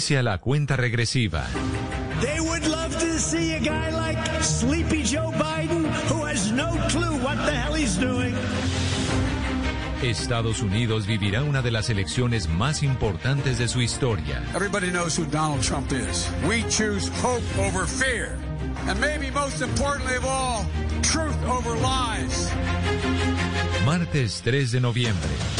Inicia la cuenta regresiva. They would love to see a guy like Sleepy Joe Biden who has no clue what the hell he's doing. Estados Unidos vivirá una de las elecciones más importantes de su historia. Everybody knows who Donald Trump is. We choose hope over fear. And maybe most importantly of all, truth over lies. Martes 3 de noviembre.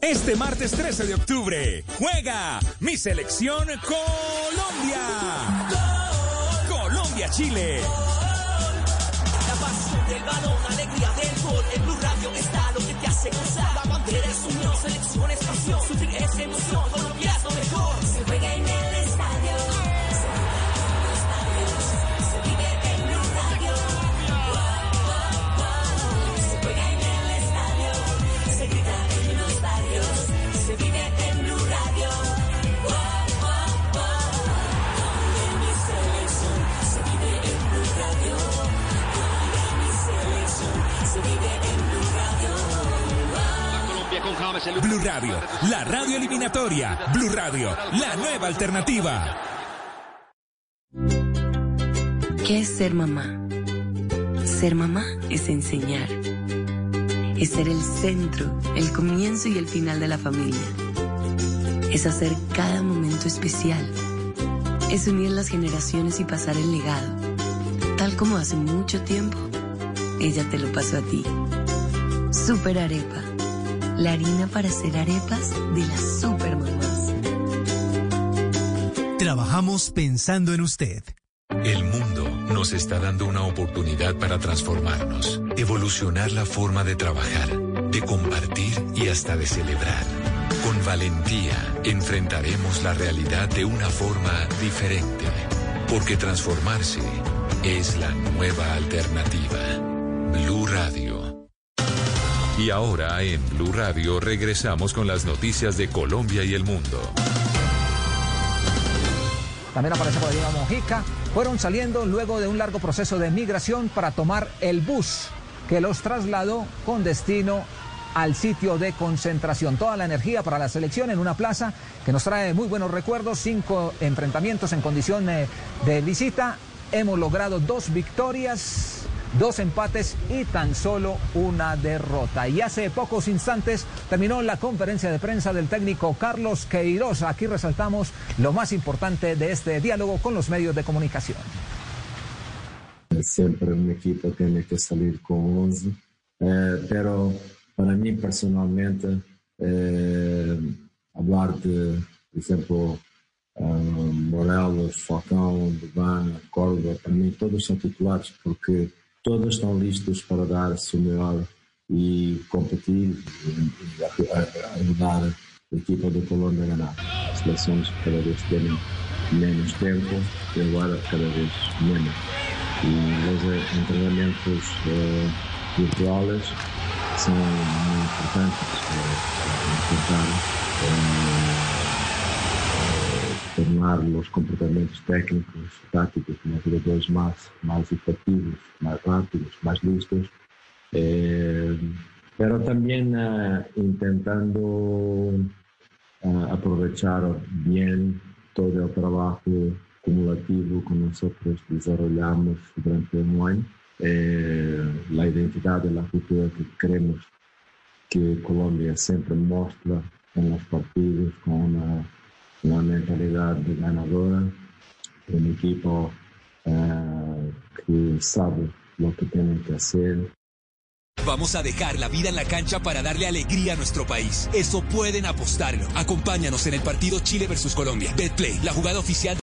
Este martes 13 de octubre juega mi selección Colombia. Colombia-Chile. La pasión del balón, alegría del gol. En Blue Radio está lo que te hace gozar. La bandera es unión, selección es pasión. Sufrir es emoción, Colombia es lo mejor. Se juega en el Blue Radio, la radio eliminatoria. Blue Radio, la nueva alternativa. ¿Qué es ser mamá? Ser mamá es enseñar. Es ser el centro, el comienzo y el final de la familia. Es hacer cada momento especial. Es unir las generaciones y pasar el legado. Tal como hace mucho tiempo, ella te lo pasó a ti. Super Arepa. La harina para hacer arepas de las super mamás. Trabajamos pensando en usted. El mundo nos está dando una oportunidad para transformarnos, evolucionar la forma de trabajar, de compartir y hasta de celebrar. Con valentía enfrentaremos la realidad de una forma diferente, porque transformarse es la nueva alternativa. Blue Radio. Y ahora en Blue Radio regresamos con las noticias de Colombia y el mundo. También aparece por una Mojica. Fueron saliendo luego de un largo proceso de migración para tomar el bus que los trasladó con destino al sitio de concentración. Toda la energía para la selección en una plaza que nos trae muy buenos recuerdos, cinco enfrentamientos en condición eh, de visita. Hemos logrado dos victorias, dos empates y tan solo una derrota. Y hace pocos instantes terminó la conferencia de prensa del técnico Carlos Queiroz. Aquí resaltamos lo más importante de este diálogo con los medios de comunicación. Siempre un equipo tiene que salir con 11, eh, pero para mí personalmente eh, hablar de, por ejemplo, eh, Morelos, Falcão, Dubán, Córdoba, para mí todos son titulares porque todos estão listos para dar o melhor e competir e, ajudar a equipa de Colômbia a ganhar. As seleções cada vez têm menos tempo e agora cada vez menos. E os eh, treinamentos eh, virtuais são muito importantes para tentar tornar os comportamentos técnicos, táticos, dos jogadores mais, mais efetivos, mais rápidos, mais listos. Eh, pero también eh, intentando eh, aprovechar bien todo el trabajo cumulativo que nosotros desarrollamos durante un año, eh, la identidad de la cultura que queremos que Colombia siempre muestra en los partidos con una, una mentalidad de ganadora, un equipo eh, que sabe lo que tienen que hacer, Vamos a dejar la vida en la cancha para darle alegría a nuestro país. Eso pueden apostarlo. Acompáñanos en el partido Chile versus Colombia. Betplay, la jugada oficial.